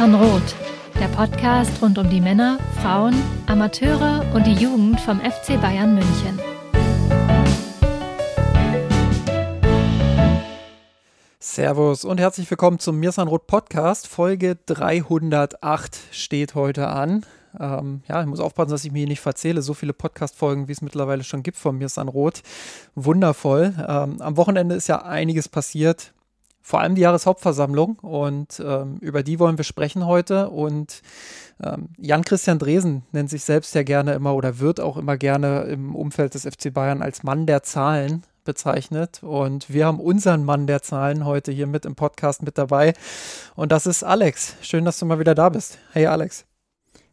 Mirsan Roth, der Podcast rund um die Männer, Frauen, Amateure und die Jugend vom FC Bayern München. Servus und herzlich willkommen zum Mirsan Roth Podcast. Folge 308 steht heute an. Ähm, ja, ich muss aufpassen, dass ich mir nicht verzähle. So viele Podcast-Folgen, wie es mittlerweile schon gibt von Mirsan Roth. Wundervoll. Ähm, am Wochenende ist ja einiges passiert vor allem die Jahreshauptversammlung und ähm, über die wollen wir sprechen heute. Und ähm, Jan-Christian Dresen nennt sich selbst ja gerne immer oder wird auch immer gerne im Umfeld des FC Bayern als Mann der Zahlen bezeichnet. Und wir haben unseren Mann der Zahlen heute hier mit im Podcast mit dabei. Und das ist Alex. Schön, dass du mal wieder da bist. Hey Alex.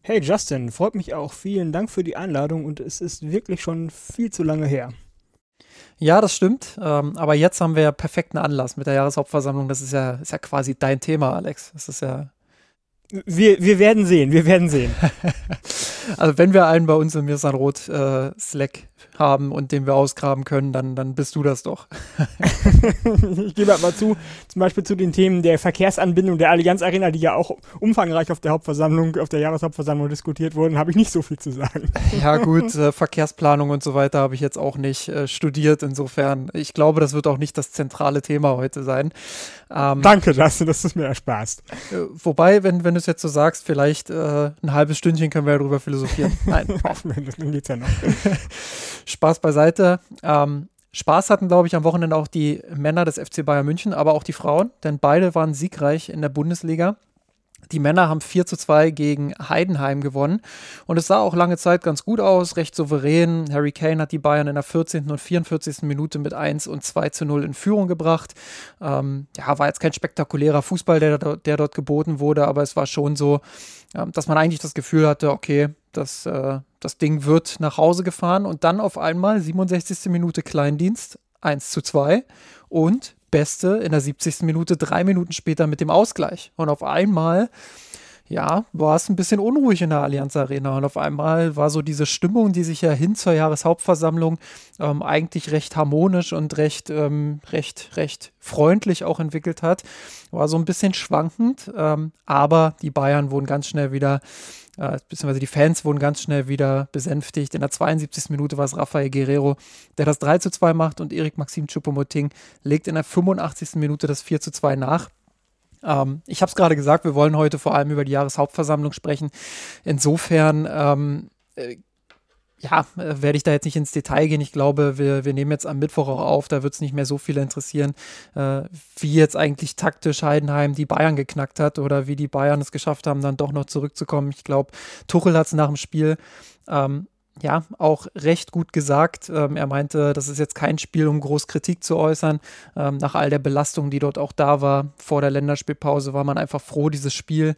Hey Justin, freut mich auch. Vielen Dank für die Einladung und es ist wirklich schon viel zu lange her. Ja, das stimmt. Ähm, aber jetzt haben wir ja perfekten Anlass mit der Jahreshauptversammlung. Das ist ja, ist ja quasi dein Thema, Alex. Das ist ja. Wir, wir werden sehen, wir werden sehen. also wenn wir einen bei uns im Mirsan Rot äh, Slack haben und den wir ausgraben können, dann, dann bist du das doch. ich gebe halt mal zu, zum Beispiel zu den Themen der Verkehrsanbindung der Allianz Arena, die ja auch umfangreich auf der Hauptversammlung, auf der Jahreshauptversammlung diskutiert wurden, habe ich nicht so viel zu sagen. ja gut, äh, Verkehrsplanung und so weiter habe ich jetzt auch nicht äh, studiert. Insofern, ich glaube, das wird auch nicht das zentrale Thema heute sein. Ähm, Danke, dass du es mir ersparst. Äh, wobei, wenn, wenn du es jetzt so sagst, vielleicht äh, ein halbes Stündchen können wir ja darüber philosophieren. Nein. Hoffen wir, das geht's ja noch. Spaß beiseite. Ähm, Spaß hatten, glaube ich, am Wochenende auch die Männer des FC Bayern München, aber auch die Frauen, denn beide waren siegreich in der Bundesliga. Die Männer haben 4 zu 2 gegen Heidenheim gewonnen und es sah auch lange Zeit ganz gut aus, recht souverän. Harry Kane hat die Bayern in der 14. und 44. Minute mit 1 und 2 zu 0 in Führung gebracht. Ähm, ja, war jetzt kein spektakulärer Fußball, der, der dort geboten wurde, aber es war schon so, ähm, dass man eigentlich das Gefühl hatte, okay, das, äh, das Ding wird nach Hause gefahren und dann auf einmal 67. Minute Kleindienst 1 zu 2 und Beste in der 70. Minute drei Minuten später mit dem Ausgleich. Und auf einmal ja, war es ein bisschen unruhig in der Allianz Arena. Und auf einmal war so diese Stimmung, die sich ja hin zur Jahreshauptversammlung ähm, eigentlich recht harmonisch und recht, ähm, recht, recht freundlich auch entwickelt hat, war so ein bisschen schwankend. Ähm, aber die Bayern wurden ganz schnell wieder, äh, beziehungsweise die Fans wurden ganz schnell wieder besänftigt. In der 72. Minute war es Rafael Guerrero, der das 3 zu 2 macht und Erik Maxim Choupo-Moting legt in der 85. Minute das 4 zu 2 nach. Ähm, ich habe es gerade gesagt, wir wollen heute vor allem über die Jahreshauptversammlung sprechen. Insofern, ähm, äh, ja, äh, werde ich da jetzt nicht ins Detail gehen. Ich glaube, wir, wir nehmen jetzt am Mittwoch auch auf. Da wird es nicht mehr so viele interessieren, äh, wie jetzt eigentlich taktisch Heidenheim die Bayern geknackt hat oder wie die Bayern es geschafft haben, dann doch noch zurückzukommen. Ich glaube, Tuchel hat es nach dem Spiel ähm, ja, auch recht gut gesagt. Ähm, er meinte, das ist jetzt kein Spiel, um groß Kritik zu äußern. Ähm, nach all der Belastung, die dort auch da war, vor der Länderspielpause, war man einfach froh, dieses Spiel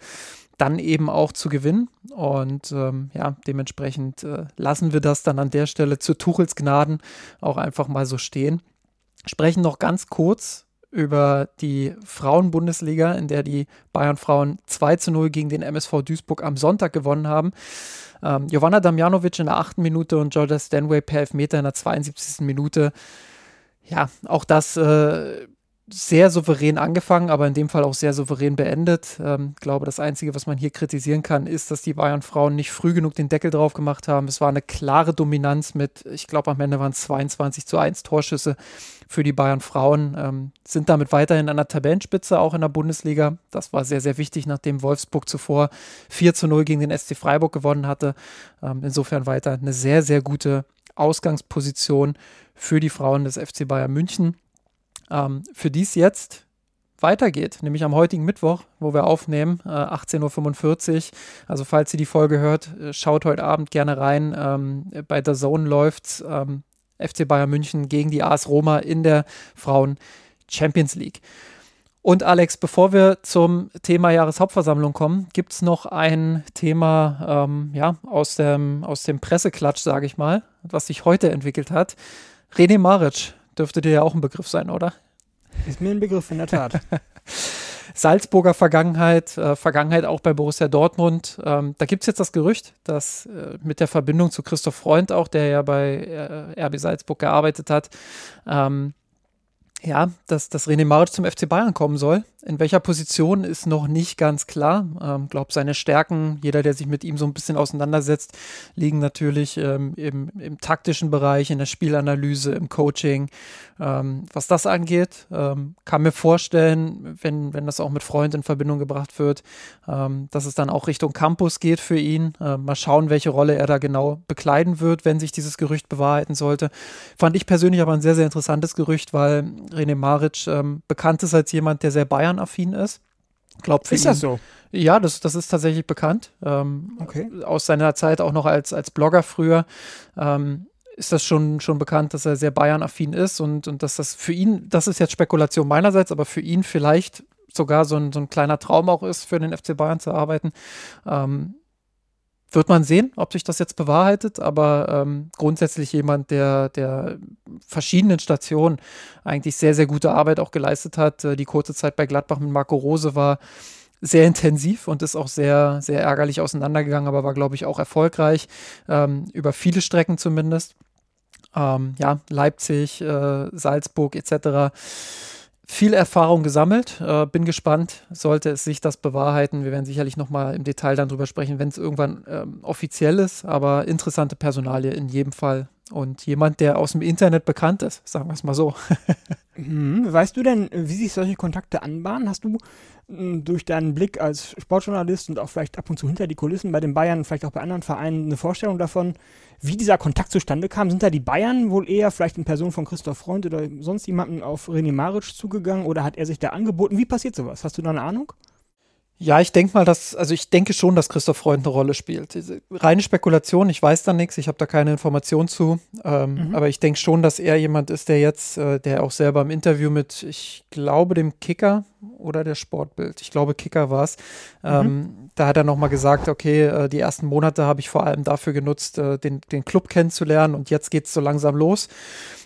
dann eben auch zu gewinnen. Und ähm, ja, dementsprechend äh, lassen wir das dann an der Stelle zu Tuchels Gnaden auch einfach mal so stehen. Sprechen noch ganz kurz über die Frauenbundesliga, in der die Bayern-Frauen 2 zu 0 gegen den MSV Duisburg am Sonntag gewonnen haben. Ähm, Jovanna Damjanovic in der achten Minute und Georgia Stanway per Elfmeter in der 72. Minute. Ja, auch das äh, sehr souverän angefangen, aber in dem Fall auch sehr souverän beendet. Ähm, ich glaube, das Einzige, was man hier kritisieren kann, ist, dass die Bayern-Frauen nicht früh genug den Deckel drauf gemacht haben. Es war eine klare Dominanz mit, ich glaube, am Ende waren es 22 zu 1 Torschüsse für die Bayern-Frauen. Ähm, sind damit weiterhin an der Tabellenspitze, auch in der Bundesliga. Das war sehr, sehr wichtig, nachdem Wolfsburg zuvor 4 zu 0 gegen den SC Freiburg gewonnen hatte. Ähm, insofern weiter eine sehr, sehr gute Ausgangsposition für die Frauen des FC Bayern München ähm, für die es jetzt weitergeht, nämlich am heutigen Mittwoch, wo wir aufnehmen, äh, 18.45 Uhr. Also falls ihr die Folge hört, äh, schaut heute Abend gerne rein. Ähm, bei der Zone läuft ähm, FC Bayern München gegen die AS Roma in der Frauen Champions League. Und Alex, bevor wir zum Thema Jahreshauptversammlung kommen, gibt es noch ein Thema ähm, ja, aus, dem, aus dem Presseklatsch, sage ich mal, was sich heute entwickelt hat. René Maric dürfte dir ja auch ein Begriff sein, oder? Ist mir ein Begriff, in der Tat. Salzburger Vergangenheit, äh, Vergangenheit auch bei Borussia Dortmund. Ähm, da gibt es jetzt das Gerücht, dass äh, mit der Verbindung zu Christoph Freund auch, der ja bei äh, RB Salzburg gearbeitet hat, ähm, ja, dass, dass René Maric zum FC Bayern kommen soll. In welcher Position ist noch nicht ganz klar. Ähm, glaube, seine Stärken, jeder, der sich mit ihm so ein bisschen auseinandersetzt, liegen natürlich ähm, im, im taktischen Bereich, in der Spielanalyse, im Coaching. Ähm, was das angeht, ähm, kann mir vorstellen, wenn, wenn das auch mit Freund in Verbindung gebracht wird, ähm, dass es dann auch Richtung Campus geht für ihn. Äh, mal schauen, welche Rolle er da genau bekleiden wird, wenn sich dieses Gerücht bewahrheiten sollte. Fand ich persönlich aber ein sehr, sehr interessantes Gerücht, weil René Maric ähm, bekannt ist als jemand, der sehr Bayern-affin ist. Glaub, ist das so? Ja, das, das ist tatsächlich bekannt. Ähm, okay. Aus seiner Zeit auch noch als, als Blogger früher. Ähm, ist das schon, schon bekannt, dass er sehr Bayern-affin ist und, und dass das für ihn, das ist jetzt Spekulation meinerseits, aber für ihn vielleicht sogar so ein, so ein kleiner Traum auch ist, für den FC Bayern zu arbeiten. Ähm, wird man sehen, ob sich das jetzt bewahrheitet, aber ähm, grundsätzlich jemand, der, der verschiedenen Stationen eigentlich sehr, sehr gute Arbeit auch geleistet hat. Äh, die kurze Zeit bei Gladbach mit Marco Rose war sehr intensiv und ist auch sehr, sehr ärgerlich auseinandergegangen, aber war, glaube ich, auch erfolgreich, ähm, über viele Strecken zumindest. Ähm, ja, Leipzig, äh, Salzburg etc viel Erfahrung gesammelt. Äh, bin gespannt, sollte es sich das bewahrheiten. Wir werden sicherlich nochmal im Detail dann drüber sprechen, wenn es irgendwann ähm, offiziell ist, aber interessante Personalie in jedem Fall. Und jemand, der aus dem Internet bekannt ist, sagen wir es mal so. hm, weißt du denn, wie sich solche Kontakte anbahnen? Hast du hm, durch deinen Blick als Sportjournalist und auch vielleicht ab und zu hinter die Kulissen bei den Bayern, vielleicht auch bei anderen Vereinen eine Vorstellung davon, wie dieser Kontakt zustande kam. Sind da die Bayern wohl eher vielleicht in Person von Christoph Freund oder sonst jemanden auf René Maric zugegangen oder hat er sich da angeboten? Wie passiert sowas? Hast du da eine Ahnung? Ja, ich denke mal, dass, also ich denke schon, dass Christoph Freund eine Rolle spielt. Reine Spekulation, ich weiß da nichts, ich habe da keine Information zu. Ähm, mhm. Aber ich denke schon, dass er jemand ist, der jetzt, äh, der auch selber im Interview mit, ich glaube, dem Kicker oder der Sportbild, ich glaube, Kicker war es, mhm. ähm, da hat er nochmal gesagt, okay, äh, die ersten Monate habe ich vor allem dafür genutzt, äh, den, den Club kennenzulernen und jetzt geht es so langsam los.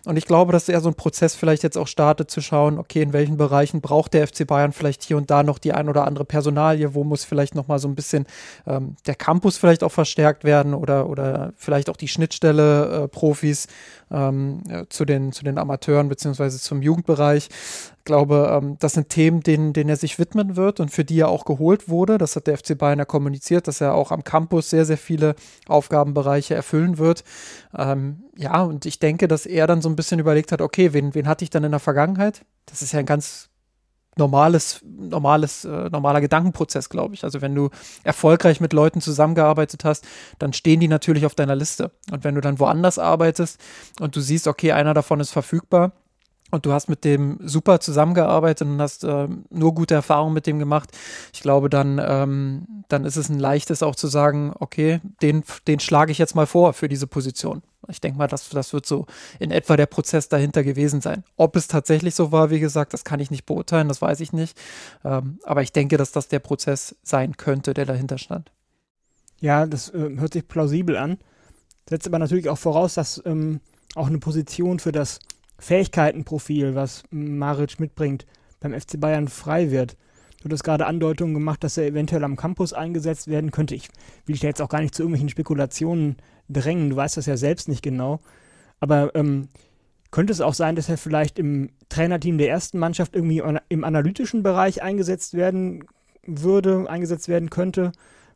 Und ich glaube, dass er so ein Prozess vielleicht jetzt auch startet, zu schauen, okay, in welchen Bereichen braucht der FC Bayern vielleicht hier und da noch die ein oder andere Personalie, wo muss vielleicht noch mal so ein bisschen ähm, der Campus vielleicht auch verstärkt werden oder, oder vielleicht auch die Schnittstelle äh, Profis ähm, zu, den, zu den Amateuren beziehungsweise zum Jugendbereich. Ich glaube, ähm, das sind Themen, denen, denen er sich widmen wird und für die er auch geholt wurde. Das hat der FC Bayern ja kommuniziert, dass er auch am Campus sehr, sehr viele Aufgabenbereiche erfüllen wird. Ähm, ja, und ich denke, dass er dann so ein bisschen überlegt hat, okay, wen, wen hatte ich dann in der Vergangenheit? Das ist ja ein ganz normales, normales, äh, normaler Gedankenprozess, glaube ich. Also wenn du erfolgreich mit Leuten zusammengearbeitet hast, dann stehen die natürlich auf deiner Liste. Und wenn du dann woanders arbeitest und du siehst, okay, einer davon ist verfügbar, und du hast mit dem super zusammengearbeitet und hast äh, nur gute Erfahrungen mit dem gemacht. Ich glaube, dann, ähm, dann ist es ein leichtes auch zu sagen, okay, den, den schlage ich jetzt mal vor für diese Position. Ich denke mal, das, das wird so in etwa der Prozess dahinter gewesen sein. Ob es tatsächlich so war, wie gesagt, das kann ich nicht beurteilen, das weiß ich nicht. Ähm, aber ich denke, dass das der Prozess sein könnte, der dahinter stand. Ja, das äh, hört sich plausibel an. Setzt aber natürlich auch voraus, dass ähm, auch eine Position für das Fähigkeitenprofil, was Maric mitbringt, beim FC Bayern frei wird. Du hast gerade Andeutungen gemacht, dass er eventuell am Campus eingesetzt werden könnte. Ich will dich da jetzt auch gar nicht zu irgendwelchen Spekulationen drängen. Du weißt das ja selbst nicht genau. Aber ähm, könnte es auch sein, dass er vielleicht im Trainerteam der ersten Mannschaft irgendwie im analytischen Bereich eingesetzt werden würde, eingesetzt werden könnte?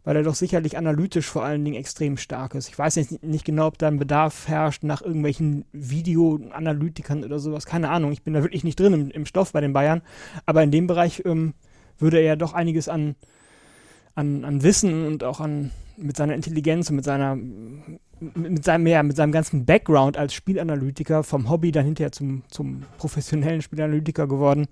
Weil er doch sicherlich analytisch vor allen Dingen extrem stark ist. Ich weiß jetzt nicht genau, ob da ein Bedarf herrscht nach irgendwelchen Videoanalytikern oder sowas. Keine Ahnung. Ich bin da wirklich nicht drin im, im Stoff bei den Bayern. Aber in dem Bereich ähm, würde er ja doch einiges an, an, an Wissen und auch an mit seiner Intelligenz und mit seiner mit seinem, ja, mit seinem ganzen Background als Spielanalytiker, vom Hobby dann hinterher zum, zum professionellen Spielanalytiker geworden,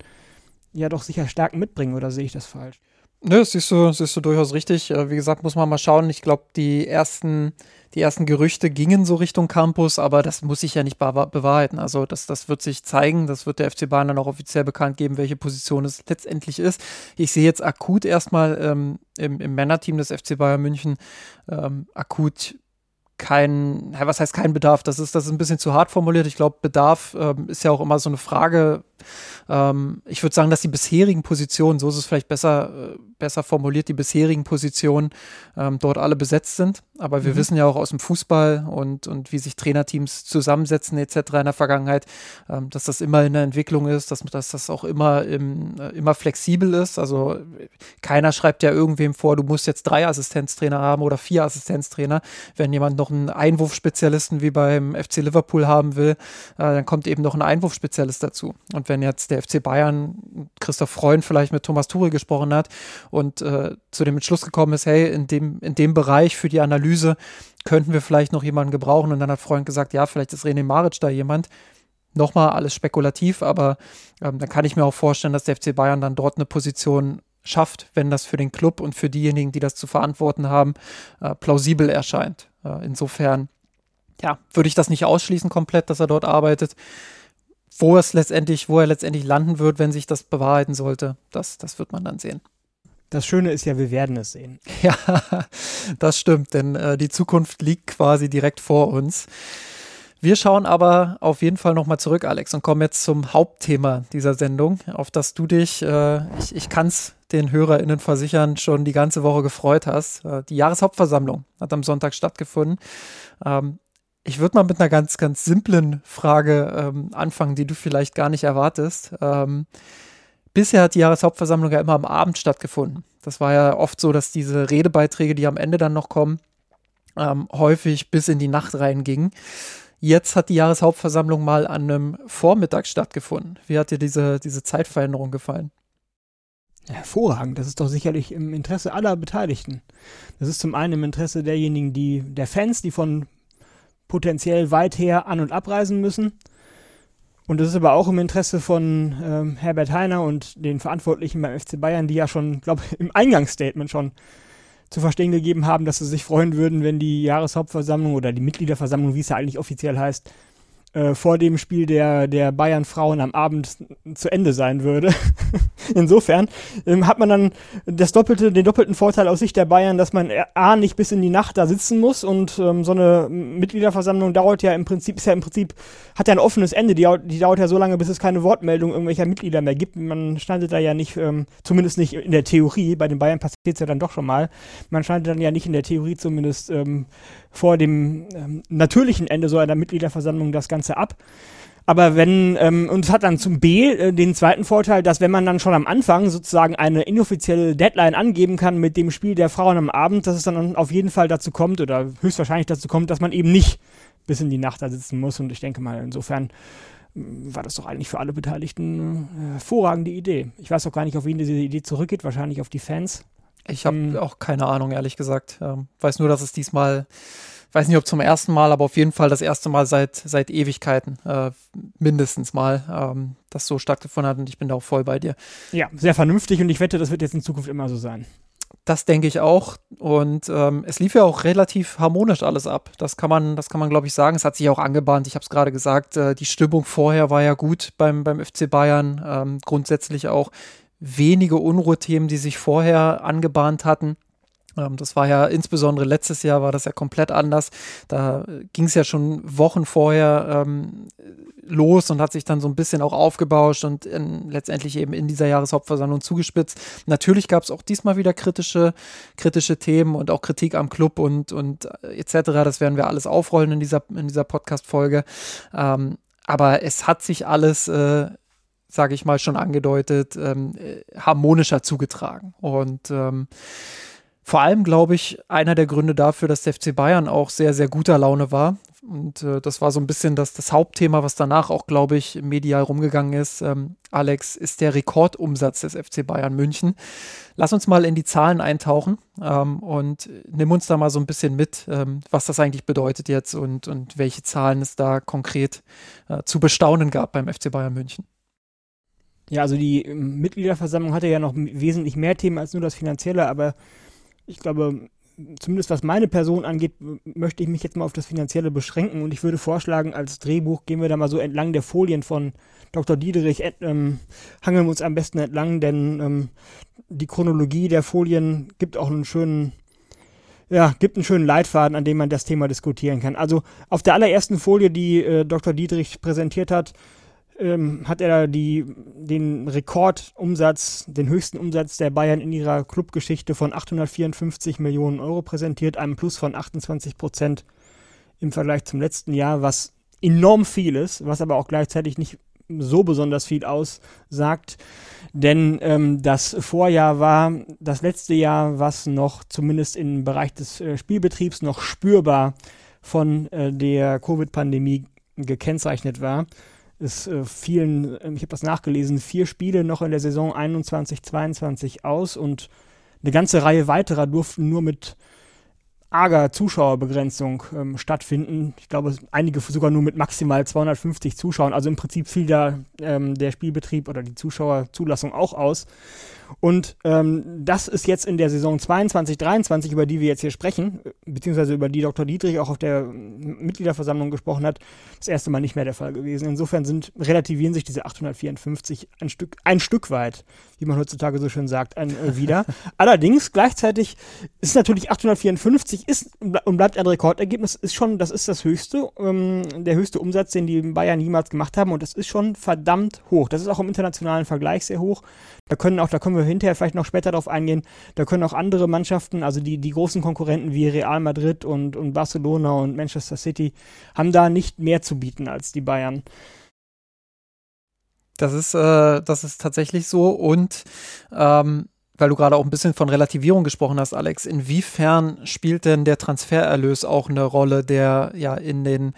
ja doch sicher stark mitbringen, oder sehe ich das falsch? Nö, siehst du, siehst du durchaus richtig. Äh, wie gesagt, muss man mal schauen. Ich glaube, die ersten, die ersten Gerüchte gingen so Richtung Campus, aber das muss sich ja nicht bewahrheiten. Also das, das wird sich zeigen. Das wird der FC Bayern dann auch offiziell bekannt geben, welche Position es letztendlich ist. Ich sehe jetzt akut erstmal ähm, im, im Männerteam des FC Bayern München ähm, akut kein, was heißt kein Bedarf? Das ist, das ist ein bisschen zu hart formuliert. Ich glaube, Bedarf ähm, ist ja auch immer so eine Frage. Ähm, ich würde sagen, dass die bisherigen Positionen, so ist es vielleicht besser, äh, besser formuliert, die bisherigen Positionen ähm, dort alle besetzt sind. Aber wir mhm. wissen ja auch aus dem Fußball und, und wie sich Trainerteams zusammensetzen etc. in der Vergangenheit, ähm, dass das immer in der Entwicklung ist, dass, dass das auch immer, im, äh, immer flexibel ist. Also keiner schreibt ja irgendwem vor, du musst jetzt drei Assistenztrainer haben oder vier Assistenztrainer. Wenn jemand noch einen Einwurfspezialisten wie beim FC Liverpool haben will, äh, dann kommt eben noch ein Einwurfspezialist dazu. Und wenn jetzt der FC Bayern, Christoph Freund vielleicht mit Thomas Tuchel gesprochen hat und äh, zu dem Entschluss gekommen ist, hey, in dem, in dem Bereich für die Analyse könnten wir vielleicht noch jemanden gebrauchen. Und dann hat Freund gesagt, ja, vielleicht ist René Maric da jemand. Nochmal alles spekulativ, aber ähm, dann kann ich mir auch vorstellen, dass der FC Bayern dann dort eine Position schafft, wenn das für den Club und für diejenigen, die das zu verantworten haben, äh, plausibel erscheint. Äh, insofern, ja, würde ich das nicht ausschließen komplett, dass er dort arbeitet. Wo es letztendlich, wo er letztendlich landen wird, wenn sich das bewahrheiten sollte, das, das wird man dann sehen. Das Schöne ist ja, wir werden es sehen. Ja, das stimmt, denn äh, die Zukunft liegt quasi direkt vor uns. Wir schauen aber auf jeden Fall nochmal zurück, Alex, und kommen jetzt zum Hauptthema dieser Sendung, auf das du dich, äh, ich, ich kann es den HörerInnen versichern, schon die ganze Woche gefreut hast. Äh, die Jahreshauptversammlung hat am Sonntag stattgefunden. Ähm, ich würde mal mit einer ganz, ganz simplen Frage ähm, anfangen, die du vielleicht gar nicht erwartest. Ähm, bisher hat die Jahreshauptversammlung ja immer am Abend stattgefunden. Das war ja oft so, dass diese Redebeiträge, die am Ende dann noch kommen, ähm, häufig bis in die Nacht reingingen. Jetzt hat die Jahreshauptversammlung mal an einem Vormittag stattgefunden. Wie hat dir diese, diese Zeitveränderung gefallen? Hervorragend. Das ist doch sicherlich im Interesse aller Beteiligten. Das ist zum einen im Interesse derjenigen, die, der Fans, die von potenziell weit her an- und abreisen müssen. Und es ist aber auch im Interesse von ähm, Herbert Heiner und den Verantwortlichen beim FC Bayern, die ja schon, glaube ich, im Eingangsstatement schon zu verstehen gegeben haben, dass sie sich freuen würden, wenn die Jahreshauptversammlung oder die Mitgliederversammlung, wie es ja eigentlich offiziell heißt, äh, vor dem Spiel der, der Bayern-Frauen am Abend zu Ende sein würde. Insofern ähm, hat man dann das doppelte, den doppelten Vorteil aus Sicht der Bayern, dass man A nicht bis in die Nacht da sitzen muss und ähm, so eine Mitgliederversammlung dauert ja im Prinzip, ist ja im Prinzip, hat ja ein offenes Ende, die, die dauert ja so lange, bis es keine Wortmeldung irgendwelcher Mitglieder mehr gibt. Man schneidet da ja nicht, ähm, zumindest nicht in der Theorie, bei den Bayern passiert es ja dann doch schon mal, man schneidet dann ja nicht in der Theorie zumindest ähm, vor dem ähm, natürlichen Ende so einer Mitgliederversammlung das Ganze ab. Aber wenn, ähm, und es hat dann zum B äh, den zweiten Vorteil, dass wenn man dann schon am Anfang sozusagen eine inoffizielle Deadline angeben kann mit dem Spiel der Frauen am Abend, dass es dann auf jeden Fall dazu kommt oder höchstwahrscheinlich dazu kommt, dass man eben nicht bis in die Nacht da sitzen muss. Und ich denke mal, insofern mm, war das doch eigentlich für alle Beteiligten eine hervorragende Idee. Ich weiß auch gar nicht, auf wen diese Idee zurückgeht, wahrscheinlich auf die Fans. Ich habe ähm, auch keine Ahnung, ehrlich gesagt. Ähm, weiß nur, dass es diesmal, weiß nicht, ob zum ersten Mal, aber auf jeden Fall das erste Mal seit, seit Ewigkeiten, äh, mindestens mal, ähm, das so stattgefunden hat und ich bin da auch voll bei dir. Ja, sehr vernünftig und ich wette, das wird jetzt in Zukunft immer so sein. Das denke ich auch. Und ähm, es lief ja auch relativ harmonisch alles ab. Das kann man, das kann man, glaube ich, sagen. Es hat sich auch angebahnt. Ich habe es gerade gesagt. Äh, die Stimmung vorher war ja gut beim, beim FC Bayern. Ähm, grundsätzlich auch wenige Unruhethemen, die sich vorher angebahnt hatten. Ähm, das war ja insbesondere letztes Jahr war das ja komplett anders. Da ging es ja schon Wochen vorher ähm, los und hat sich dann so ein bisschen auch aufgebauscht und in, letztendlich eben in dieser Jahreshauptversammlung zugespitzt. Natürlich gab es auch diesmal wieder kritische, kritische Themen und auch Kritik am Club und, und äh, etc. Das werden wir alles aufrollen in dieser, in dieser Podcast-Folge. Ähm, aber es hat sich alles äh, sage ich mal, schon angedeutet, ähm, äh, harmonischer zugetragen. Und ähm, vor allem, glaube ich, einer der Gründe dafür, dass der FC Bayern auch sehr, sehr guter Laune war. Und äh, das war so ein bisschen das, das Hauptthema, was danach auch, glaube ich, medial rumgegangen ist. Ähm, Alex, ist der Rekordumsatz des FC Bayern München. Lass uns mal in die Zahlen eintauchen ähm, und nimm uns da mal so ein bisschen mit, ähm, was das eigentlich bedeutet jetzt und, und welche Zahlen es da konkret äh, zu bestaunen gab beim FC Bayern München. Ja, also die ähm, Mitgliederversammlung hatte ja noch wesentlich mehr Themen als nur das Finanzielle, aber ich glaube, zumindest was meine Person angeht, möchte ich mich jetzt mal auf das Finanzielle beschränken und ich würde vorschlagen, als Drehbuch gehen wir da mal so entlang der Folien von Dr. Diederich, ähm, hangeln wir uns am besten entlang, denn ähm, die Chronologie der Folien gibt auch einen schönen ja, gibt einen schönen Leitfaden, an dem man das Thema diskutieren kann. Also auf der allerersten Folie, die äh, Dr. Dietrich präsentiert hat, ähm, hat er die, den Rekordumsatz, den höchsten Umsatz der Bayern in ihrer Clubgeschichte von 854 Millionen Euro präsentiert, einem Plus von 28 Prozent im Vergleich zum letzten Jahr, was enorm viel ist, was aber auch gleichzeitig nicht so besonders viel aussagt. Denn ähm, das Vorjahr war das letzte Jahr, was noch zumindest im Bereich des äh, Spielbetriebs noch spürbar von äh, der Covid-Pandemie gekennzeichnet war. Es äh, fielen, äh, ich habe das nachgelesen, vier Spiele noch in der Saison 21-22 aus und eine ganze Reihe weiterer durften nur mit arger Zuschauerbegrenzung ähm, stattfinden. Ich glaube, einige sogar nur mit maximal 250 Zuschauern. Also im Prinzip fiel da ähm, der Spielbetrieb oder die Zuschauerzulassung auch aus. Und ähm, das ist jetzt in der Saison 22, 23, über die wir jetzt hier sprechen, beziehungsweise über die Dr. Dietrich auch auf der Mitgliederversammlung gesprochen hat, das erste Mal nicht mehr der Fall gewesen. Insofern sind, relativieren sich diese 854 ein Stück, ein Stück weit, wie man heutzutage so schön sagt, ein, äh, wieder. Allerdings gleichzeitig ist natürlich 854 ist und bleibt ein Rekordergebnis, ist schon, das ist das höchste, ähm, der höchste Umsatz, den die Bayern jemals gemacht haben und das ist schon verdammt hoch. Das ist auch im internationalen Vergleich sehr hoch. Da können auch, da können wir hinterher vielleicht noch später darauf eingehen, da können auch andere Mannschaften, also die, die großen Konkurrenten wie Real Madrid und, und Barcelona und Manchester City, haben da nicht mehr zu bieten als die Bayern. Das ist, äh, das ist tatsächlich so und ähm, weil du gerade auch ein bisschen von Relativierung gesprochen hast, Alex, inwiefern spielt denn der Transfererlös auch eine Rolle, der ja in den,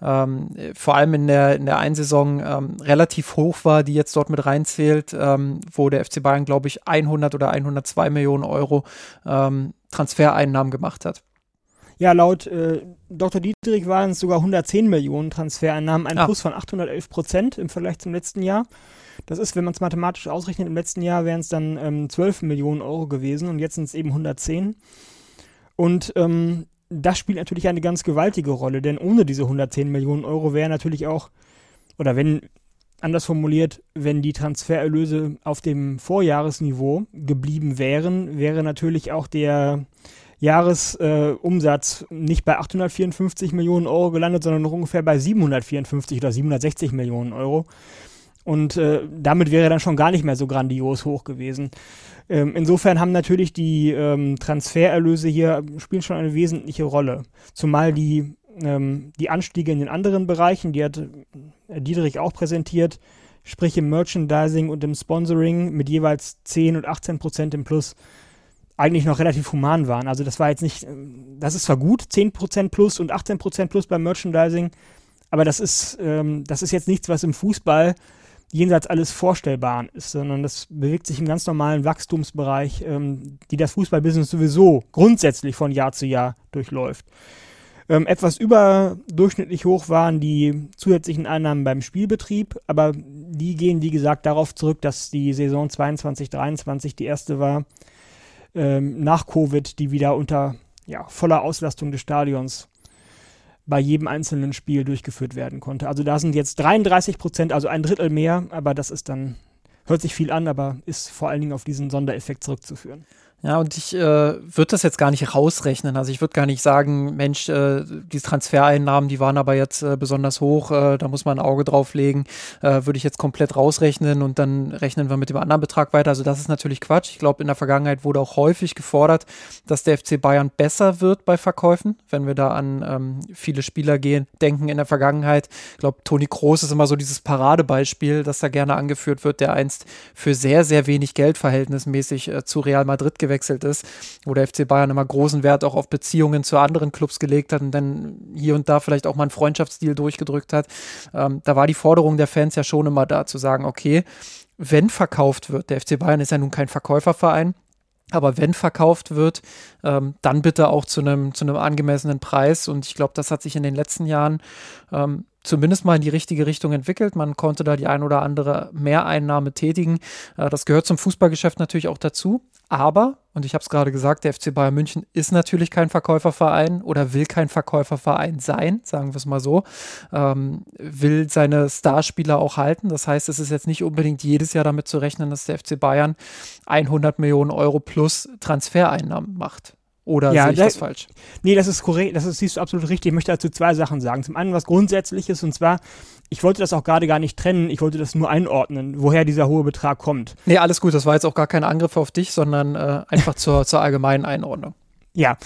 ähm, vor allem in der, in der Einsaison ähm, relativ hoch war, die jetzt dort mit reinzählt, ähm, wo der FC Bayern, glaube ich, 100 oder 102 Millionen Euro ähm, Transfereinnahmen gemacht hat. Ja, laut äh, Dr. Dietrich waren es sogar 110 Millionen Transfereinnahmen, ein ah. Plus von 811 Prozent im Vergleich zum letzten Jahr. Das ist, wenn man es mathematisch ausrechnet, im letzten Jahr wären es dann ähm, 12 Millionen Euro gewesen und jetzt sind es eben 110. Und ähm, das spielt natürlich eine ganz gewaltige Rolle, denn ohne diese 110 Millionen Euro wäre natürlich auch, oder wenn, anders formuliert, wenn die Transfererlöse auf dem Vorjahresniveau geblieben wären, wäre natürlich auch der Jahresumsatz äh, nicht bei 854 Millionen Euro gelandet, sondern noch ungefähr bei 754 oder 760 Millionen Euro. Und äh, damit wäre er dann schon gar nicht mehr so grandios hoch gewesen. Ähm, insofern haben natürlich die ähm, Transfererlöse hier spielen schon eine wesentliche Rolle. Zumal die, ähm, die Anstiege in den anderen Bereichen, die hat äh, Dietrich auch präsentiert, sprich im Merchandising und im Sponsoring mit jeweils 10 und 18 Prozent im Plus, eigentlich noch relativ human waren. Also das war jetzt nicht, ähm, das ist zwar gut, 10 Prozent plus und 18 Prozent plus beim Merchandising, aber das ist, ähm, das ist jetzt nichts, was im Fußball jenseits alles Vorstellbaren ist, sondern das bewegt sich im ganz normalen Wachstumsbereich, ähm, die das Fußballbusiness sowieso grundsätzlich von Jahr zu Jahr durchläuft. Ähm, etwas überdurchschnittlich hoch waren die zusätzlichen Einnahmen beim Spielbetrieb, aber die gehen, wie gesagt, darauf zurück, dass die Saison 22-23 die erste war ähm, nach Covid, die wieder unter ja, voller Auslastung des Stadions bei jedem einzelnen Spiel durchgeführt werden konnte. Also da sind jetzt 33 Prozent, also ein Drittel mehr, aber das ist dann, hört sich viel an, aber ist vor allen Dingen auf diesen Sondereffekt zurückzuführen. Ja, und ich äh, würde das jetzt gar nicht rausrechnen. Also ich würde gar nicht sagen, Mensch, äh, die Transfereinnahmen, die waren aber jetzt äh, besonders hoch, äh, da muss man ein Auge drauf legen. Äh, würde ich jetzt komplett rausrechnen und dann rechnen wir mit dem anderen Betrag weiter. Also das ist natürlich Quatsch. Ich glaube, in der Vergangenheit wurde auch häufig gefordert, dass der FC Bayern besser wird bei Verkäufen, wenn wir da an ähm, viele Spieler gehen, denken in der Vergangenheit. Ich glaube, Toni Kroos ist immer so dieses Paradebeispiel, das da gerne angeführt wird, der einst für sehr, sehr wenig Geld verhältnismäßig äh, zu Real Madrid gewesen gewechselt ist, wo der FC Bayern immer großen Wert auch auf Beziehungen zu anderen Clubs gelegt hat und dann hier und da vielleicht auch mal einen Freundschaftsstil durchgedrückt hat. Ähm, da war die Forderung der Fans ja schon immer da, zu sagen, okay, wenn verkauft wird, der FC Bayern ist ja nun kein Verkäuferverein, aber wenn verkauft wird, ähm, dann bitte auch zu einem zu angemessenen Preis. Und ich glaube, das hat sich in den letzten Jahren ähm, zumindest mal in die richtige Richtung entwickelt. Man konnte da die ein oder andere Mehreinnahme tätigen. Äh, das gehört zum Fußballgeschäft natürlich auch dazu. Aber, und ich habe es gerade gesagt, der FC Bayern München ist natürlich kein Verkäuferverein oder will kein Verkäuferverein sein, sagen wir es mal so, ähm, will seine Starspieler auch halten. Das heißt, es ist jetzt nicht unbedingt jedes Jahr damit zu rechnen, dass der FC Bayern 100 Millionen Euro plus Transfereinnahmen macht. Oder ja, sehe ich da, das falsch? Nee, das ist korrekt, das ist, siehst du absolut richtig. Ich möchte dazu zwei Sachen sagen. Zum einen was Grundsätzliches und zwar, ich wollte das auch gerade gar nicht trennen, ich wollte das nur einordnen, woher dieser hohe Betrag kommt. Nee, alles gut, das war jetzt auch gar kein Angriff auf dich, sondern äh, einfach zur, zur allgemeinen Einordnung. Ja,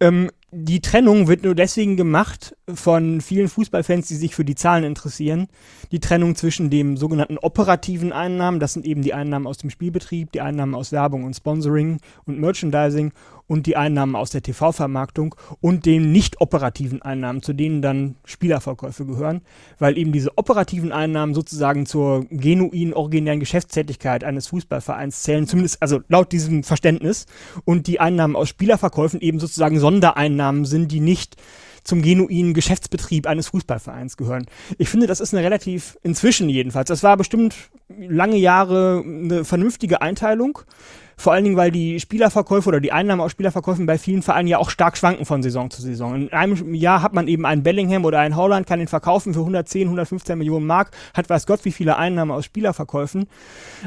ähm, die Trennung wird nur deswegen gemacht von vielen Fußballfans, die sich für die Zahlen interessieren. Die Trennung zwischen dem sogenannten operativen Einnahmen, das sind eben die Einnahmen aus dem Spielbetrieb, die Einnahmen aus Werbung und Sponsoring und Merchandising und die Einnahmen aus der TV-Vermarktung und den nicht operativen Einnahmen, zu denen dann Spielerverkäufe gehören, weil eben diese operativen Einnahmen sozusagen zur genuinen, originären Geschäftstätigkeit eines Fußballvereins zählen, zumindest also laut diesem Verständnis, und die Einnahmen aus Spielerverkäufen eben sozusagen Sondereinnahmen sind, die nicht zum genuinen Geschäftsbetrieb eines Fußballvereins gehören. Ich finde, das ist eine relativ, inzwischen jedenfalls, das war bestimmt lange Jahre eine vernünftige Einteilung. Vor allen Dingen, weil die Spielerverkäufe oder die Einnahmen aus Spielerverkäufen bei vielen Vereinen ja auch stark schwanken von Saison zu Saison. In einem Jahr hat man eben einen Bellingham oder einen Holland, kann den verkaufen für 110, 115 Millionen Mark, hat weiß Gott wie viele Einnahmen aus Spielerverkäufen.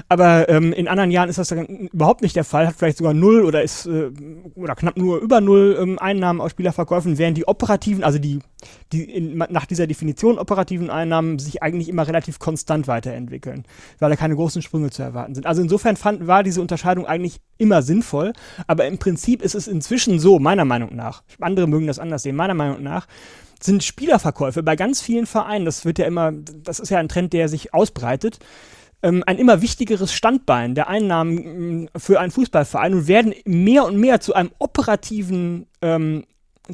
Aber ähm, in anderen Jahren ist das dann überhaupt nicht der Fall, hat vielleicht sogar null oder ist äh, oder knapp nur über null ähm, Einnahmen aus Spielerverkäufen, während die operativen, also die, die in, nach dieser Definition operativen Einnahmen sich eigentlich immer relativ konstant weiterentwickeln, weil da keine großen Sprünge zu erwarten sind. Also insofern fand, war diese Unterscheidung eigentlich eigentlich immer sinnvoll, aber im Prinzip ist es inzwischen so, meiner Meinung nach, andere mögen das anders sehen, meiner Meinung nach, sind Spielerverkäufe bei ganz vielen Vereinen, das wird ja immer, das ist ja ein Trend, der sich ausbreitet, ähm, ein immer wichtigeres Standbein der Einnahmen mm, für einen Fußballverein und werden mehr und mehr zu einem operativen ähm,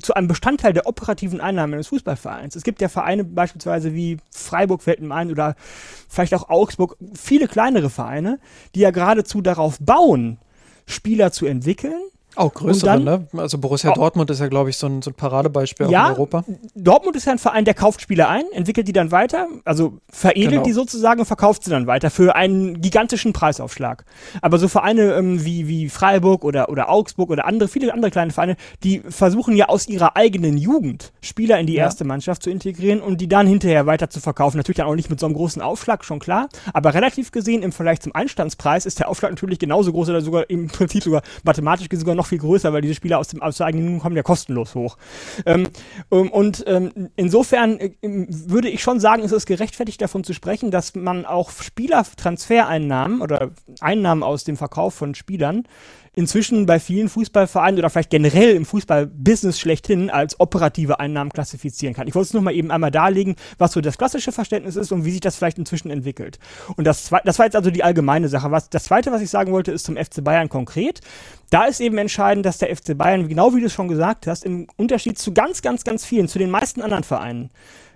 zu einem Bestandteil der operativen Einnahmen eines Fußballvereins. Es gibt ja Vereine beispielsweise wie Freiburg fällt mir ein oder vielleicht auch Augsburg, viele kleinere Vereine, die ja geradezu darauf bauen, Spieler zu entwickeln auch größere, dann, ne? Also Borussia Dortmund ist ja, glaube ich, so ein, so ein Paradebeispiel ja, in Europa. Dortmund ist ja ein Verein, der kauft Spieler ein, entwickelt die dann weiter, also veredelt genau. die sozusagen und verkauft sie dann weiter für einen gigantischen Preisaufschlag. Aber so Vereine ähm, wie, wie Freiburg oder, oder Augsburg oder andere, viele andere kleine Vereine, die versuchen ja aus ihrer eigenen Jugend Spieler in die ja. erste Mannschaft zu integrieren und die dann hinterher weiter zu verkaufen. Natürlich dann auch nicht mit so einem großen Aufschlag, schon klar. Aber relativ gesehen im Vergleich zum Einstandspreis ist der Aufschlag natürlich genauso groß oder sogar im Prinzip sogar mathematisch gesehen sogar noch viel größer, weil diese Spieler aus, dem, aus der eigenen kommen ja kostenlos hoch. Ähm, ähm, und ähm, insofern äh, würde ich schon sagen, ist es gerechtfertigt davon zu sprechen, dass man auch Spielertransfereinnahmen oder Einnahmen aus dem Verkauf von Spielern inzwischen bei vielen Fußballvereinen oder vielleicht generell im Fußballbusiness schlechthin als operative Einnahmen klassifizieren kann. Ich wollte es nur mal eben einmal darlegen, was so das klassische Verständnis ist und wie sich das vielleicht inzwischen entwickelt. Und das, das war jetzt also die allgemeine Sache. Was, das zweite, was ich sagen wollte, ist zum FC Bayern konkret. Da ist eben entscheidend, dass der FC Bayern, genau wie du es schon gesagt hast, im Unterschied zu ganz, ganz, ganz vielen, zu den meisten anderen Vereinen,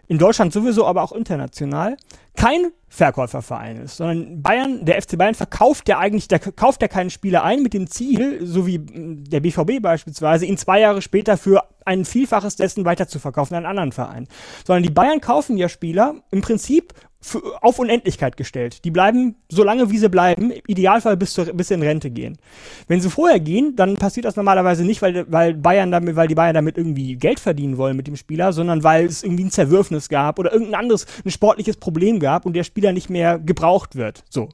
in Deutschland sowieso, aber auch international, kein Verkäuferverein ist, sondern Bayern, der FC Bayern verkauft ja eigentlich, der kauft ja keinen Spieler ein mit dem Ziel, so wie der BVB beispielsweise, ihn zwei Jahre später für ein Vielfaches dessen weiterzuverkaufen an einen anderen Verein. Sondern die Bayern kaufen ja Spieler im Prinzip auf Unendlichkeit gestellt. Die bleiben so lange, wie sie bleiben, im Idealfall bis, zur, bis in Rente gehen. Wenn sie vorher gehen, dann passiert das normalerweise nicht, weil, weil, Bayern damit, weil die Bayern damit irgendwie Geld verdienen wollen mit dem Spieler, sondern weil es irgendwie ein Zerwürfnis gab oder irgendein anderes, ein sportliches Problem gab und der Spieler nicht mehr gebraucht wird. So.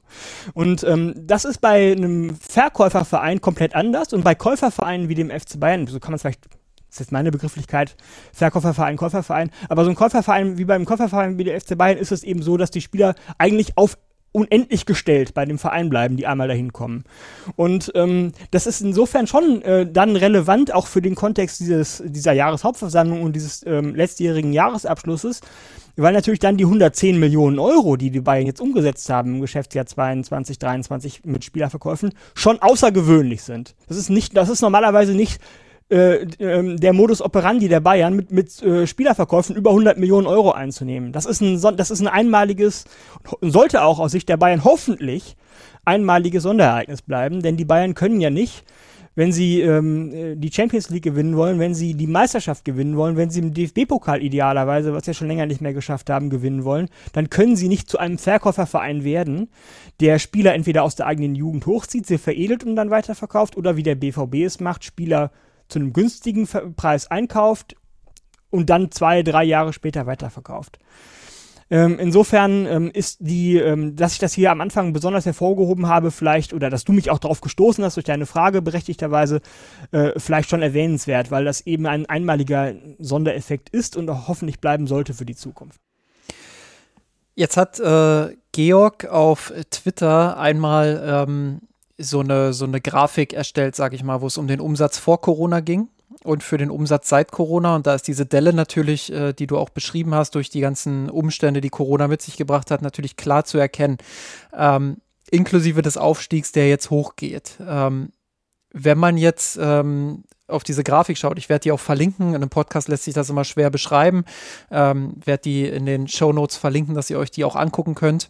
Und ähm, das ist bei einem Verkäuferverein komplett anders und bei Käufervereinen wie dem FC Bayern, so kann man es vielleicht ist jetzt meine Begrifflichkeit, Verkäuferverein, Käuferverein. Aber so ein Käuferverein wie beim Käuferverein wie der FC Bayern ist es eben so, dass die Spieler eigentlich auf unendlich gestellt bei dem Verein bleiben, die einmal dahin kommen. Und ähm, das ist insofern schon äh, dann relevant, auch für den Kontext dieses, dieser Jahreshauptversammlung und dieses ähm, letztjährigen Jahresabschlusses, weil natürlich dann die 110 Millionen Euro, die die Bayern jetzt umgesetzt haben im Geschäftsjahr 22, 23 mit Spielerverkäufen, schon außergewöhnlich sind. Das ist nicht, das ist normalerweise nicht äh, ähm, der Modus operandi der Bayern mit, mit äh, Spielerverkäufen über 100 Millionen Euro einzunehmen. Das ist ein, das ist ein einmaliges, sollte auch aus Sicht der Bayern hoffentlich einmaliges Sonderereignis bleiben, denn die Bayern können ja nicht, wenn sie ähm, äh, die Champions League gewinnen wollen, wenn sie die Meisterschaft gewinnen wollen, wenn sie im DFB-Pokal idealerweise, was sie schon länger nicht mehr geschafft haben, gewinnen wollen, dann können sie nicht zu einem Verkäuferverein werden, der Spieler entweder aus der eigenen Jugend hochzieht, sie veredelt und dann weiterverkauft, oder wie der BVB es macht, Spieler zu einem günstigen Preis einkauft und dann zwei, drei Jahre später weiterverkauft. Ähm, insofern ähm, ist die, ähm, dass ich das hier am Anfang besonders hervorgehoben habe, vielleicht, oder dass du mich auch darauf gestoßen hast durch deine Frage berechtigterweise, äh, vielleicht schon erwähnenswert, weil das eben ein einmaliger Sondereffekt ist und auch hoffentlich bleiben sollte für die Zukunft. Jetzt hat äh, Georg auf Twitter einmal ähm, so, eine, so eine Grafik erstellt, sage ich mal, wo es um den Umsatz vor Corona ging und für den Umsatz seit Corona. Und da ist diese Delle natürlich, äh, die du auch beschrieben hast, durch die ganzen Umstände, die Corona mit sich gebracht hat, natürlich klar zu erkennen. Ähm, inklusive des Aufstiegs, der jetzt hochgeht. Ähm, wenn man jetzt ähm, auf diese Grafik schaut, ich werde die auch verlinken, in einem Podcast lässt sich das immer schwer beschreiben, ähm, werde die in den Show Notes verlinken, dass ihr euch die auch angucken könnt.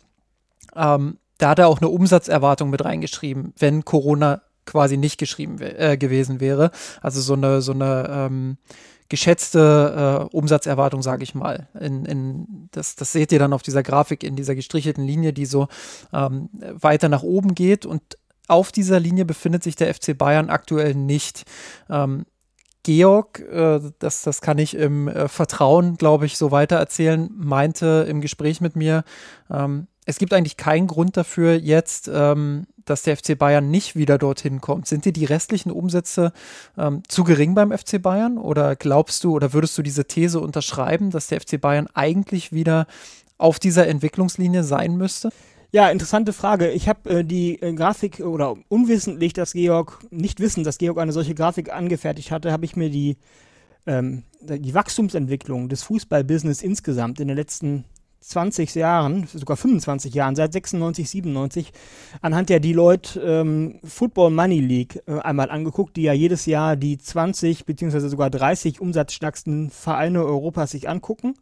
Ähm, da hat er auch eine Umsatzerwartung mit reingeschrieben, wenn Corona quasi nicht geschrieben äh, gewesen wäre. Also so eine, so eine ähm, geschätzte äh, Umsatzerwartung, sage ich mal. In, in, das, das seht ihr dann auf dieser Grafik in dieser gestrichelten Linie, die so ähm, weiter nach oben geht. Und auf dieser Linie befindet sich der FC Bayern aktuell nicht. Ähm, Georg, äh, das, das kann ich im äh, Vertrauen, glaube ich, so weiter erzählen, meinte im Gespräch mit mir, ähm, es gibt eigentlich keinen Grund dafür jetzt, ähm, dass der FC Bayern nicht wieder dorthin kommt. Sind dir die restlichen Umsätze ähm, zu gering beim FC Bayern? Oder glaubst du oder würdest du diese These unterschreiben, dass der FC Bayern eigentlich wieder auf dieser Entwicklungslinie sein müsste? Ja, interessante Frage. Ich habe äh, die äh, Grafik oder unwissentlich, dass Georg, nicht wissen, dass Georg eine solche Grafik angefertigt hatte, habe ich mir die, ähm, die Wachstumsentwicklung des Fußballbusiness insgesamt in den letzten 20 Jahren, sogar 25 Jahren, seit 96, 97, anhand der Deloitte ähm, Football Money League äh, einmal angeguckt, die ja jedes Jahr die 20 beziehungsweise sogar 30 umsatzstärksten Vereine Europas sich angucken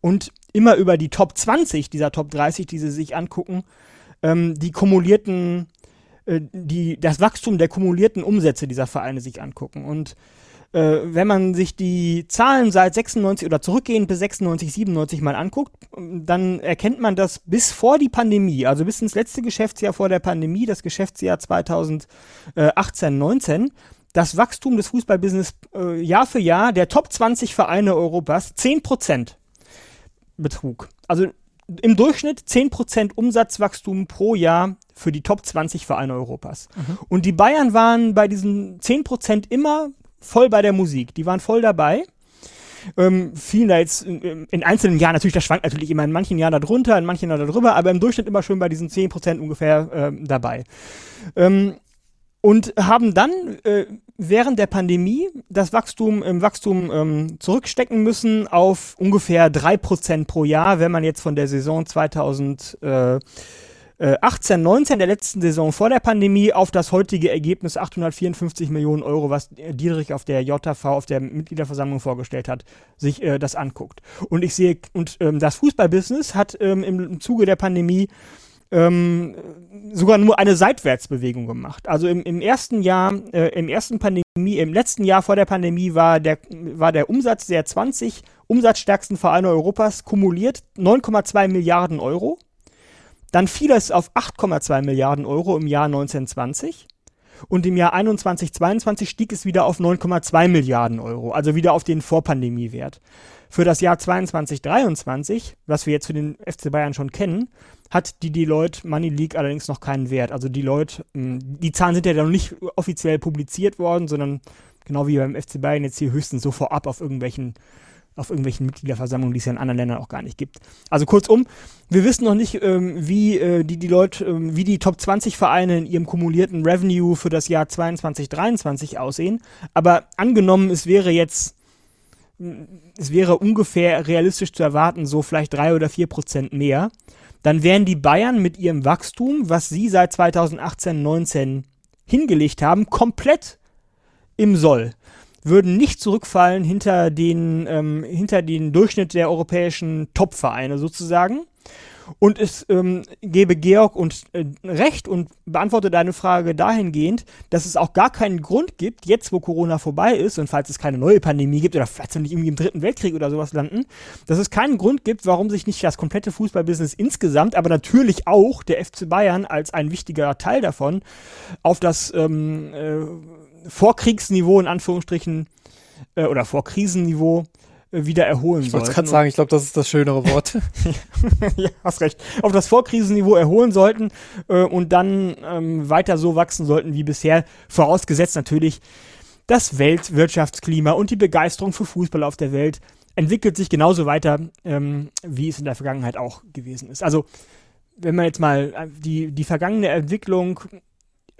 und immer über die Top 20 dieser Top 30, die sie sich angucken, ähm, die kumulierten, äh, die, das Wachstum der kumulierten Umsätze dieser Vereine sich angucken. Und äh, wenn man sich die Zahlen seit 96 oder zurückgehend bis 96, 97 mal anguckt, dann erkennt man, dass bis vor die Pandemie, also bis ins letzte Geschäftsjahr vor der Pandemie, das Geschäftsjahr 2018, 19, das Wachstum des Fußballbusiness äh, Jahr für Jahr der Top 20 Vereine Europas 10% betrug. Also im Durchschnitt 10% Umsatzwachstum pro Jahr für die Top 20 Vereine Europas. Mhm. Und die Bayern waren bei diesen 10% immer voll bei der Musik. Die waren voll dabei. Ähm, fielen da jetzt in, in, einzelnen Jahren, natürlich, das schwankt natürlich immer in manchen Jahren darunter, in manchen Jahren darüber, aber im Durchschnitt immer schön bei diesen 10% ungefähr äh, dabei. Ähm, und haben dann äh, während der Pandemie das Wachstum im Wachstum ähm, zurückstecken müssen auf ungefähr 3% pro Jahr, wenn man jetzt von der Saison 2000 äh, 18, äh, 19 der letzten Saison vor der Pandemie auf das heutige Ergebnis 854 Millionen Euro, was Dietrich auf der JV, auf der Mitgliederversammlung vorgestellt hat, sich äh, das anguckt. Und ich sehe, und ähm, das Fußballbusiness hat ähm, im, Zuge der Pandemie ähm, sogar nur eine Seitwärtsbewegung gemacht. Also im, im ersten Jahr, äh, im ersten Pandemie, im letzten Jahr vor der Pandemie war der, war der Umsatz der 20 umsatzstärksten Vereine Europas kumuliert 9,2 Milliarden Euro. Dann fiel es auf 8,2 Milliarden Euro im Jahr 1920 und im Jahr 21-22 stieg es wieder auf 9,2 Milliarden Euro, also wieder auf den Vorpandemiewert. Für das Jahr 22-23, was wir jetzt für den FC Bayern schon kennen, hat die Deloitte Money League allerdings noch keinen Wert. Also Deloitte, hm, die Zahlen sind ja noch nicht offiziell publiziert worden, sondern genau wie beim FC Bayern jetzt hier höchstens so vorab auf irgendwelchen auf irgendwelchen Mitgliederversammlungen, die es ja in anderen Ländern auch gar nicht gibt. Also kurzum, wir wissen noch nicht, ähm, wie äh, die, die Leute, ähm, wie die Top 20 Vereine in ihrem kumulierten Revenue für das Jahr 22, 23 aussehen. Aber angenommen, es wäre jetzt, es wäre ungefähr realistisch zu erwarten, so vielleicht drei oder vier Prozent mehr, dann wären die Bayern mit ihrem Wachstum, was sie seit 2018, 19 hingelegt haben, komplett im Soll würden nicht zurückfallen hinter den, ähm, hinter den Durchschnitt der europäischen Top-Vereine sozusagen. Und es ähm, gebe Georg und äh, recht und beantworte deine Frage dahingehend, dass es auch gar keinen Grund gibt, jetzt wo Corona vorbei ist und falls es keine neue Pandemie gibt oder falls wir nicht irgendwie im dritten Weltkrieg oder sowas landen, dass es keinen Grund gibt, warum sich nicht das komplette Fußballbusiness insgesamt, aber natürlich auch der FC Bayern als ein wichtiger Teil davon auf das ähm, äh, Vorkriegsniveau in Anführungsstrichen äh, oder Vorkrisenniveau äh, wieder erholen sollten. Ich wollte gerade sagen, ich glaube, das ist das schönere Wort. ja, hast recht. Auf das Vorkrisenniveau erholen sollten äh, und dann ähm, weiter so wachsen sollten wie bisher, vorausgesetzt natürlich, das Weltwirtschaftsklima und die Begeisterung für Fußball auf der Welt entwickelt sich genauso weiter, ähm, wie es in der Vergangenheit auch gewesen ist. Also, wenn man jetzt mal äh, die, die vergangene Entwicklung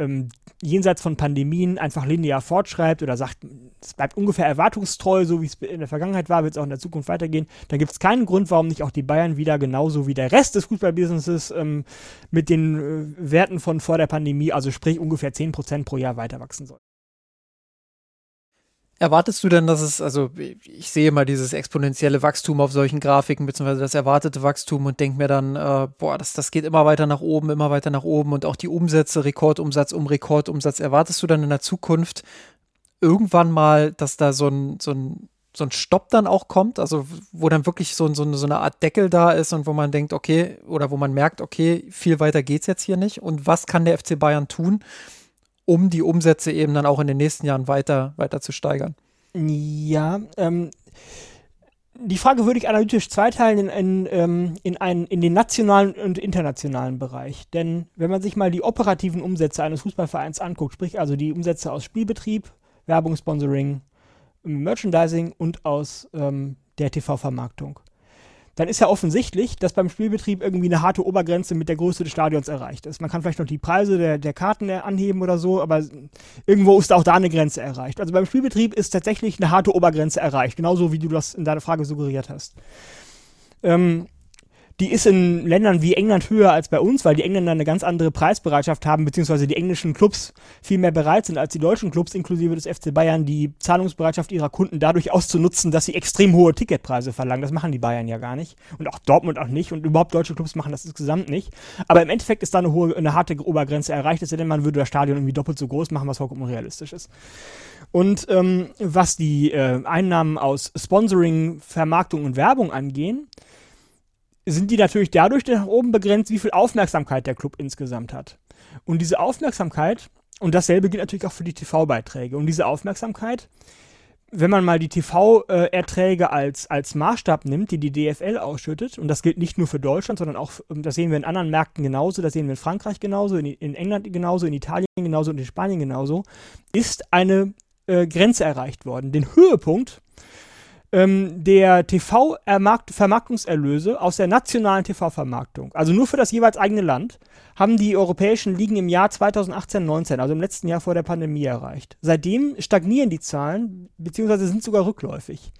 ähm, jenseits von Pandemien einfach linear fortschreibt oder sagt, es bleibt ungefähr erwartungstreu, so wie es in der Vergangenheit war, wird es auch in der Zukunft weitergehen, dann gibt es keinen Grund, warum nicht auch die Bayern wieder genauso wie der Rest des Fußballbusinesses ähm, mit den äh, Werten von vor der Pandemie, also sprich ungefähr 10% pro Jahr weiter wachsen. Erwartest du denn, dass es, also ich sehe mal dieses exponentielle Wachstum auf solchen Grafiken, beziehungsweise das erwartete Wachstum und denke mir dann, äh, boah, das, das geht immer weiter nach oben, immer weiter nach oben und auch die Umsätze, Rekordumsatz um Rekordumsatz. Erwartest du dann in der Zukunft irgendwann mal, dass da so ein, so ein, so ein Stopp dann auch kommt, also wo dann wirklich so, so, so eine Art Deckel da ist und wo man denkt, okay, oder wo man merkt, okay, viel weiter geht's jetzt hier nicht und was kann der FC Bayern tun? Um die Umsätze eben dann auch in den nächsten Jahren weiter, weiter zu steigern. Ja, ähm, die Frage würde ich analytisch zweiteilen in, in, ähm, in, einen, in den nationalen und internationalen Bereich. Denn wenn man sich mal die operativen Umsätze eines Fußballvereins anguckt, sprich also die Umsätze aus Spielbetrieb, Werbung, Sponsoring, Merchandising und aus ähm, der TV-Vermarktung, dann ist ja offensichtlich, dass beim Spielbetrieb irgendwie eine harte Obergrenze mit der Größe des Stadions erreicht ist. Man kann vielleicht noch die Preise der, der Karten anheben oder so, aber irgendwo ist auch da eine Grenze erreicht. Also beim Spielbetrieb ist tatsächlich eine harte Obergrenze erreicht, genauso wie du das in deiner Frage suggeriert hast. Ähm, die ist in Ländern wie England höher als bei uns, weil die Engländer eine ganz andere Preisbereitschaft haben, beziehungsweise die englischen Clubs viel mehr bereit sind als die deutschen Clubs, inklusive des FC Bayern, die Zahlungsbereitschaft ihrer Kunden dadurch auszunutzen, dass sie extrem hohe Ticketpreise verlangen. Das machen die Bayern ja gar nicht. Und auch Dortmund auch nicht. Und überhaupt deutsche Clubs machen das insgesamt nicht. Aber im Endeffekt ist da eine hohe, eine harte Obergrenze erreicht, es denn man würde das Stadion irgendwie doppelt so groß machen, was vollkommen unrealistisch ist. Und ähm, was die äh, Einnahmen aus Sponsoring, Vermarktung und Werbung angehen, sind die natürlich dadurch nach oben begrenzt, wie viel Aufmerksamkeit der Club insgesamt hat. Und diese Aufmerksamkeit, und dasselbe gilt natürlich auch für die TV-Beiträge, und diese Aufmerksamkeit, wenn man mal die TV-Erträge als, als Maßstab nimmt, die die DFL ausschüttet, und das gilt nicht nur für Deutschland, sondern auch, das sehen wir in anderen Märkten genauso, das sehen wir in Frankreich genauso, in, in England genauso, in Italien genauso und in Spanien genauso, ist eine äh, Grenze erreicht worden. Den Höhepunkt ähm, der TV-Vermarktungserlöse aus der nationalen TV-Vermarktung, also nur für das jeweils eigene Land, haben die europäischen Ligen im Jahr 2018-19, also im letzten Jahr vor der Pandemie, erreicht. Seitdem stagnieren die Zahlen, beziehungsweise sind sogar rückläufig.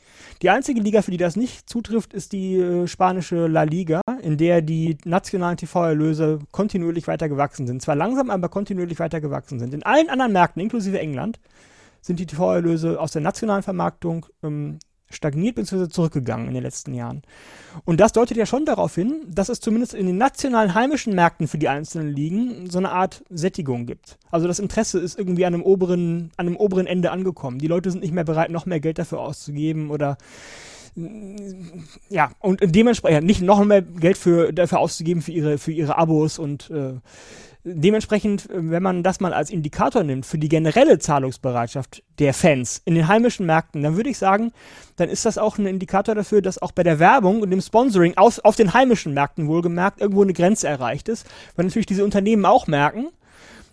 Die einzige Liga, für die das nicht zutrifft, ist die äh, spanische La Liga, in der die nationalen TV-Erlöse kontinuierlich weiter gewachsen sind. Zwar langsam, aber kontinuierlich weiter gewachsen sind. In allen anderen Märkten, inklusive England, sind die TV-Erlöse aus der nationalen Vermarktung ähm, stagniert bzw. zurückgegangen in den letzten Jahren. Und das deutet ja schon darauf hin, dass es zumindest in den nationalen heimischen Märkten für die einzelnen Ligen so eine Art Sättigung gibt. Also das Interesse ist irgendwie an einem oberen, an einem oberen Ende angekommen. Die Leute sind nicht mehr bereit, noch mehr Geld dafür auszugeben oder ja, und dementsprechend nicht noch mehr Geld für, dafür auszugeben für ihre, für ihre Abos und äh, dementsprechend, wenn man das mal als Indikator nimmt für die generelle Zahlungsbereitschaft der Fans in den heimischen Märkten, dann würde ich sagen, dann ist das auch ein Indikator dafür, dass auch bei der Werbung und dem Sponsoring aus, auf den heimischen Märkten wohlgemerkt irgendwo eine Grenze erreicht ist, weil natürlich diese Unternehmen auch merken,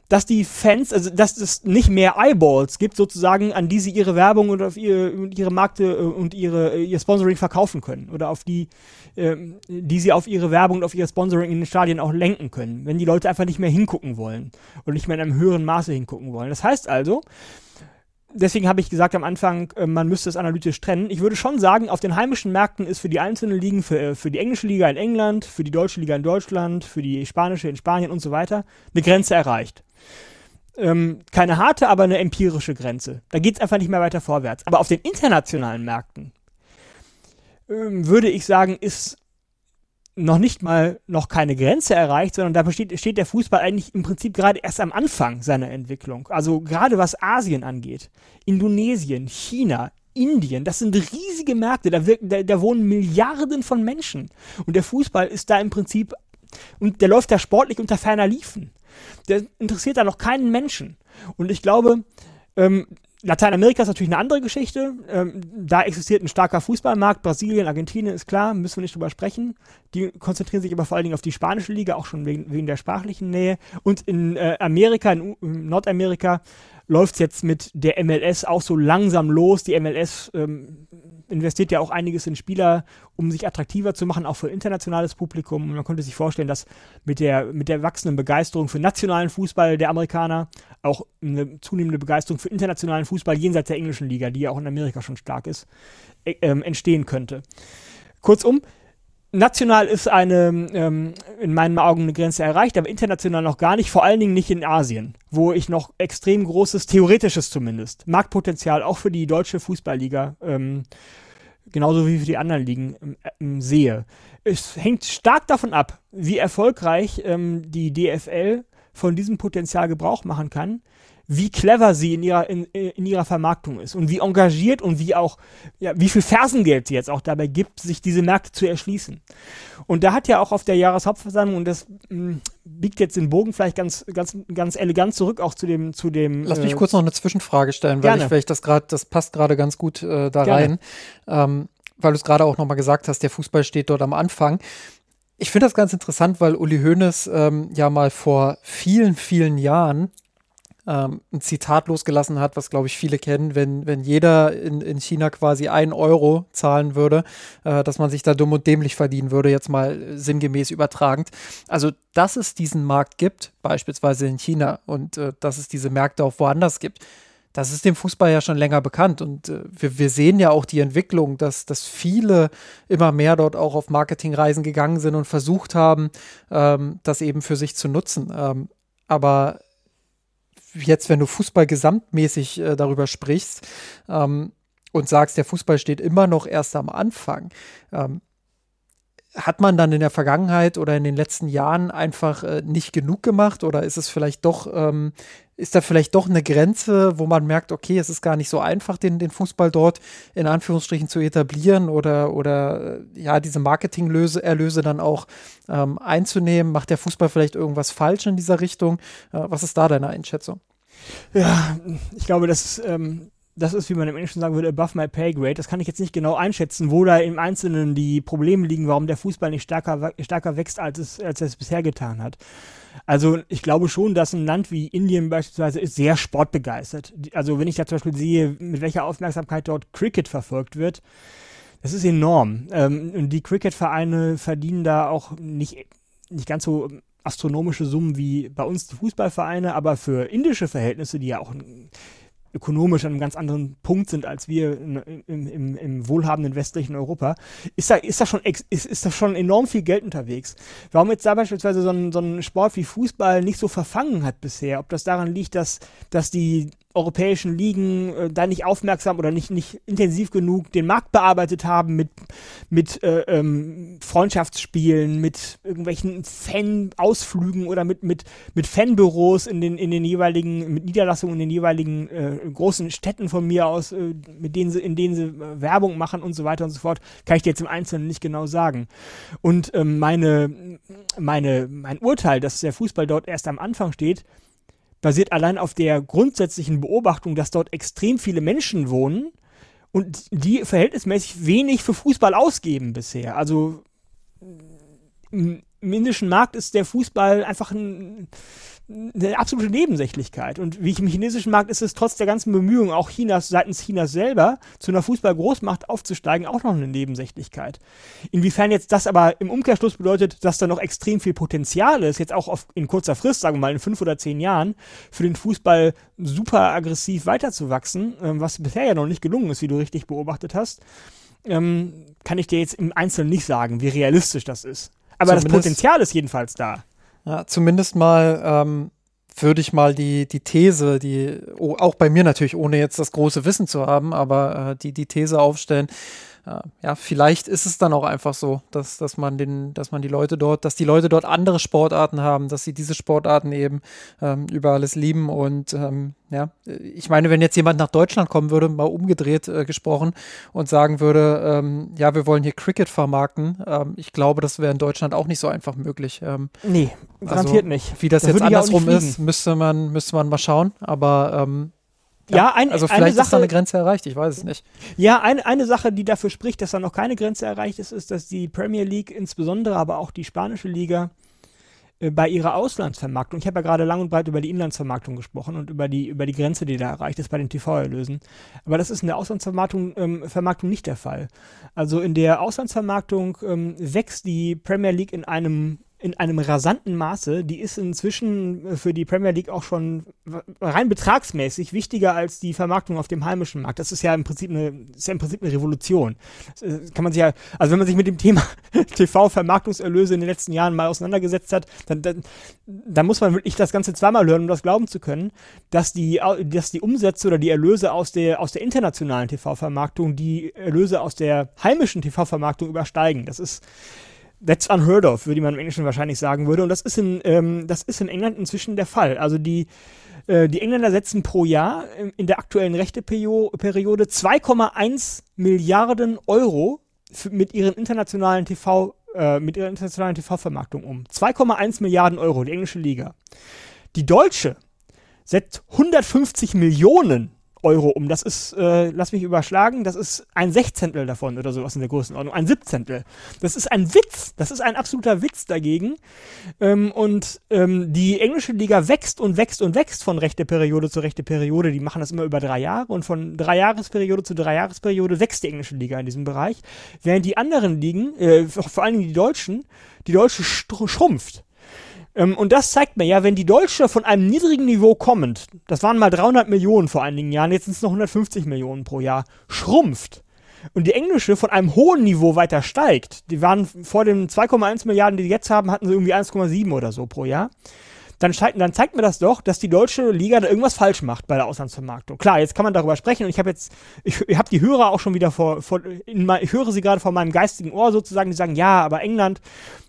dass die Fans, also dass es nicht mehr Eyeballs gibt, sozusagen, an die sie ihre Werbung und auf ihre, ihre Markte äh, und ihre, äh, ihr Sponsoring verkaufen können. Oder auf die, äh, die sie auf ihre Werbung und auf ihr Sponsoring in den Stadien auch lenken können. Wenn die Leute einfach nicht mehr hingucken wollen und nicht mehr in einem höheren Maße hingucken wollen. Das heißt also, deswegen habe ich gesagt am Anfang, man müsste es analytisch trennen. Ich würde schon sagen, auf den heimischen Märkten ist für die einzelnen Ligen, für, für die englische Liga in England, für die deutsche Liga in Deutschland, für die spanische in Spanien und so weiter, eine Grenze erreicht ähm, keine harte, aber eine empirische Grenze. Da geht es einfach nicht mehr weiter vorwärts. Aber auf den internationalen Märkten ähm, würde ich sagen, ist noch nicht mal noch keine Grenze erreicht, sondern da besteht, steht der Fußball eigentlich im Prinzip gerade erst am Anfang seiner Entwicklung. Also gerade was Asien angeht. Indonesien, China, Indien, das sind riesige Märkte, da, wirken, da, da wohnen Milliarden von Menschen. Und der Fußball ist da im Prinzip, und der läuft da sportlich unter ferner Liefen der interessiert da noch keinen Menschen. Und ich glaube, ähm, Lateinamerika ist natürlich eine andere Geschichte. Ähm, da existiert ein starker Fußballmarkt. Brasilien, Argentinien ist klar, müssen wir nicht drüber sprechen. Die konzentrieren sich aber vor allen Dingen auf die spanische Liga, auch schon wegen, wegen der sprachlichen Nähe. Und in äh, Amerika, in, in Nordamerika, läuft es jetzt mit der MLS auch so langsam los. Die MLS ähm, investiert ja auch einiges in Spieler, um sich attraktiver zu machen, auch für internationales Publikum. Und man konnte sich vorstellen, dass mit der, mit der wachsenden Begeisterung für nationalen Fußball der Amerikaner auch eine zunehmende Begeisterung für internationalen Fußball jenseits der englischen Liga, die ja auch in Amerika schon stark ist, äh, entstehen könnte. Kurzum, national ist eine, ähm, in meinen Augen eine Grenze erreicht, aber international noch gar nicht, vor allen Dingen nicht in Asien, wo ich noch extrem großes, theoretisches zumindest, Marktpotenzial auch für die deutsche Fußballliga, ähm, genauso wie für die anderen Ligen, ähm, ähm sehe. Es hängt stark davon ab, wie erfolgreich ähm, die DFL von diesem Potenzial Gebrauch machen kann, wie clever sie in ihrer, in, in ihrer Vermarktung ist und wie engagiert und wie auch, ja, wie viel Fersengeld sie jetzt auch dabei gibt, sich diese Märkte zu erschließen. Und da hat ja auch auf der Jahreshauptversammlung, und das mh, hm, biegt jetzt den Bogen vielleicht ganz, ganz, ganz elegant zurück, auch zu dem, zu dem. Lass mich äh, kurz noch eine Zwischenfrage stellen, weil, ich, weil ich das gerade, das passt gerade ganz gut äh, da gerne. rein. Ähm, weil du es gerade auch nochmal gesagt hast, der Fußball steht dort am Anfang. Ich finde das ganz interessant, weil Uli Hoeneß ähm, ja mal vor vielen, vielen Jahren ähm, ein Zitat losgelassen hat, was glaube ich viele kennen, wenn, wenn jeder in, in China quasi einen Euro zahlen würde, äh, dass man sich da dumm und dämlich verdienen würde, jetzt mal sinngemäß übertragend. Also, dass es diesen Markt gibt, beispielsweise in China, und äh, dass es diese Märkte auch woanders gibt, das ist dem Fußball ja schon länger bekannt. Und äh, wir, wir, sehen ja auch die Entwicklung, dass, dass viele immer mehr dort auch auf Marketingreisen gegangen sind und versucht haben, ähm, das eben für sich zu nutzen. Ähm, aber jetzt, wenn du Fußball gesamtmäßig äh, darüber sprichst ähm, und sagst, der Fußball steht immer noch erst am Anfang, ähm, hat man dann in der Vergangenheit oder in den letzten Jahren einfach äh, nicht genug gemacht oder ist es vielleicht doch, ähm, ist da vielleicht doch eine Grenze, wo man merkt, okay, es ist gar nicht so einfach, den, den Fußball dort in Anführungsstrichen zu etablieren oder, oder äh, ja, diese Marketingerlöse dann auch ähm, einzunehmen? Macht der Fußball vielleicht irgendwas falsch in dieser Richtung? Äh, was ist da deine Einschätzung? Ja, ich glaube, das ähm, das ist, wie man im Englischen sagen würde, above my pay grade. Das kann ich jetzt nicht genau einschätzen, wo da im Einzelnen die Probleme liegen, warum der Fußball nicht stärker, stärker wächst, als es, als es bisher getan hat. Also ich glaube schon, dass ein Land wie Indien beispielsweise ist sehr sportbegeistert. Also wenn ich da zum Beispiel sehe, mit welcher Aufmerksamkeit dort Cricket verfolgt wird, das ist enorm. Ähm, und die Cricket-Vereine verdienen da auch nicht, nicht ganz so astronomische Summen wie bei uns Fußballvereine, aber für indische Verhältnisse, die ja auch ökonomisch an einem ganz anderen Punkt sind als wir im, im, im wohlhabenden westlichen Europa, ist da, ist, da schon, ist, ist da schon enorm viel Geld unterwegs. Warum jetzt da beispielsweise so ein, so ein Sport wie Fußball nicht so verfangen hat bisher, ob das daran liegt, dass, dass die europäischen Ligen äh, da nicht aufmerksam oder nicht, nicht intensiv genug den Markt bearbeitet haben mit, mit äh, ähm, Freundschaftsspielen, mit irgendwelchen Fan-Ausflügen oder mit, mit, mit Fanbüros in den, in den jeweiligen, mit Niederlassungen in den jeweiligen äh, großen Städten von mir aus, äh, mit denen sie, in denen sie äh, Werbung machen und so weiter und so fort, kann ich dir jetzt im Einzelnen nicht genau sagen. Und ähm, meine, meine, mein Urteil, dass der Fußball dort erst am Anfang steht, basiert allein auf der grundsätzlichen Beobachtung, dass dort extrem viele Menschen wohnen und die verhältnismäßig wenig für Fußball ausgeben bisher. Also im indischen Markt ist der Fußball einfach ein eine absolute Nebensächlichkeit. Und wie ich im chinesischen Markt ist es trotz der ganzen Bemühungen, auch Chinas seitens Chinas selber, zu einer Fußball-Großmacht aufzusteigen, auch noch eine Nebensächlichkeit. Inwiefern jetzt das aber im Umkehrschluss bedeutet, dass da noch extrem viel Potenzial ist, jetzt auch auf, in kurzer Frist, sagen wir mal in fünf oder zehn Jahren, für den Fußball super aggressiv weiterzuwachsen, ähm, was bisher ja noch nicht gelungen ist, wie du richtig beobachtet hast, ähm, kann ich dir jetzt im Einzelnen nicht sagen, wie realistisch das ist. Aber Zumindest das Potenzial ist jedenfalls da. Ja, zumindest mal ähm, würde ich mal die, die These, die oh, auch bei mir natürlich, ohne jetzt das große Wissen zu haben, aber äh, die, die These aufstellen, ja, vielleicht ist es dann auch einfach so, dass, dass man den, dass man die Leute dort, dass die Leute dort andere Sportarten haben, dass sie diese Sportarten eben ähm, über alles lieben. Und ähm, ja, ich meine, wenn jetzt jemand nach Deutschland kommen würde, mal umgedreht äh, gesprochen und sagen würde, ähm, ja, wir wollen hier Cricket vermarkten, ähm, ich glaube, das wäre in Deutschland auch nicht so einfach möglich. Ähm, nee, garantiert also, nicht. Wie das, das jetzt andersrum ist, müsste man, müsste man mal schauen. Aber ähm, Ja, ja ein, also vielleicht Sache, ist da eine Grenze erreicht, ich weiß es nicht. Ja, eine, eine Sache, die dafür spricht, dass da noch keine Grenze erreicht ist, ist, dass die Premier League insbesondere, aber auch die spanische Liga äh, bei ihrer Auslandsvermarktung, ich habe ja gerade lang und breit über die Inlandsvermarktung gesprochen und über die, über die Grenze, die da erreicht ist bei den TV-Erlösen. Aber das ist in der Auslandsvermarktung ähm, Vermarktung nicht der Fall. Also in der Auslandsvermarktung ähm, wächst die Premier League in einem in einem rasanten Maße. Die ist inzwischen äh, für die Premier League auch schon rein betragsmäßig wichtiger als die Vermarktung auf dem heimischen Markt. Das ist ja im Prinzip eine, ist ja im Prinzip eine Revolution. Das äh, kann man sich ja, also wenn man sich mit dem Thema TV-Vermarktungserlöse in den letzten Jahren mal auseinandergesetzt hat, dann, dann, dann muss man wirklich das Ganze zweimal hören, um das glauben zu können, dass die, dass die Umsätze oder die Erlöse aus der, aus der internationalen TV-Vermarktung die Erlöse aus der heimischen TV-Vermarktung übersteigen. Das ist, That's unheard of, würde man im Englischen wahrscheinlich sagen würde. Und das ist in, ähm, das ist in England inzwischen der Fall. Also die, äh, die Engländer setzen pro Jahr in der aktuellen Rechteperiode 2,1 Milliarden Euro mit ihren internationalen TV, äh, mit ihrer internationalen TV-Vermarktung um. 2,1 Milliarden Euro, die englische Liga. Die deutsche setzt 150 Millionen Euro um. Das ist, äh, lass mich überschlagen, das ist ein Sechzehntel davon oder sowas in der Größenordnung, ein Siebzehntel. Das ist ein Witz, das ist ein absoluter Witz dagegen. Ähm, und ähm, die englische Liga wächst und wächst und wächst von rechte Periode zu rechte Periode. Die machen das immer über drei Jahre und von drei Jahresperiode zu drei Jahresperiode wächst die englische Liga in diesem Bereich. Während die anderen Ligen, äh, vor allen Dingen die Deutschen, die Deutsche schrumpft. Ähm, und das zeigt mir ja, wenn die Deutsche von einem niedrigen Niveau kommend, das waren mal 300 Millionen vor einigen Jahren, jetzt sind es noch 150 Millionen pro Jahr, schrumpft und die englische von einem hohen Niveau weiter steigt, die waren vor den 2,1 Milliarden, die sie jetzt haben, hatten sie irgendwie 1,7 oder so pro Jahr dann, dann, zeigt mir das doch, dass die deutsche Liga da irgendwas falsch macht bei der Auslandsvermarktung. Klar, jetzt kann man darüber sprechen und ich habe jetzt, ich, ich habe die Hörer auch schon wieder vor, vor mein, ich höre sie gerade vor meinem geistigen Ohr sozusagen, die sagen, ja, aber England,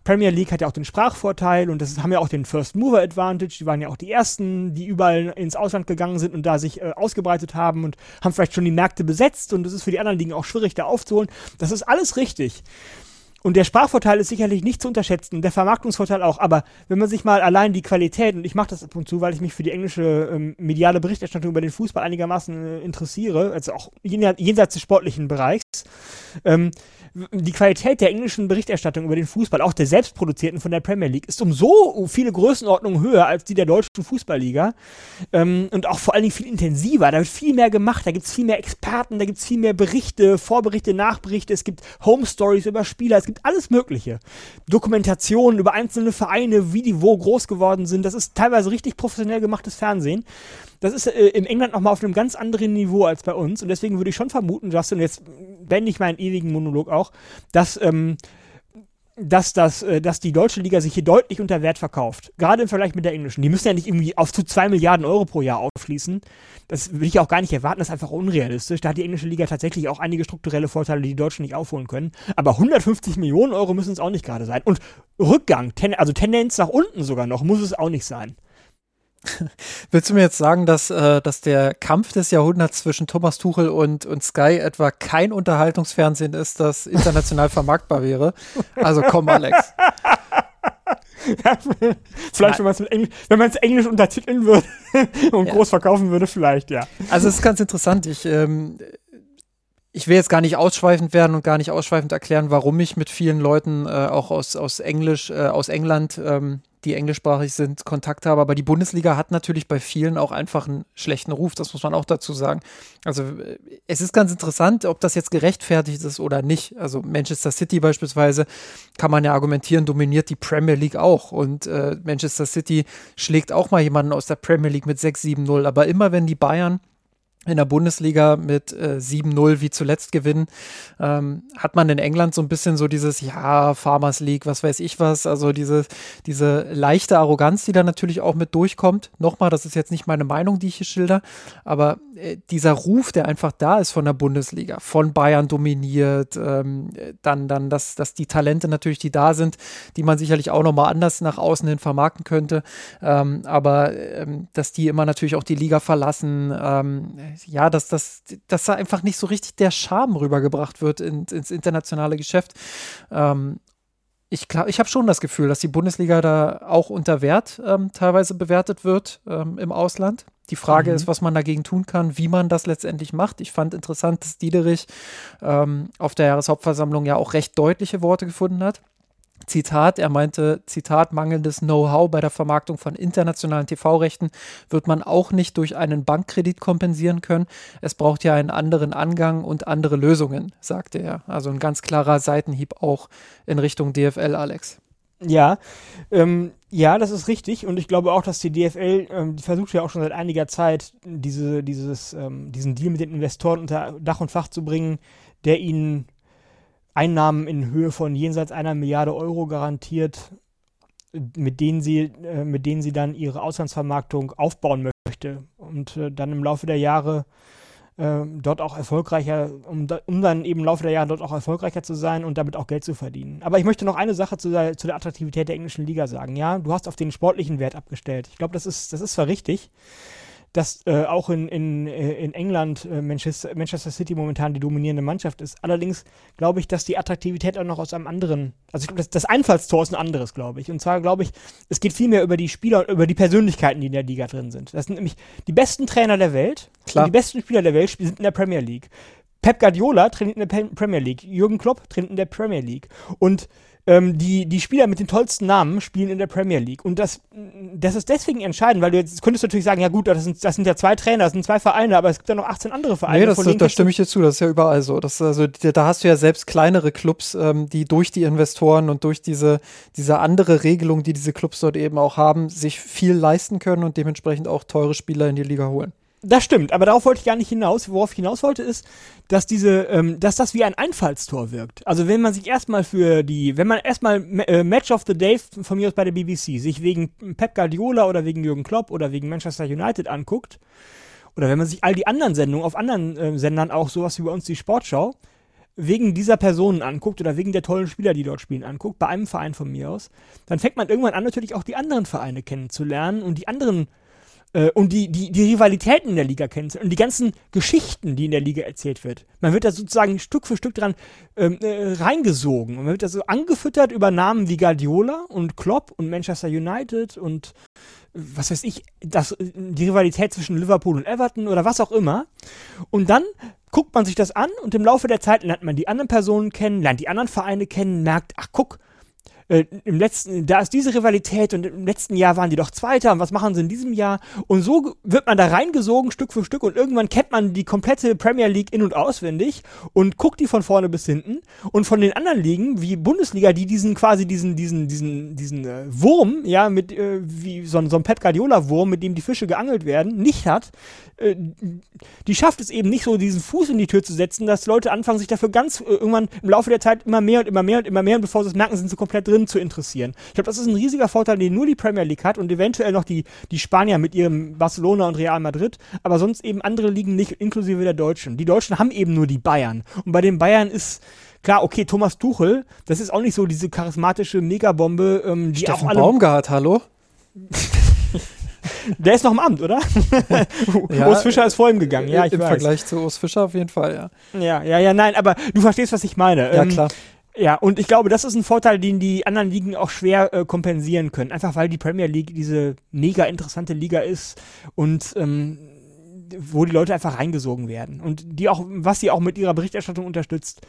Premier League hat ja auch den Sprachvorteil und das haben ja auch den First Mover Advantage. Die waren ja auch die ersten, die überall ins Ausland gegangen sind und da sich äh, ausgebreitet haben und haben vielleicht schon die Märkte besetzt und das ist für die anderen Ligen auch schwierig da aufzuholen. Das ist alles richtig. Und der Sprachvorteil ist sicherlich nicht zu unterschätzen, der Vermarktungsvorteil auch. Aber wenn man sich mal allein die Qualität, und ich mache das ab und zu, weil ich mich für die englische ähm, mediale Berichterstattung über den Fußball einigermaßen äh, interessiere, also auch jenseits des sportlichen Bereichs, ähm, die Qualität der englischen Berichterstattung über den Fußball, auch der selbstproduzierten von der Premier League, ist um so viele Größenordnungen höher als die der deutschen Fußballliga. Ähm, und auch vor allen Dingen viel intensiver. Da wird viel mehr gemacht, da gibt es viel mehr Experten, da gibt es viel mehr Berichte, Vorberichte, Nachberichte, es gibt Home Stories über Spieler, es gibt alles Mögliche. Dokumentationen über einzelne Vereine, wie die wo groß geworden sind. Das ist teilweise richtig professionell gemachtes Fernsehen. Das ist äh, in England nochmal auf einem ganz anderen Niveau als bei uns. Und deswegen würde ich schon vermuten, Justin, jetzt beende ich meinen ewigen Monolog auch, dass, ähm, dass, das, äh, dass die deutsche Liga sich hier deutlich unter Wert verkauft. Gerade im Vergleich mit der englischen. Die müssen ja nicht irgendwie auf zu 2 Milliarden Euro pro Jahr aufschließen. Das will ich auch gar nicht erwarten. Das ist einfach unrealistisch. Da hat die englische Liga tatsächlich auch einige strukturelle Vorteile, die die Deutschen nicht aufholen können. Aber 150 Millionen Euro müssen es auch nicht gerade sein. Und Rückgang, ten, also Tendenz nach unten sogar noch, muss es auch nicht sein. Willst du mir jetzt sagen, dass, äh, dass der Kampf des Jahrhunderts zwischen Thomas Tuchel und, und Sky etwa kein Unterhaltungsfernsehen ist, das international vermarktbar wäre? Also komm, Alex. Vielleicht, wenn man es Englisch, Englisch untertiteln würde und ja. groß verkaufen würde, vielleicht, ja. Also es ist ganz interessant. Ich, ähm, ich will jetzt gar nicht ausschweifend werden und gar nicht ausschweifend erklären, warum ich mit vielen Leuten äh, auch aus, aus Englisch, äh, aus England ähm, die englischsprachig sind, Kontakt habe. Aber die Bundesliga hat natürlich bei vielen auch einfach einen schlechten Ruf, das muss man auch dazu sagen. Also äh, es ist ganz interessant, ob das jetzt gerechtfertigt ist oder nicht. Also Manchester City beispielsweise kann man ja argumentieren, dominiert die Premier League auch. Und äh, Manchester City schlägt auch mal jemanden aus der Premier League mit 6-7-0. Aber immer wenn die Bayern in der Bundesliga mit äh, 7-0 wie zuletzt gewinnen, ähm, hat man in England so ein bisschen so dieses, ja, Farmers League, was weiß ich was, also diese, diese leichte Arroganz, die da natürlich auch mit durchkommt. Nochmal, das ist jetzt nicht meine Meinung, die ich hier schilder, aber äh, dieser Ruf, der einfach da ist von der Bundesliga, von Bayern dominiert, ähm, dann, dann, dass, dass die Talente natürlich, die da sind, die man sicherlich auch nochmal anders nach außen hin vermarkten könnte, ähm, aber ähm, dass die immer natürlich auch die Liga verlassen, ähm, ja, dass, dass, dass da einfach nicht so richtig der Charme rübergebracht wird in, ins internationale Geschäft. Ähm, ich, ich habe schon das Gefühl, dass die Bundesliga da auch unter Wert ähm, teilweise bewertet wird ähm, im Ausland. Die Frage mhm. ist, was man dagegen tun kann, wie man das letztendlich macht. Ich fand interessant, dass Diederich ähm, auf der Jahreshauptversammlung ja auch recht deutliche Worte gefunden hat. Zitat, er meinte, Zitat, mangelndes Know-how bei der Vermarktung von internationalen TV-Rechten wird man auch nicht durch einen Bankkredit kompensieren können. Es braucht ja einen anderen Angang und andere Lösungen, sagte er. Also ein ganz klarer Seitenhieb auch in Richtung DFL, Alex. Ja, ähm, ja, das ist richtig. Und ich glaube auch, dass die DFL, ähm, die versucht ja auch schon seit einiger Zeit, diese, dieses, ähm, diesen Deal mit den Investoren unter Dach und Fach zu bringen, der ihnen Einnahmen in Höhe von jenseits einer Milliarde Euro garantiert, mit denen sie, äh, mit denen sie dann ihre Auslandsvermarktung aufbauen möchte und äh, dann im Laufe der Jahre äh, dort auch erfolgreicher, um, um, dann eben im Laufe der Jahre dort auch erfolgreicher zu sein und damit auch Geld zu verdienen. Aber ich möchte noch eine Sache zu der, zu der Attraktivität der englischen Liga sagen. Ja, du hast auf den sportlichen Wert abgestellt. Ich glaube, das ist, das ist zwar richtig dass äh, auch in, in, äh, in England äh, Manchester, Manchester City momentan die dominierende Mannschaft ist. Allerdings glaube ich, dass die Attraktivität auch noch aus einem anderen, also ich, das, das Einfallstor ist ein anderes, glaube ich. Und zwar glaube ich, es geht vielmehr über die Spieler, über die Persönlichkeiten, die in der Liga drin sind. Das sind nämlich die besten Trainer der Welt, Klar. die besten Spieler der Welt sind in der Premier League. Pep Guardiola trainiert in der Premier League, Jürgen Klopp trainiert in der Premier League und ähm, die, die Spieler mit den tollsten Namen spielen in der Premier League. Und das, das ist deswegen entscheidend, weil du jetzt könntest natürlich sagen, ja gut, das sind, das sind ja zwei Trainer, das sind zwei Vereine, aber es gibt ja noch 18 andere Vereine. Nee, das, das, da stimme ich dir zu, das ist ja überall so. Das, also, da hast du ja selbst kleinere Clubs, ähm, die durch die Investoren und durch diese, diese andere Regelung, die diese Clubs dort eben auch haben, sich viel leisten können und dementsprechend auch teure Spieler in die Liga holen. Das stimmt, aber darauf wollte ich gar nicht hinaus. Worauf ich hinaus wollte, ist, dass diese, ähm, dass das wie ein Einfallstor wirkt. Also wenn man sich erstmal für die, wenn man erstmal äh, Match of the Day von mir aus bei der BBC sich wegen Pep Guardiola oder wegen Jürgen Klopp oder wegen Manchester United anguckt, oder wenn man sich all die anderen Sendungen auf anderen äh, Sendern auch sowas wie bei uns die Sportschau wegen dieser Personen anguckt oder wegen der tollen Spieler, die dort spielen, anguckt, bei einem Verein von mir aus, dann fängt man irgendwann an, natürlich auch die anderen Vereine kennenzulernen und die anderen äh, und die, die, die Rivalitäten in der Liga kennen und die ganzen Geschichten, die in der Liga erzählt wird. Man wird da sozusagen Stück für Stück dran ähm, äh, reingesogen. Und man wird da so angefüttert über Namen wie Guardiola und Klopp und Manchester United und was weiß ich, das, die Rivalität zwischen Liverpool und Everton oder was auch immer. Und dann guckt man sich das an und im Laufe der Zeit lernt man die anderen Personen kennen, lernt die anderen Vereine kennen, merkt, ach guck, äh, im letzten, da ist diese Rivalität und im letzten Jahr waren die doch Zweiter und was machen sie in diesem Jahr? Und so wird man da reingesogen, Stück für Stück und irgendwann kennt man die komplette Premier League in- und auswendig und guckt die von vorne bis hinten. Und von den anderen Ligen, wie Bundesliga, die diesen quasi diesen, diesen, diesen, diesen äh, Wurm, ja, mit, äh, wie so, so ein Pep Guardiola-Wurm, mit dem die Fische geangelt werden, nicht hat, äh, die schafft es eben nicht so, diesen Fuß in die Tür zu setzen, dass Leute anfangen, sich dafür ganz äh, irgendwann im Laufe der Zeit immer mehr und immer mehr und immer mehr und bevor sie es merken, sind sie komplett drin Firmen zu interessieren. Ich glaube, das ist ein riesiger Vorteil, den nur die Premier League hat und eventuell noch die, die Spanier mit ihrem Barcelona und Real Madrid, aber sonst eben andere Ligen nicht, inklusive der Deutschen. Die Deutschen haben eben nur die Bayern. Und bei den Bayern ist klar, okay, Thomas Tuchel, das ist auch nicht so diese charismatische Megabombe, ähm, die Steffen auch alle. Baumgart, hallo? Der ist noch im Amt, oder? ja, Urs Fischer ist vor ihm gegangen, ja, ich Im weiß. Vergleich zu Urs Fischer auf jeden Fall, ja. Ja, ja, ja, nein, aber du verstehst, was ich meine. Ja, ähm, klar. Ja, und ich glaube, das ist ein Vorteil, den die anderen Ligen auch schwer äh, kompensieren können. Einfach weil die Premier League diese mega interessante Liga ist und ähm, wo die Leute einfach reingesogen werden. Und die auch, was sie auch mit ihrer Berichterstattung unterstützt.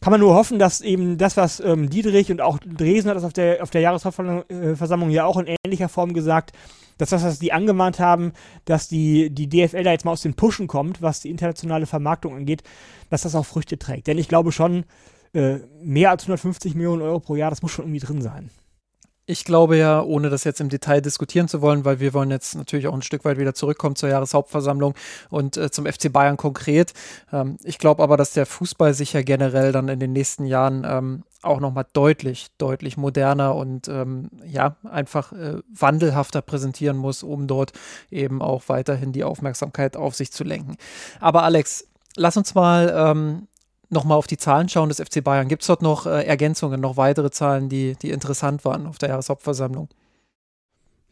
Kann man nur hoffen, dass eben das, was ähm, Dietrich und auch Dresen hat das auf der, auf der Jahresversammlung ja auch in ähnlicher Form gesagt, dass das, was die angemahnt haben, dass die, die DFL da jetzt mal aus den Pushen kommt, was die internationale Vermarktung angeht, dass das auch Früchte trägt. Denn ich glaube schon, äh, mehr als 150 Millionen Euro pro Jahr, das muss schon irgendwie drin sein. Ich glaube ja, ohne das jetzt im Detail diskutieren zu wollen, weil wir wollen jetzt natürlich auch ein Stück weit wieder zurückkommen zur Jahreshauptversammlung und äh, zum FC Bayern konkret. Ähm, ich glaube aber, dass der Fußball sich ja generell dann in den nächsten Jahren ähm, auch nochmal deutlich, deutlich moderner und ähm, ja, einfach äh, wandelhafter präsentieren muss, um dort eben auch weiterhin die Aufmerksamkeit auf sich zu lenken. Aber Alex, lass uns mal ähm, nochmal auf die Zahlen schauen des FC Bayern. Gibt es dort noch äh, Ergänzungen, noch weitere Zahlen, die, die interessant waren auf der Jahreshauptversammlung?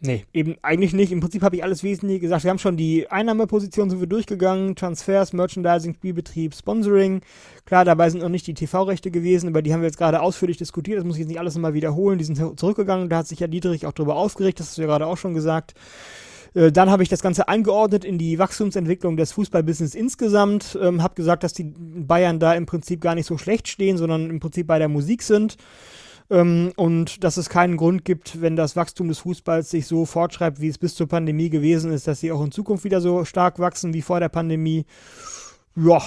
Nee, eben eigentlich nicht. Im Prinzip habe ich alles Wesentliche gesagt. Wir haben schon die Einnahmepositionen sind wir durchgegangen, Transfers, Merchandising, Spielbetrieb, Sponsoring. Klar, dabei sind noch nicht die TV-Rechte gewesen, aber die haben wir jetzt gerade ausführlich diskutiert. Das muss ich jetzt nicht alles nochmal wiederholen. Die sind zurückgegangen. Da hat sich ja Dietrich auch darüber aufgeregt. Das hast du ja gerade auch schon gesagt. Äh, dann habe ich das Ganze eingeordnet in die Wachstumsentwicklung des Fußballbusiness insgesamt. Ähm, habe gesagt, dass die Bayern da im Prinzip gar nicht so schlecht stehen, sondern im Prinzip bei der Musik sind. Ähm, und dass es keinen Grund gibt, wenn das Wachstum des Fußballs sich so fortschreibt, wie es bis zur Pandemie gewesen ist, dass sie auch in Zukunft wieder so stark wachsen wie vor der Pandemie. Ja,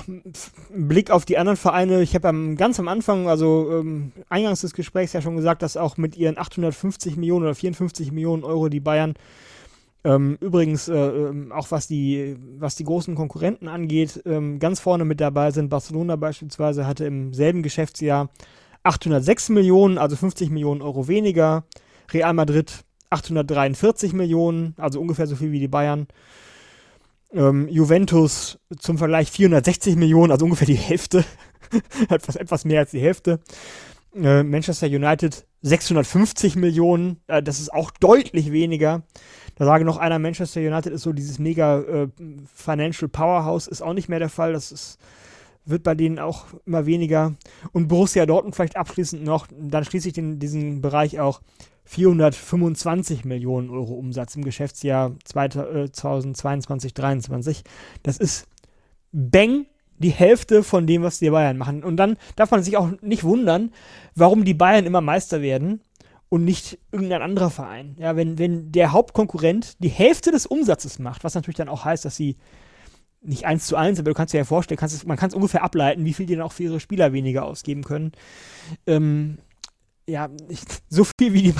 Blick auf die anderen Vereine. Ich habe ganz am Anfang, also ähm, eingangs des Gesprächs ja schon gesagt, dass auch mit ihren 850 Millionen oder 54 Millionen Euro die Bayern ähm, übrigens, äh, ähm, auch was die, was die großen Konkurrenten angeht, ähm, ganz vorne mit dabei sind. Barcelona beispielsweise hatte im selben Geschäftsjahr 806 Millionen, also 50 Millionen Euro weniger. Real Madrid 843 Millionen, also ungefähr so viel wie die Bayern. Ähm, Juventus zum Vergleich 460 Millionen, also ungefähr die Hälfte. etwas, etwas mehr als die Hälfte. Äh, Manchester United 650 Millionen, äh, das ist auch deutlich weniger. Da sage noch einer, Manchester United ist so dieses mega äh, Financial Powerhouse, ist auch nicht mehr der Fall. Das ist wird bei denen auch immer weniger. Und Borussia Dortmund vielleicht abschließend noch, dann schließe ich den, diesen Bereich auch 425 Millionen Euro Umsatz im Geschäftsjahr 2022, 2023. Äh, das ist bang die Hälfte von dem, was die Bayern machen. Und dann darf man sich auch nicht wundern, warum die Bayern immer Meister werden und nicht irgendein anderer Verein. Ja, wenn, wenn der Hauptkonkurrent die Hälfte des Umsatzes macht, was natürlich dann auch heißt, dass sie nicht eins zu eins, aber du kannst dir ja vorstellen, kannst es, man kann es ungefähr ableiten, wie viel die dann auch für ihre Spieler weniger ausgeben können. Ähm, ja, so viel wie die,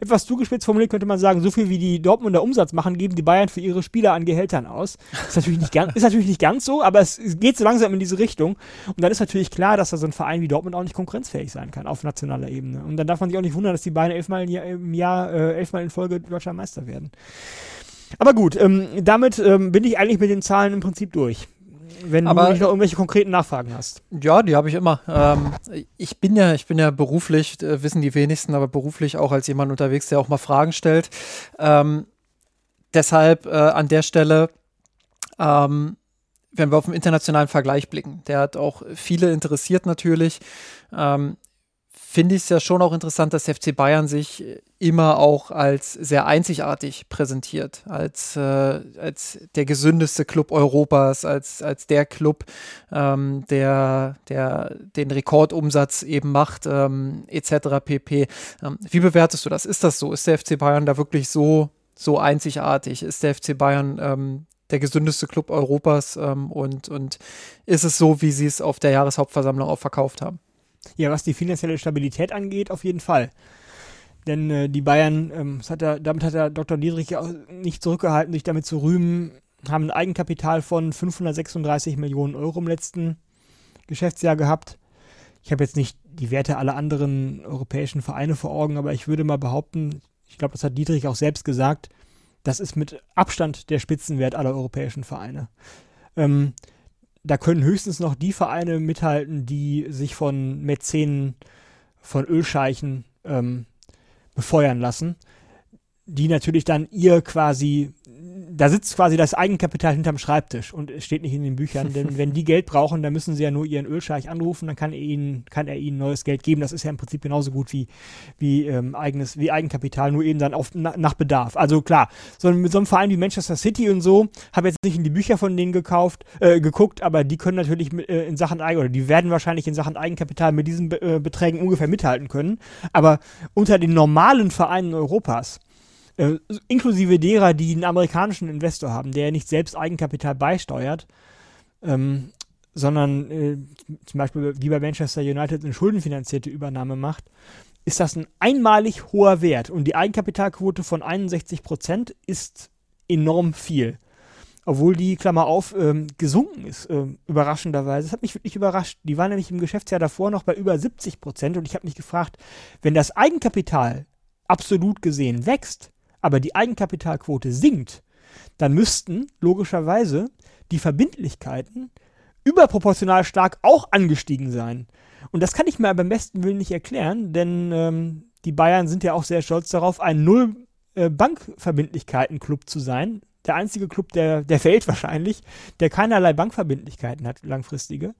etwas zugespitzt formuliert könnte man sagen, so viel wie die Dortmunder Umsatz machen, geben die Bayern für ihre Spieler an Gehältern aus. Ist natürlich nicht ganz, ist natürlich nicht ganz so, aber es, geht so langsam in diese Richtung. Und dann ist natürlich klar, dass da so ein Verein wie Dortmund auch nicht konkurrenzfähig sein kann auf nationaler Ebene. Und dann darf man sich auch nicht wundern, dass die Bayern elfmal im Jahr, im Jahr äh, elfmal in Folge deutscher Meister werden. Aber gut, ähm, damit ähm, bin ich eigentlich mit den Zahlen im Prinzip durch. Wenn aber, du nicht noch irgendwelche konkreten Nachfragen hast. Ja, die habe ich immer. Ähm, ich bin ja, ich bin ja beruflich, äh, wissen die wenigsten, aber beruflich auch als jemand unterwegs, der auch mal Fragen stellt. Ähm, deshalb äh, an der Stelle, ähm, wenn wir auf den internationalen Vergleich blicken, der hat auch viele interessiert natürlich. Ähm, finde ich es ja schon auch interessant, dass FC Bayern sich immer auch als sehr einzigartig präsentiert, als, äh, als der gesündeste Club Europas, als, als der Club, ähm, der, der den Rekordumsatz eben macht, ähm, etc. pp. Ähm, wie bewertest du das? Ist das so? Ist der FC Bayern da wirklich so, so einzigartig? Ist der FC Bayern ähm, der gesündeste Club Europas ähm, und, und ist es so, wie sie es auf der Jahreshauptversammlung auch verkauft haben? Ja, was die finanzielle Stabilität angeht, auf jeden Fall. Denn äh, die Bayern, ähm, hat er, damit hat der Dr. Niedrich auch nicht zurückgehalten, sich damit zu rühmen, haben ein Eigenkapital von 536 Millionen Euro im letzten Geschäftsjahr gehabt. Ich habe jetzt nicht die Werte aller anderen europäischen Vereine vor Augen, aber ich würde mal behaupten, ich glaube, das hat Dietrich auch selbst gesagt, das ist mit Abstand der Spitzenwert aller europäischen Vereine. Ähm, da können höchstens noch die Vereine mithalten, die sich von Mäzenen, von Ölscheichen ähm, befeuern lassen, die natürlich dann ihr quasi da sitzt quasi das Eigenkapital hinterm Schreibtisch und es steht nicht in den Büchern, denn wenn die Geld brauchen, dann müssen sie ja nur ihren Ölscheich anrufen, dann kann er ihnen, kann er ihnen neues Geld geben. Das ist ja im Prinzip genauso gut wie, wie, ähm, eigenes, wie Eigenkapital, nur eben dann auf, na, nach Bedarf. Also klar, so, mit so einem Verein wie Manchester City und so, habe jetzt nicht in die Bücher von denen gekauft, äh, geguckt, aber die können natürlich mit, äh, in Sachen Eigen, oder die werden wahrscheinlich in Sachen Eigenkapital mit diesen äh, Beträgen ungefähr mithalten können. Aber unter den normalen Vereinen Europas, äh, inklusive derer, die einen amerikanischen Investor haben, der nicht selbst Eigenkapital beisteuert, ähm, sondern äh, zum Beispiel wie bei Manchester United eine schuldenfinanzierte Übernahme macht, ist das ein einmalig hoher Wert. Und die Eigenkapitalquote von 61 Prozent ist enorm viel. Obwohl die, Klammer auf, ähm, gesunken ist, äh, überraschenderweise. Das hat mich wirklich überrascht. Die war nämlich im Geschäftsjahr davor noch bei über 70 Prozent. Und ich habe mich gefragt, wenn das Eigenkapital absolut gesehen wächst, aber die Eigenkapitalquote sinkt, dann müssten logischerweise die Verbindlichkeiten überproportional stark auch angestiegen sein. Und das kann ich mir beim besten Willen nicht erklären, denn ähm, die Bayern sind ja auch sehr stolz darauf, ein Null äh, zu sein. Der einzige Club der, der Welt wahrscheinlich, der keinerlei Bankverbindlichkeiten hat, langfristige.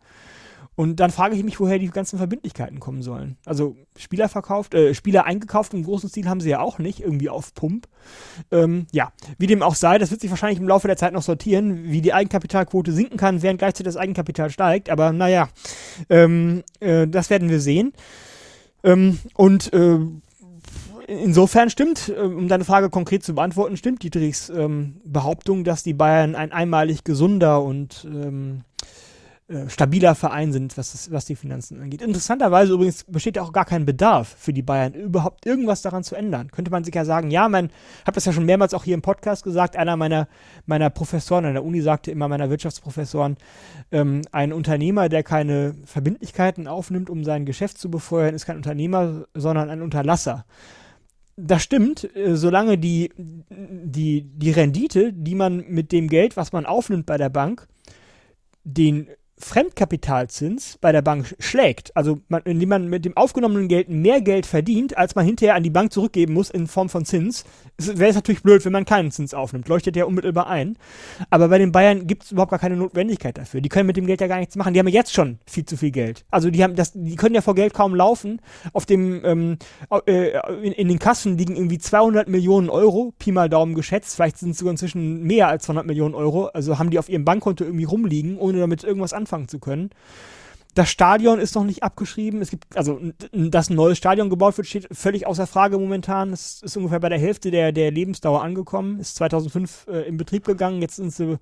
Und dann frage ich mich, woher die ganzen Verbindlichkeiten kommen sollen. Also Spieler verkauft, äh, Spieler eingekauft im großen Stil haben sie ja auch nicht, irgendwie auf Pump. Ähm, ja, wie dem auch sei, das wird sich wahrscheinlich im Laufe der Zeit noch sortieren, wie die Eigenkapitalquote sinken kann, während gleichzeitig das Eigenkapital steigt. Aber naja, ähm, äh, das werden wir sehen. Ähm, und äh, insofern stimmt, äh, um deine Frage konkret zu beantworten, stimmt Dietrichs ähm, Behauptung, dass die Bayern ein einmalig gesunder und ähm, äh, stabiler Verein sind, was, das, was die Finanzen angeht. Interessanterweise übrigens besteht ja auch gar kein Bedarf für die Bayern, überhaupt irgendwas daran zu ändern. Könnte man sich ja sagen, ja, man hat das ja schon mehrmals auch hier im Podcast gesagt, einer meiner, meiner Professoren an der Uni sagte immer, meiner Wirtschaftsprofessoren, ähm, ein Unternehmer, der keine Verbindlichkeiten aufnimmt, um sein Geschäft zu befeuern, ist kein Unternehmer, sondern ein Unterlasser das stimmt, äh, solange die, die, die Rendite, die man mit dem Geld, was man aufnimmt bei der Bank, den Fremdkapitalzins bei der Bank schlägt, also man, indem man mit dem aufgenommenen Geld mehr Geld verdient, als man hinterher an die Bank zurückgeben muss in Form von Zins, wäre es natürlich blöd, wenn man keinen Zins aufnimmt. Leuchtet ja unmittelbar ein. Aber bei den Bayern gibt es überhaupt gar keine Notwendigkeit dafür. Die können mit dem Geld ja gar nichts machen. Die haben ja jetzt schon viel zu viel Geld. Also die haben das, die können ja vor Geld kaum laufen. Auf dem, ähm, äh, in, in, den Kassen liegen irgendwie 200 Millionen Euro, Pi mal Daumen geschätzt. Vielleicht sind es sogar inzwischen mehr als 200 Millionen Euro. Also haben die auf ihrem Bankkonto irgendwie rumliegen, ohne damit irgendwas anfangen anfangen zu können. Das Stadion ist noch nicht abgeschrieben. Es gibt, also, dass ein neues Stadion gebaut wird, steht völlig außer Frage momentan. Es ist ungefähr bei der Hälfte der, der Lebensdauer angekommen. Ist 2005 äh, in Betrieb gegangen. Jetzt sind sie,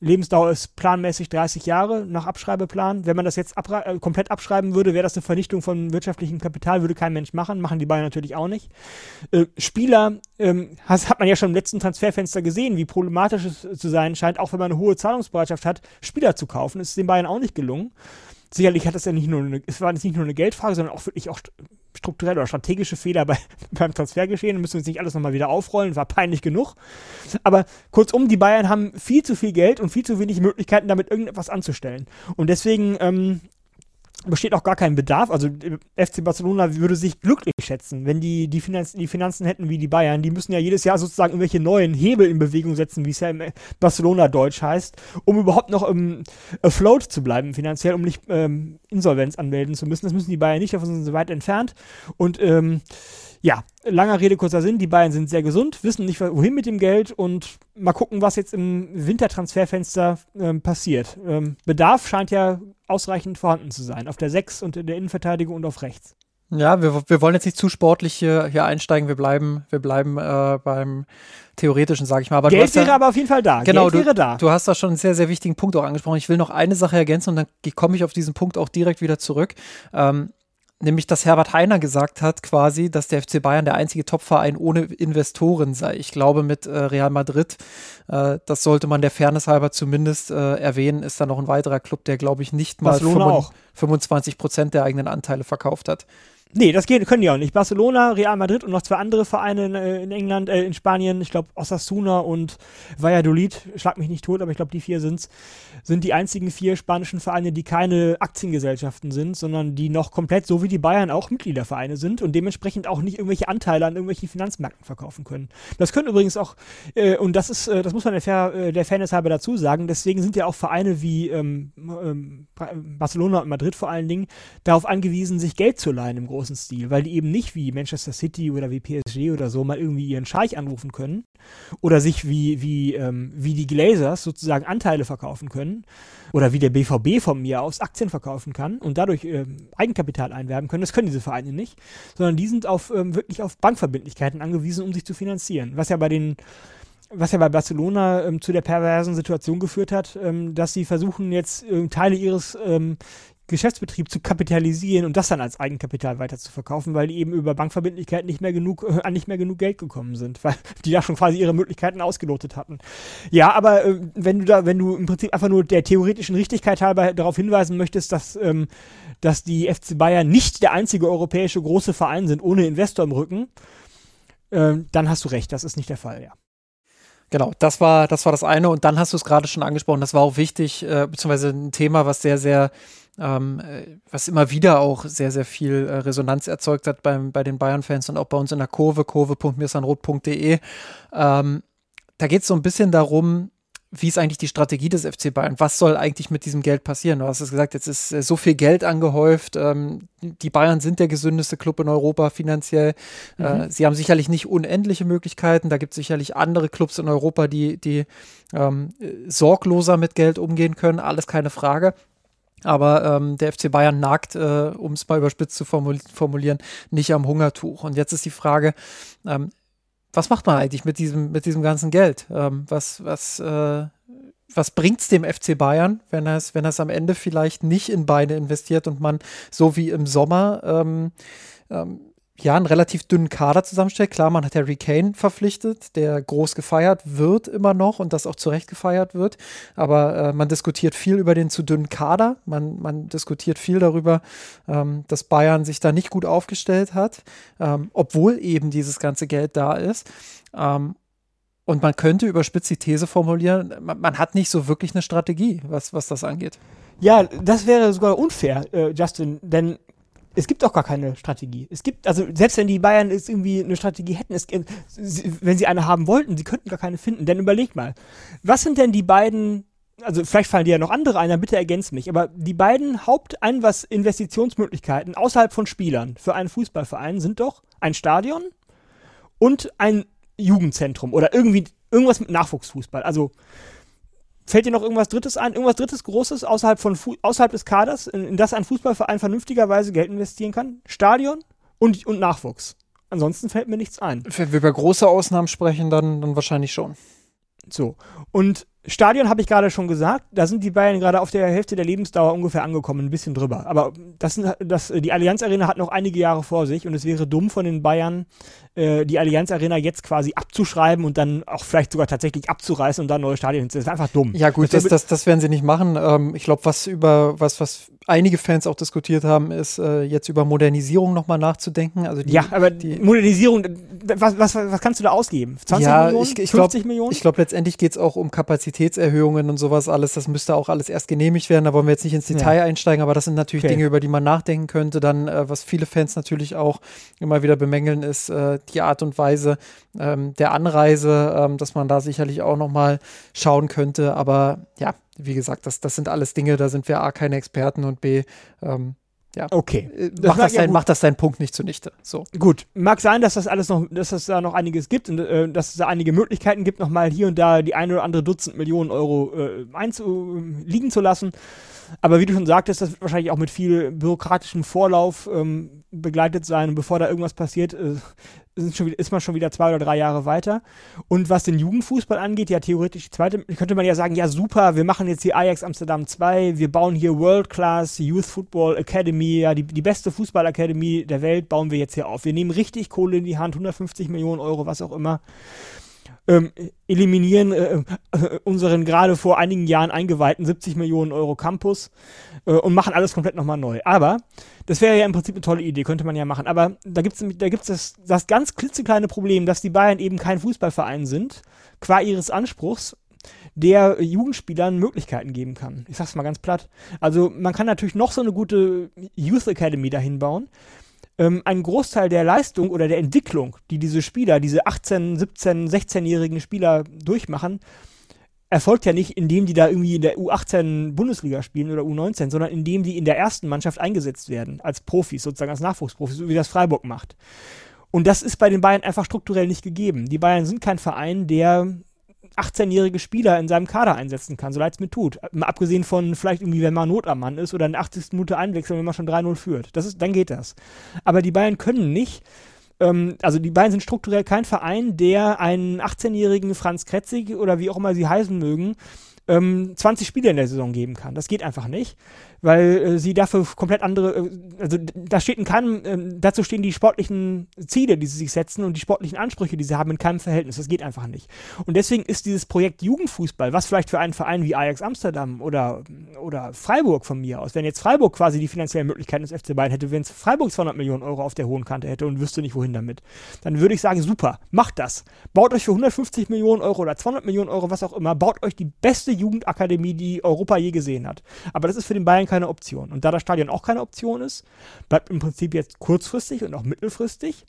Lebensdauer ist planmäßig 30 Jahre nach Abschreibeplan. Wenn man das jetzt abra äh, komplett abschreiben würde, wäre das eine Vernichtung von wirtschaftlichem Kapital, würde kein Mensch machen. Machen die Bayern natürlich auch nicht. Äh, Spieler, ähm, hat man ja schon im letzten Transferfenster gesehen, wie problematisch es zu sein scheint, auch wenn man eine hohe Zahlungsbereitschaft hat, Spieler zu kaufen. Ist den Bayern auch nicht gelungen sicherlich hat das ja nicht nur eine, es war jetzt nicht nur eine Geldfrage, sondern auch wirklich auch strukturelle oder strategische Fehler bei, beim Transfer geschehen. Da müssen wir uns nicht alles nochmal wieder aufrollen, war peinlich genug. Aber kurzum, die Bayern haben viel zu viel Geld und viel zu wenig Möglichkeiten, damit irgendetwas anzustellen. Und deswegen ähm, besteht auch gar kein Bedarf. Also FC Barcelona würde sich glücklich schätzen, wenn die die, Finanz, die Finanzen hätten wie die Bayern. Die müssen ja jedes Jahr sozusagen irgendwelche neuen Hebel in Bewegung setzen, wie es ja im Barcelona-Deutsch heißt, um überhaupt noch im afloat zu bleiben finanziell, um nicht ähm, Insolvenz anmelden zu müssen. Das müssen die Bayern nicht, davon sind sie weit entfernt. Und ähm, ja, langer Rede, kurzer Sinn. Die Bayern sind sehr gesund, wissen nicht, wohin mit dem Geld und mal gucken, was jetzt im Wintertransferfenster ähm, passiert. Ähm, Bedarf scheint ja ausreichend vorhanden zu sein. Auf der 6 und in der Innenverteidigung und auf rechts. Ja, wir, wir wollen jetzt nicht zu sportlich hier, hier einsteigen. Wir bleiben, wir bleiben äh, beim Theoretischen, sage ich mal. Aber Geld wäre ja, aber auf jeden Fall da. Genau, Geld du, wäre da. Du hast da schon einen sehr, sehr wichtigen Punkt auch angesprochen. Ich will noch eine Sache ergänzen und dann komme ich auf diesen Punkt auch direkt wieder zurück. Ähm, nämlich dass Herbert Heiner gesagt hat, quasi, dass der FC Bayern der einzige Topverein ohne Investoren sei. Ich glaube, mit äh, Real Madrid, äh, das sollte man der Fairness halber zumindest äh, erwähnen, ist da noch ein weiterer Club, der, glaube ich, nicht mal 25 Prozent der eigenen Anteile verkauft hat. Nee, das geht, können die auch nicht. Barcelona, Real Madrid und noch zwei andere Vereine in, äh, in England, äh, in Spanien, ich glaube Osasuna und Valladolid, schlag mich nicht tot, aber ich glaube die vier sind's, sind die einzigen vier spanischen Vereine, die keine Aktiengesellschaften sind, sondern die noch komplett, so wie die Bayern, auch Mitgliedervereine sind und dementsprechend auch nicht irgendwelche Anteile an irgendwelchen Finanzmärkten verkaufen können. Das können übrigens auch, äh, und das ist, äh, das muss man der, Fair, äh, der Fairness halber dazu sagen, deswegen sind ja auch Vereine wie ähm, ähm, Barcelona und Madrid vor allen Dingen darauf angewiesen, sich Geld zu leihen im Großen großen Stil, weil die eben nicht wie Manchester City oder wie PSG oder so mal irgendwie ihren Scheich anrufen können oder sich wie, wie, ähm, wie die Glazers sozusagen Anteile verkaufen können oder wie der BVB von mir aus Aktien verkaufen kann und dadurch ähm, Eigenkapital einwerben können. Das können diese Vereine nicht, sondern die sind auf, ähm, wirklich auf Bankverbindlichkeiten angewiesen, um sich zu finanzieren. Was ja bei den was ja bei Barcelona ähm, zu der perversen Situation geführt hat, ähm, dass sie versuchen jetzt ähm, Teile ihres ähm, Geschäftsbetrieb zu kapitalisieren und das dann als Eigenkapital weiter zu verkaufen, weil die eben über Bankverbindlichkeiten nicht mehr genug, äh, an nicht mehr genug Geld gekommen sind, weil die da schon quasi ihre Möglichkeiten ausgelotet hatten. Ja, aber äh, wenn du da, wenn du im Prinzip einfach nur der theoretischen Richtigkeit halber darauf hinweisen möchtest, dass, ähm, dass die FC Bayern nicht der einzige europäische große Verein sind ohne Investor im Rücken, äh, dann hast du recht, das ist nicht der Fall, ja. Genau, das war, das war das eine. Und dann hast du es gerade schon angesprochen, das war auch wichtig, äh, beziehungsweise ein Thema, was sehr, sehr ähm, äh, was immer wieder auch sehr, sehr viel äh, Resonanz erzeugt hat beim, bei den Bayern-Fans und auch bei uns in der Kurve, kurve.mirsanrot.de. Ähm, da geht es so ein bisschen darum, wie ist eigentlich die Strategie des FC Bayern? Was soll eigentlich mit diesem Geld passieren? Du hast es gesagt, jetzt ist äh, so viel Geld angehäuft. Ähm, die Bayern sind der gesündeste Club in Europa finanziell. Äh, mhm. Sie haben sicherlich nicht unendliche Möglichkeiten. Da gibt es sicherlich andere Clubs in Europa, die, die ähm, sorgloser mit Geld umgehen können. Alles keine Frage. Aber ähm, der FC Bayern nagt, äh, um es mal überspitzt zu formulieren, nicht am Hungertuch. Und jetzt ist die Frage, ähm, was macht man eigentlich mit diesem, mit diesem ganzen Geld? Ähm, was, was, äh, was bringt es dem FC Bayern, wenn er es wenn am Ende vielleicht nicht in Beine investiert und man so wie im Sommer ähm, ähm, ja, einen relativ dünnen Kader zusammenstellt. Klar, man hat Harry Kane verpflichtet, der groß gefeiert wird immer noch und das auch zu Recht gefeiert wird. Aber äh, man diskutiert viel über den zu dünnen Kader. Man, man diskutiert viel darüber, ähm, dass Bayern sich da nicht gut aufgestellt hat, ähm, obwohl eben dieses ganze Geld da ist. Ähm, und man könnte überspitzt die These formulieren, man, man, hat nicht so wirklich eine Strategie, was, was das angeht. Ja, das wäre sogar unfair, äh, Justin, denn es gibt doch gar keine Strategie. Es gibt, also selbst wenn die Bayern jetzt irgendwie eine Strategie hätten, es, wenn sie eine haben wollten, sie könnten gar keine finden. Denn überleg mal, was sind denn die beiden, also vielleicht fallen dir ja noch andere ein, dann bitte ergänz mich, aber die beiden Hauptinvestitionsmöglichkeiten außerhalb von Spielern für einen Fußballverein sind doch ein Stadion und ein Jugendzentrum oder irgendwie irgendwas mit Nachwuchsfußball. Also Fällt dir noch irgendwas Drittes ein? Irgendwas Drittes Großes außerhalb, von außerhalb des Kaders, in, in, das ein Fußballverein vernünftigerweise Geld investieren kann? Stadion und, und Nachwuchs. Ansonsten fällt mir nichts ein. Wenn wir über große Ausnahmen sprechen, dann, dann wahrscheinlich schon. So. Und Stadion habe ich gerade schon gesagt, da sind die Bayern gerade auf der Hälfte der Lebensdauer ungefähr angekommen, ein bisschen drüber. Aber das, sind, das, die Allianz Arena hat noch einige Jahre vor sich und es wäre dumm von den Bayern, äh, die Allianz Arena jetzt quasi abzuschreiben und dann auch vielleicht sogar tatsächlich abzureißen und dann neue Stadien hinzusetzen. Das ist einfach dumm. Ja gut, das, das, das, werden sie nicht machen. Ähm, ich glaube, was über was, was einige Fans auch diskutiert haben, ist äh, jetzt über Modernisierung nochmal nachzudenken. Also die, ja, aber die Modernisierung, was, was, was kannst du da ausgeben? 20 ja, Millionen? Ich, ich 50 glaub, Millionen? Ich glaube, letztendlich geht es auch um Kapazitätserhöhungen und sowas alles. Das müsste auch alles erst genehmigt werden. Da wollen wir jetzt nicht ins Detail ja. einsteigen, aber das sind natürlich okay. Dinge, über die man nachdenken könnte. Dann, äh, was viele Fans natürlich auch immer wieder bemängeln, ist äh, die Art und Weise ähm, der Anreise, ähm, dass man da sicherlich auch nochmal schauen könnte. Aber ja, wie gesagt, das, das sind alles Dinge, da sind wir A, keine Experten und B, ähm, ja. Okay. Äh, das macht, das dein, ja macht das deinen Punkt nicht zunichte. So. Gut. Mag sein, dass das alles noch, dass es da noch einiges gibt und äh, dass es da einige Möglichkeiten gibt, nochmal hier und da die eine oder andere Dutzend Millionen Euro äh, einzu, liegen zu lassen. Aber wie du schon sagtest, das wird wahrscheinlich auch mit viel bürokratischem Vorlauf ähm, begleitet sein. Und bevor da irgendwas passiert, äh, schon, ist man schon wieder zwei oder drei Jahre weiter. Und was den Jugendfußball angeht, ja theoretisch die zweite, könnte man ja sagen, ja super, wir machen jetzt hier Ajax Amsterdam 2, wir bauen hier World Class Youth Football Academy, ja die, die beste Fußballakademie der Welt bauen wir jetzt hier auf. Wir nehmen richtig Kohle in die Hand, 150 Millionen Euro, was auch immer ähm, eliminieren äh, äh, unseren gerade vor einigen Jahren eingeweihten 70 Millionen Euro Campus äh, und machen alles komplett nochmal neu. Aber das wäre ja im Prinzip eine tolle Idee, könnte man ja machen. Aber da gibt es da gibt's das, das ganz klitzekleine Problem, dass die Bayern eben kein Fußballverein sind, qua ihres Anspruchs, der Jugendspielern Möglichkeiten geben kann. Ich sag's mal ganz platt. Also man kann natürlich noch so eine gute Youth Academy dahin bauen ähm, ein Großteil der Leistung oder der Entwicklung, die diese Spieler, diese 18, 17, 16-jährigen Spieler durchmachen, erfolgt ja nicht, indem die da irgendwie in der U18 Bundesliga spielen oder U19, sondern indem die in der ersten Mannschaft eingesetzt werden, als Profis, sozusagen als Nachwuchsprofis, so wie das Freiburg macht. Und das ist bei den Bayern einfach strukturell nicht gegeben. Die Bayern sind kein Verein, der 18-jährige Spieler in seinem Kader einsetzen kann, so leid es mir tut. Mal abgesehen von vielleicht irgendwie, wenn man Not am Mann ist oder in der 80. Minute einwechseln, wenn man schon 3-0 führt. Das ist, dann geht das. Aber die Bayern können nicht, ähm, also die Bayern sind strukturell kein Verein, der einen 18-jährigen Franz Kretzig oder wie auch immer sie heißen mögen, ähm, 20 Spiele in der Saison geben kann. Das geht einfach nicht weil äh, sie dafür komplett andere, äh, also da steht in keinem, äh, dazu stehen die sportlichen Ziele, die sie sich setzen und die sportlichen Ansprüche, die sie haben, in keinem Verhältnis. Das geht einfach nicht. Und deswegen ist dieses Projekt Jugendfußball, was vielleicht für einen Verein wie Ajax Amsterdam oder, oder Freiburg von mir aus, wenn jetzt Freiburg quasi die finanziellen Möglichkeiten des FC Bayern hätte, wenn es Freiburg 200 Millionen Euro auf der hohen Kante hätte und wüsste nicht wohin damit, dann würde ich sagen, super, macht das. Baut euch für 150 Millionen Euro oder 200 Millionen Euro, was auch immer, baut euch die beste Jugendakademie, die Europa je gesehen hat. Aber das ist für den Bayern keine Option. Und da das Stadion auch keine Option ist, bleibt im Prinzip jetzt kurzfristig und auch mittelfristig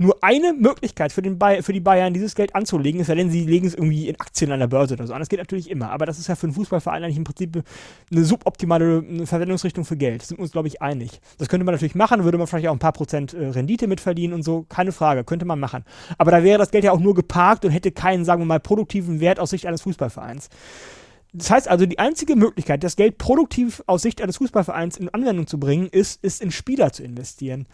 nur eine Möglichkeit für, den für die Bayern, dieses Geld anzulegen, es sei denn, sie legen es irgendwie in Aktien an der Börse oder so an. Das geht natürlich immer, aber das ist ja für einen Fußballverein eigentlich im Prinzip eine suboptimale Verwendungsrichtung für Geld. Das sind wir uns, glaube ich, einig. Das könnte man natürlich machen, würde man vielleicht auch ein paar Prozent äh, Rendite mitverdienen und so, keine Frage, könnte man machen. Aber da wäre das Geld ja auch nur geparkt und hätte keinen, sagen wir mal, produktiven Wert aus Sicht eines Fußballvereins. Das heißt also, die einzige Möglichkeit, das Geld produktiv aus Sicht eines Fußballvereins in Anwendung zu bringen, ist, ist in Spieler zu investieren.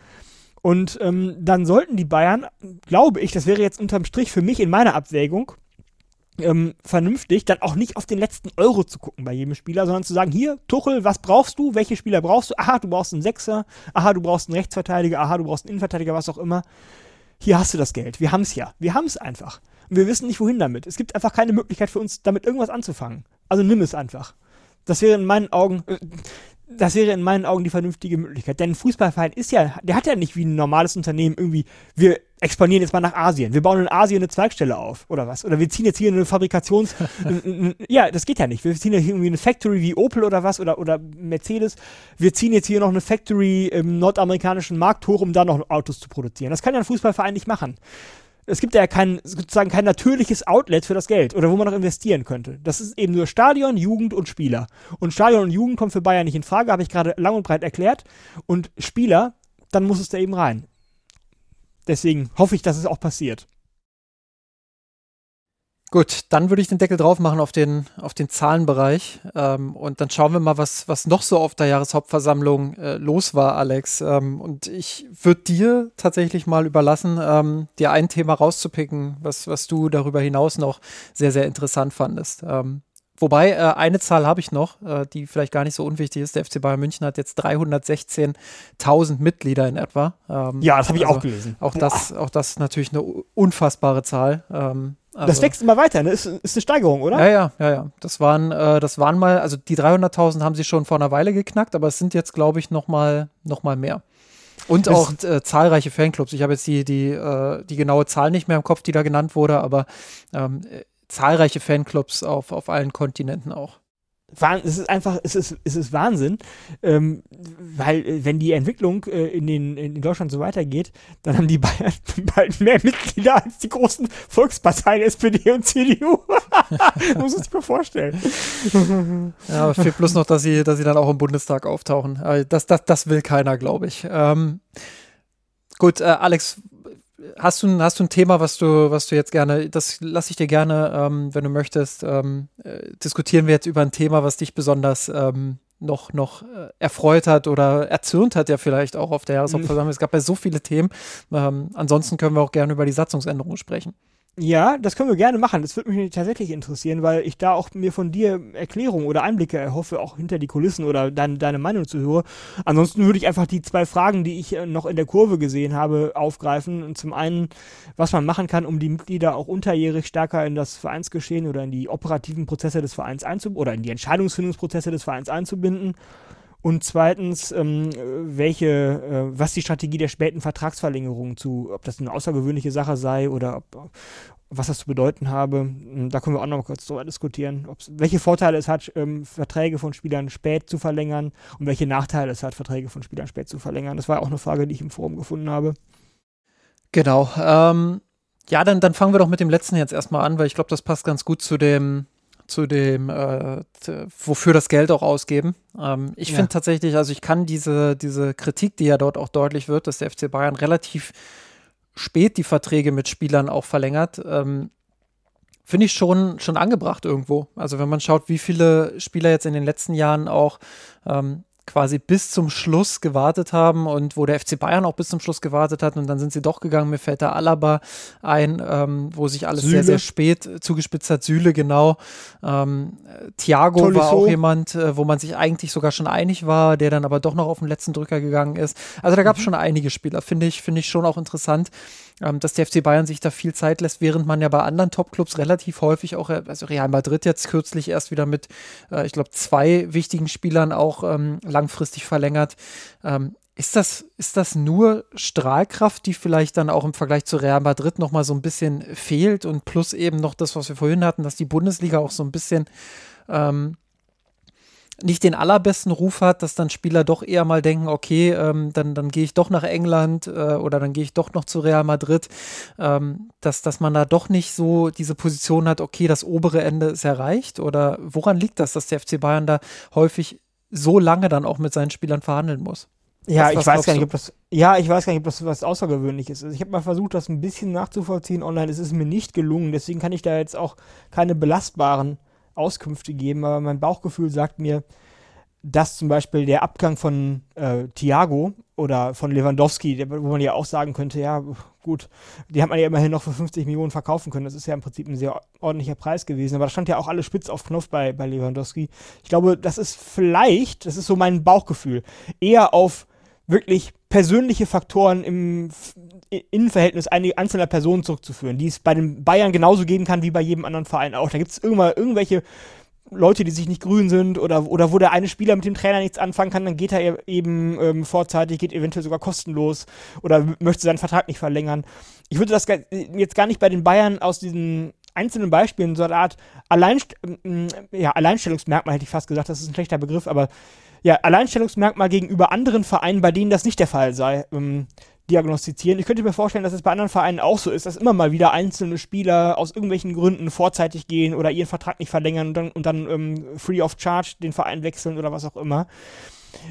Und ähm, dann sollten die Bayern, glaube ich, das wäre jetzt unterm Strich für mich in meiner Abwägung, ähm, vernünftig, dann auch nicht auf den letzten Euro zu gucken bei jedem Spieler, sondern zu sagen, hier, Tuchel, was brauchst du? Welche Spieler brauchst du? Aha, du brauchst einen Sechser, aha, du brauchst einen Rechtsverteidiger, aha, du brauchst einen Innenverteidiger, was auch immer. Hier hast du das Geld. Wir haben es ja. Wir haben es einfach. Und wir wissen nicht, wohin damit. Es gibt einfach keine Möglichkeit für uns, damit irgendwas anzufangen. Also nimm es einfach. Das wäre in meinen Augen, das wäre in meinen Augen die vernünftige Möglichkeit. Denn ein Fußballverein ist ja, der hat ja nicht wie ein normales Unternehmen irgendwie, wir expandieren jetzt mal nach Asien, wir bauen in Asien eine Zweigstelle auf oder was. Oder wir ziehen jetzt hier eine Fabrikations. ja, das geht ja nicht. Wir ziehen ja hier irgendwie eine Factory wie Opel oder was oder, oder Mercedes. Wir ziehen jetzt hier noch eine Factory im nordamerikanischen Markt hoch, um da noch Autos zu produzieren. Das kann ja ein Fußballverein nicht machen es gibt ja kein, sozusagen kein natürliches Outlet für das Geld oder wo man noch investieren könnte. Das ist eben nur Stadion, Jugend und Spieler. Und Stadion und Jugend kommt für Bayern nicht in Frage, habe ich gerade lang und breit erklärt. Und Spieler, dann muss es da eben rein. Deswegen hoffe ich, dass es auch passiert. Gut, dann würde ich den Deckel drauf machen auf den, auf den Zahlenbereich. Ähm, und dann schauen wir mal, was, was noch so auf der Jahreshauptversammlung äh, los war, Alex. Ähm, und ich würde dir tatsächlich mal überlassen, ähm, dir ein Thema rauszupicken, was, was du darüber hinaus noch sehr, sehr interessant fandest. Ähm, wobei, äh, eine Zahl habe ich noch, äh, die vielleicht gar nicht so unwichtig ist. Der FC Bayern München hat jetzt 316.000 Mitglieder in etwa. Ähm, ja, das habe ich also auch gelesen. Auch das, auch das natürlich eine unfassbare Zahl. Also, das wächst immer weiter, ne? Ist, ist eine Steigerung, oder? Ja, ja, ja, ja. Das waren, äh, das waren mal, also die 300.000 haben sie schon vor einer Weile geknackt, aber es sind jetzt, glaube ich, noch mal, noch mal mehr. Und auch äh, zahlreiche Fanclubs. Ich habe jetzt die, die, äh, die genaue Zahl nicht mehr im Kopf, die da genannt wurde, aber ähm, äh, zahlreiche Fanclubs auf, auf allen Kontinenten auch es ist einfach, es ist, es ist Wahnsinn, ähm, weil äh, wenn die Entwicklung äh, in, den, in Deutschland so weitergeht, dann haben die Bayern bald mehr Mitglieder als die großen Volksparteien SPD und CDU. muss man sich mal vorstellen. ja, fehlt bloß noch, dass sie, dass sie dann auch im Bundestag auftauchen. Das, das, das will keiner, glaube ich. Ähm, gut, äh, Alex, hast du, hast du ein Thema, was du, was du jetzt gerne, das lasse ich dir gerne, ähm, wenn du möchtest, ähm, äh, diskutieren wir jetzt über ein Thema, was dich besonders ähm, noch, noch äh, erfreut hat oder erzürnt hat, ja vielleicht auch auf der Jahreshauptversammlung. Es gab ja so viele Themen. Ähm, ansonsten können wir auch gerne über die Satzungsänderung sprechen. Ja, das können wir gerne machen. Das würde mich tatsächlich interessieren, weil ich da auch mir von dir Erklärungen oder Einblicke erhoffe, auch hinter die Kulissen oder dein, deine Meinung zu hören. Ansonsten würde ich einfach die zwei Fragen, die ich äh, noch in der Kurve gesehen habe, aufgreifen. Und zum einen, was man machen kann, um die Mitglieder auch unterjährig stärker in das Vereinsgeschehen oder in die operativen Prozesse des Vereins einzubinden oder in die Entscheidungsfindungsprozesse des Vereins einzubinden. Und zweitens, ähm, welche, äh, was die Strategie der späten Vertragsverlängerung zu, ob das eine außergewöhnliche Sache sei oder ob, was das zu bedeuten habe. Hm, da können wir auch noch kurz drüber diskutieren, welche Vorteile es hat, ähm, Verträge von Spielern spät zu verlängern und welche Nachteile es hat, Verträge von Spielern spät zu verlängern. Das war auch eine Frage, die ich im Forum gefunden habe. Genau. Ähm, ja, dann, dann fangen wir doch mit dem letzten jetzt erstmal an, weil ich glaube, das passt ganz gut zu dem, zu dem, äh, wofür das Geld auch ausgeben. Ähm, ich ja. finde tatsächlich, also ich kann diese, diese Kritik, die ja dort auch deutlich wird, dass der FC Bayern relativ spät die Verträge mit Spielern auch verlängert, ähm, finde ich schon, schon angebracht irgendwo. Also wenn man schaut, wie viele Spieler jetzt in den letzten Jahren auch ähm, quasi bis zum Schluss gewartet haben und wo der FC Bayern auch bis zum Schluss gewartet hat und dann sind sie doch gegangen. Mir fällt da Alaba ein, ähm, wo sich alles Süle. sehr, sehr spät zugespitzt hat. Süle, genau. Ähm, Thiago Tolisso. war auch jemand, äh, wo man sich eigentlich sogar schon einig war, der dann aber doch noch auf den letzten Drücker gegangen ist. Also da gab es mhm. schon einige Spieler, finde ich, finde ich schon auch interessant ähm, dass der FC Bayern sich da viel Zeit lässt, während man ja bei anderen Topclubs relativ häufig auch, äh, also Real Madrid jetzt kürzlich erst wieder mit, äh, ich glaube, zwei wichtigen Spielern auch ähm, langfristig verlängert. Ähm, ist das, ist das nur Strahlkraft, die vielleicht dann auch im Vergleich zu Real Madrid nochmal so ein bisschen fehlt und plus eben noch das, was wir vorhin hatten, dass die Bundesliga auch so ein bisschen ähm, nicht den allerbesten Ruf hat, dass dann Spieler doch eher mal denken, okay, ähm, dann, dann gehe ich doch nach England äh, oder dann gehe ich doch noch zu Real Madrid, ähm, dass, dass man da doch nicht so diese Position hat, okay, das obere Ende ist erreicht oder woran liegt das, dass der FC Bayern da häufig so lange dann auch mit seinen Spielern verhandeln muss? Ja, was, was ich weiß gar nicht, ob das, ja, ich weiß gar nicht, ob das was Außergewöhnliches ist. Ich habe mal versucht, das ein bisschen nachzuvollziehen online. Es ist mir nicht gelungen, deswegen kann ich da jetzt auch keine belastbaren Auskünfte geben, aber mein Bauchgefühl sagt mir, dass zum Beispiel der Abgang von äh, Thiago oder von Lewandowski, der, wo man ja auch sagen könnte, ja, gut, die hat man ja immerhin noch für 50 Millionen verkaufen können. Das ist ja im Prinzip ein sehr ordentlicher Preis gewesen. Aber da stand ja auch alles spitz auf Knopf bei, bei Lewandowski. Ich glaube, das ist vielleicht, das ist so mein Bauchgefühl, eher auf wirklich persönliche Faktoren im Innenverhältnis einzelner Personen zurückzuführen, die es bei den Bayern genauso geben kann wie bei jedem anderen Verein auch. Da gibt es irgendwelche Leute, die sich nicht grün sind oder, oder wo der eine Spieler mit dem Trainer nichts anfangen kann, dann geht er e-, eben ähm, vorzeitig, geht eventuell sogar kostenlos oder möchte seinen Vertrag nicht verlängern. Ich würde das jetzt gar nicht bei den Bayern aus diesen einzelnen Beispielen, so eine Art Alleinst ja, Alleinstellungsmerkmal hätte ich fast gesagt, das ist ein schlechter Begriff, aber ja, Alleinstellungsmerkmal gegenüber anderen Vereinen, bei denen das nicht der Fall sei, ähm, diagnostizieren. Ich könnte mir vorstellen, dass es bei anderen Vereinen auch so ist, dass immer mal wieder einzelne Spieler aus irgendwelchen Gründen vorzeitig gehen oder ihren Vertrag nicht verlängern und dann, und dann ähm, free of charge den Verein wechseln oder was auch immer.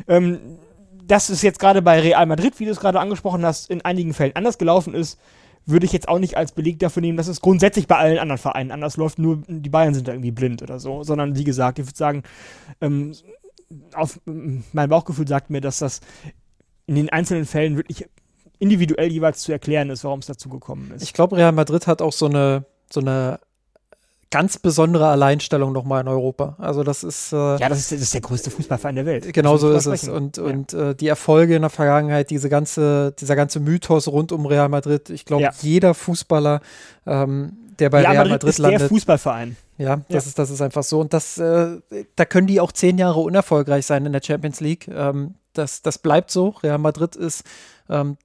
Ähm, dass es jetzt gerade bei Real Madrid, wie du es gerade angesprochen hast, in einigen Fällen anders gelaufen ist, würde ich jetzt auch nicht als Beleg dafür nehmen, dass es grundsätzlich bei allen anderen Vereinen anders läuft, nur die Bayern sind da irgendwie blind oder so, sondern wie gesagt, ich würde sagen, ähm, auf mein Bauchgefühl sagt mir, dass das in den einzelnen Fällen wirklich individuell jeweils zu erklären ist, warum es dazu gekommen ist. Ich glaube, Real Madrid hat auch so eine, so eine ganz besondere Alleinstellung nochmal in Europa. Also das ist äh, ja, das ist, das ist, der größte Fußballverein der Welt. Genau so ist es. Und, ja. und äh, die Erfolge in der Vergangenheit, diese ganze, dieser ganze Mythos rund um Real Madrid. Ich glaube, ja. jeder Fußballer, ähm, der bei Real, Real Madrid, Madrid ist landet, der Fußballverein. Ja, das, ja. Ist, das ist einfach so. Und das, äh, da können die auch zehn Jahre unerfolgreich sein in der Champions League. Ähm, das, das bleibt so. Real Madrid ist ähm,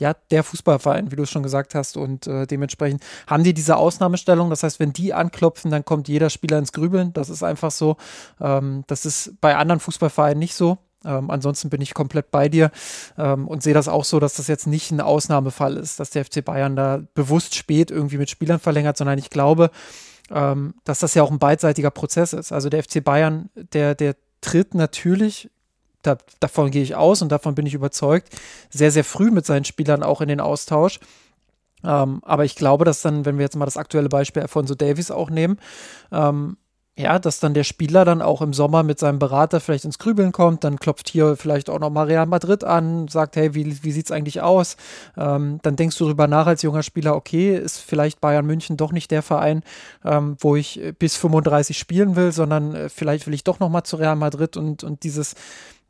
ja der Fußballverein, wie du es schon gesagt hast. Und äh, dementsprechend haben die diese Ausnahmestellung. Das heißt, wenn die anklopfen, dann kommt jeder Spieler ins Grübeln. Das ist einfach so. Ähm, das ist bei anderen Fußballvereinen nicht so. Ähm, ansonsten bin ich komplett bei dir ähm, und sehe das auch so, dass das jetzt nicht ein Ausnahmefall ist, dass der FC Bayern da bewusst spät irgendwie mit Spielern verlängert, sondern ich glaube, ähm, dass das ja auch ein beidseitiger Prozess ist. Also der FC Bayern, der, der tritt natürlich, da, davon gehe ich aus und davon bin ich überzeugt, sehr, sehr früh mit seinen Spielern auch in den Austausch. Ähm, aber ich glaube, dass dann, wenn wir jetzt mal das aktuelle Beispiel von so Davies auch nehmen, ähm, ja, dass dann der Spieler dann auch im Sommer mit seinem Berater vielleicht ins Grübeln kommt, dann klopft hier vielleicht auch noch mal Real Madrid an, sagt, hey, wie, wie sieht es eigentlich aus? Ähm, dann denkst du darüber nach als junger Spieler, okay, ist vielleicht Bayern München doch nicht der Verein, ähm, wo ich bis 35 spielen will, sondern äh, vielleicht will ich doch noch mal zu Real Madrid und, und dieses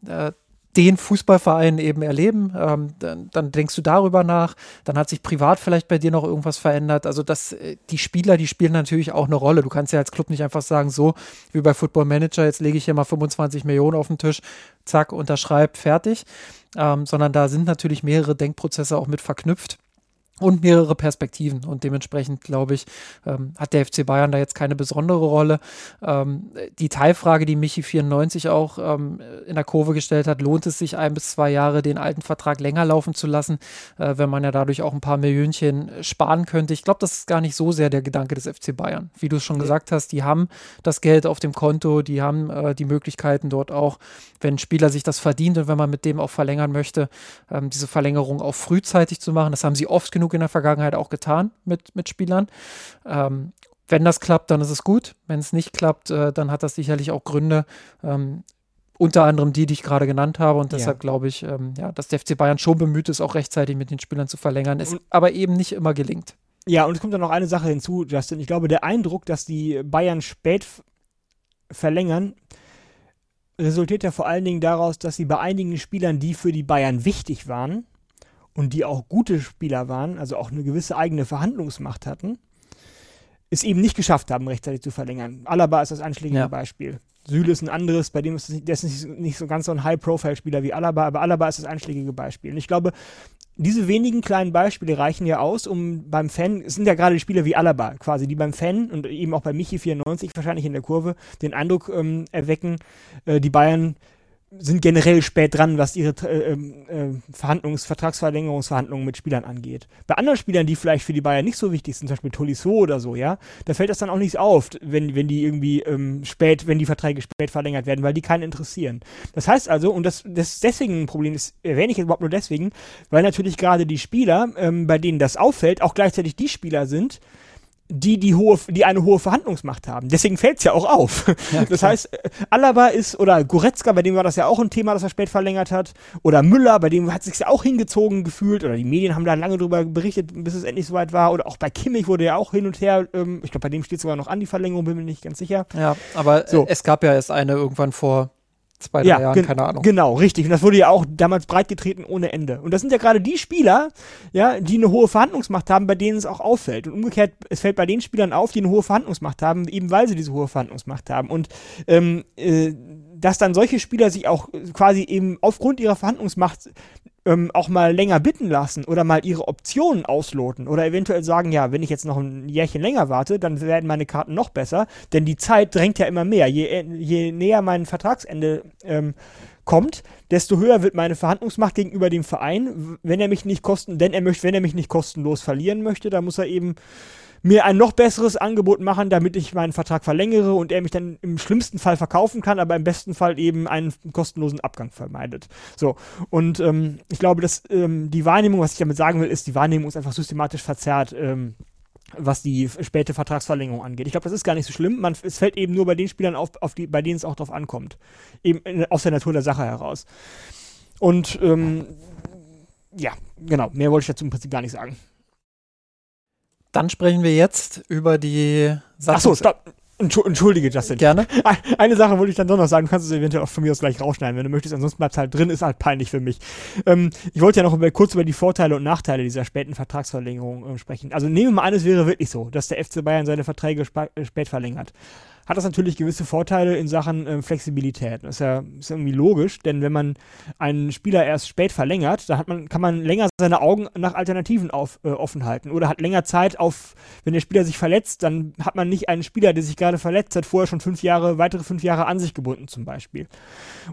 äh, den Fußballverein eben erleben. Ähm, dann, dann, denkst du darüber nach. Dann hat sich privat vielleicht bei dir noch irgendwas verändert. Also das, äh, die Spieler, die spielen natürlich auch eine Rolle. Du kannst ja als Club nicht einfach sagen, so wie bei Football Manager, jetzt lege ich hier mal 25 Millionen auf den Tisch, zack, unterschreib, fertig. Ähm, sondern da sind natürlich mehrere Denkprozesse auch mit verknüpft und mehrere Perspektiven. Und dementsprechend, glaube ich, ähm, hat der FC Bayern da jetzt keine besondere Rolle. Ähm, die Teilfrage, die Michi 94 auch ähm, in der Kurve gestellt hat, lohnt es sich ein bis zwei Jahre den alten Vertrag länger laufen zu lassen, äh, wenn man ja dadurch auch ein paar Millionchen sparen könnte. Ich glaube, das ist gar nicht so sehr der Gedanke des FC Bayern. Wie du es schon ja. gesagt hast, die haben das Geld auf dem Konto, die haben äh, die Möglichkeiten dort auch, wenn ein Spieler sich das verdient und wenn man mit dem auch verlängern möchte, ähm, diese Verlängerung auch frühzeitig zu machen. Das haben sie oft genug genug in der Vergangenheit auch getan mit, mit Spielern. Ähm, wenn das klappt, dann ist es gut. Wenn es nicht klappt, äh, dann hat das sicherlich auch Gründe. Ähm, unter anderem die, die ich gerade genannt habe. Und deshalb ja. glaube ich, ähm, ja, dass der FC Bayern schon bemüht ist, auch rechtzeitig mit den Spielern zu verlängern. Es aber eben nicht immer gelingt. Ja, und es kommt dann noch eine Sache hinzu, Justin. Ich glaube, der Eindruck, dass die Bayern spät verlängern, resultiert ja vor allen Dingen daraus, dass sie bei einigen Spielern, die für die Bayern wichtig waren, und die auch gute Spieler waren, also auch eine gewisse eigene Verhandlungsmacht hatten, es eben nicht geschafft haben, rechtzeitig zu verlängern. Alaba ist das einschlägige ja. Beispiel. Süle ist ein anderes, bei dem ist es, der ist nicht, nicht so ganz so ein High-Profile-Spieler wie Alaba, aber Alaba ist das einschlägige Beispiel. Und ich glaube, diese wenigen kleinen Beispiele reichen ja aus, um beim Fan, es sind ja gerade Spieler wie Alaba quasi, die beim Fan und eben auch bei Michi 94 wahrscheinlich in der Kurve den Eindruck ähm, erwecken, äh, die Bayern sind generell spät dran, was ihre äh, äh, Verhandlungs-, Vertragsverlängerungsverhandlungen mit Spielern angeht. Bei anderen Spielern, die vielleicht für die Bayern nicht so wichtig sind, zum Beispiel Tolisso oder so, ja, da fällt das dann auch nicht auf, wenn, wenn die irgendwie ähm, spät, wenn die Verträge spät verlängert werden, weil die keinen interessieren. Das heißt also, und das, das deswegen ein Problem ist, erwähne ich jetzt überhaupt nur deswegen, weil natürlich gerade die Spieler, ähm, bei denen das auffällt, auch gleichzeitig die Spieler sind, die die hohe, die eine hohe Verhandlungsmacht haben. Deswegen fällt es ja auch auf. Ja, das heißt, äh, Alaba ist oder Goretzka, bei dem war das ja auch ein Thema, das er spät verlängert hat, oder Müller, bei dem hat es sich ja auch hingezogen gefühlt, oder die Medien haben da lange drüber berichtet, bis es endlich soweit war, oder auch bei Kimmich wurde ja auch hin und her. Ähm, ich glaube, bei dem steht sogar noch an die Verlängerung, bin mir nicht ganz sicher. Ja, aber so. es gab ja erst eine irgendwann vor zwei, drei ja, Jahren, keine Ahnung. Genau, richtig. Und das wurde ja auch damals breitgetreten ohne Ende. Und das sind ja gerade die Spieler, ja, die eine hohe Verhandlungsmacht haben, bei denen es auch auffällt. Und umgekehrt, es fällt bei den Spielern auf, die eine hohe Verhandlungsmacht haben, eben weil sie diese hohe Verhandlungsmacht haben. Und ähm, äh, dass dann solche Spieler sich auch quasi eben aufgrund ihrer Verhandlungsmacht ähm, auch mal länger bitten lassen oder mal ihre Optionen ausloten oder eventuell sagen, ja, wenn ich jetzt noch ein Jährchen länger warte, dann werden meine Karten noch besser, denn die Zeit drängt ja immer mehr. Je, je näher mein Vertragsende ähm, kommt, desto höher wird meine Verhandlungsmacht gegenüber dem Verein, wenn er mich nicht kosten, denn er möchte, wenn er mich nicht kostenlos verlieren möchte, dann muss er eben mir ein noch besseres Angebot machen, damit ich meinen Vertrag verlängere und er mich dann im schlimmsten Fall verkaufen kann, aber im besten Fall eben einen kostenlosen Abgang vermeidet. So, und ähm, ich glaube, dass ähm, die Wahrnehmung, was ich damit sagen will, ist, die Wahrnehmung ist einfach systematisch verzerrt. Ähm, was die späte Vertragsverlängerung angeht. Ich glaube, das ist gar nicht so schlimm. Man, es fällt eben nur bei den Spielern auf, auf die, bei denen es auch drauf ankommt. Eben aus der Natur der Sache heraus. Und ähm, ja, genau, mehr wollte ich dazu im Prinzip gar nicht sagen. Dann sprechen wir jetzt über die Sachen. Achso, stopp. Entschuldige, Justin. Gerne. Eine Sache wollte ich dann doch noch sagen. Du kannst es eventuell auch von mir aus gleich rausschneiden, wenn du möchtest. Ansonsten bleibt es halt drin, ist halt peinlich für mich. Ähm, ich wollte ja noch über, kurz über die Vorteile und Nachteile dieser späten Vertragsverlängerung äh, sprechen. Also nehmen wir mal an, es wäre wirklich so, dass der FC Bayern seine Verträge äh, spät verlängert hat das natürlich gewisse Vorteile in Sachen äh, Flexibilität. Das ist ja, ist irgendwie logisch, denn wenn man einen Spieler erst spät verlängert, da hat man, kann man länger seine Augen nach Alternativen auf, äh, offen halten oder hat länger Zeit auf, wenn der Spieler sich verletzt, dann hat man nicht einen Spieler, der sich gerade verletzt hat, vorher schon fünf Jahre, weitere fünf Jahre an sich gebunden zum Beispiel.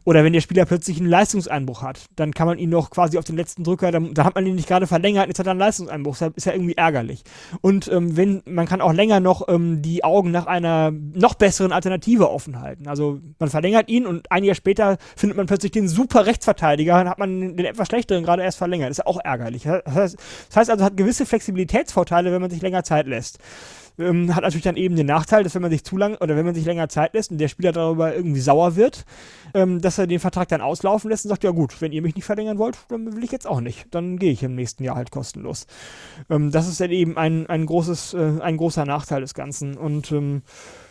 Oder wenn der Spieler plötzlich einen Leistungseinbruch hat, dann kann man ihn noch quasi auf den letzten Drücker, dann, da hat man ihn nicht gerade verlängert, jetzt hat er einen Leistungseinbruch, das ist ja irgendwie ärgerlich. Und ähm, wenn, man kann auch länger noch ähm, die Augen nach einer noch besseren Alternative offen halten. Also man verlängert ihn und ein Jahr später findet man plötzlich den super Rechtsverteidiger und hat man den etwas schlechteren gerade erst verlängert. Das ist auch ärgerlich. Das heißt, also, hat gewisse Flexibilitätsvorteile, wenn man sich länger Zeit lässt. Ähm, hat natürlich dann eben den Nachteil, dass wenn man sich zu lang oder wenn man sich länger Zeit lässt und der Spieler darüber irgendwie sauer wird, ähm, dass er den Vertrag dann auslaufen lässt und sagt, ja gut, wenn ihr mich nicht verlängern wollt, dann will ich jetzt auch nicht. Dann gehe ich im nächsten Jahr halt kostenlos. Ähm, das ist dann eben ein, ein großes, äh, ein großer Nachteil des Ganzen. Und ähm,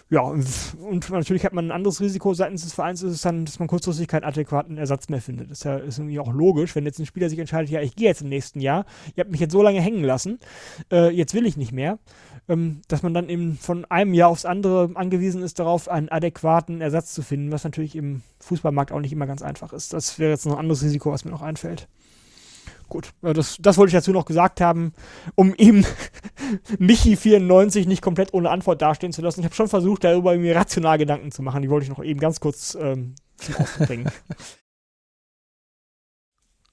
ja, und natürlich hat man ein anderes Risiko seitens des Vereins, ist es dann, dass man kurzfristig keinen adäquaten Ersatz mehr findet. Das ist ja ist irgendwie auch logisch, wenn jetzt ein Spieler sich entscheidet, ja, ich gehe jetzt im nächsten Jahr, ihr habt mich jetzt so lange hängen lassen, äh, jetzt will ich nicht mehr, ähm, dass man dann eben von einem Jahr aufs andere angewiesen ist, darauf einen adäquaten Ersatz zu finden, was natürlich im Fußballmarkt auch nicht immer ganz einfach ist. Das wäre jetzt noch ein anderes Risiko, was mir noch einfällt. Gut, das, das wollte ich dazu noch gesagt haben, um ihm Michi94 nicht komplett ohne Antwort dastehen zu lassen. Ich habe schon versucht, darüber mir rational Gedanken zu machen. Die wollte ich noch eben ganz kurz ähm, zum Ausdruck bringen.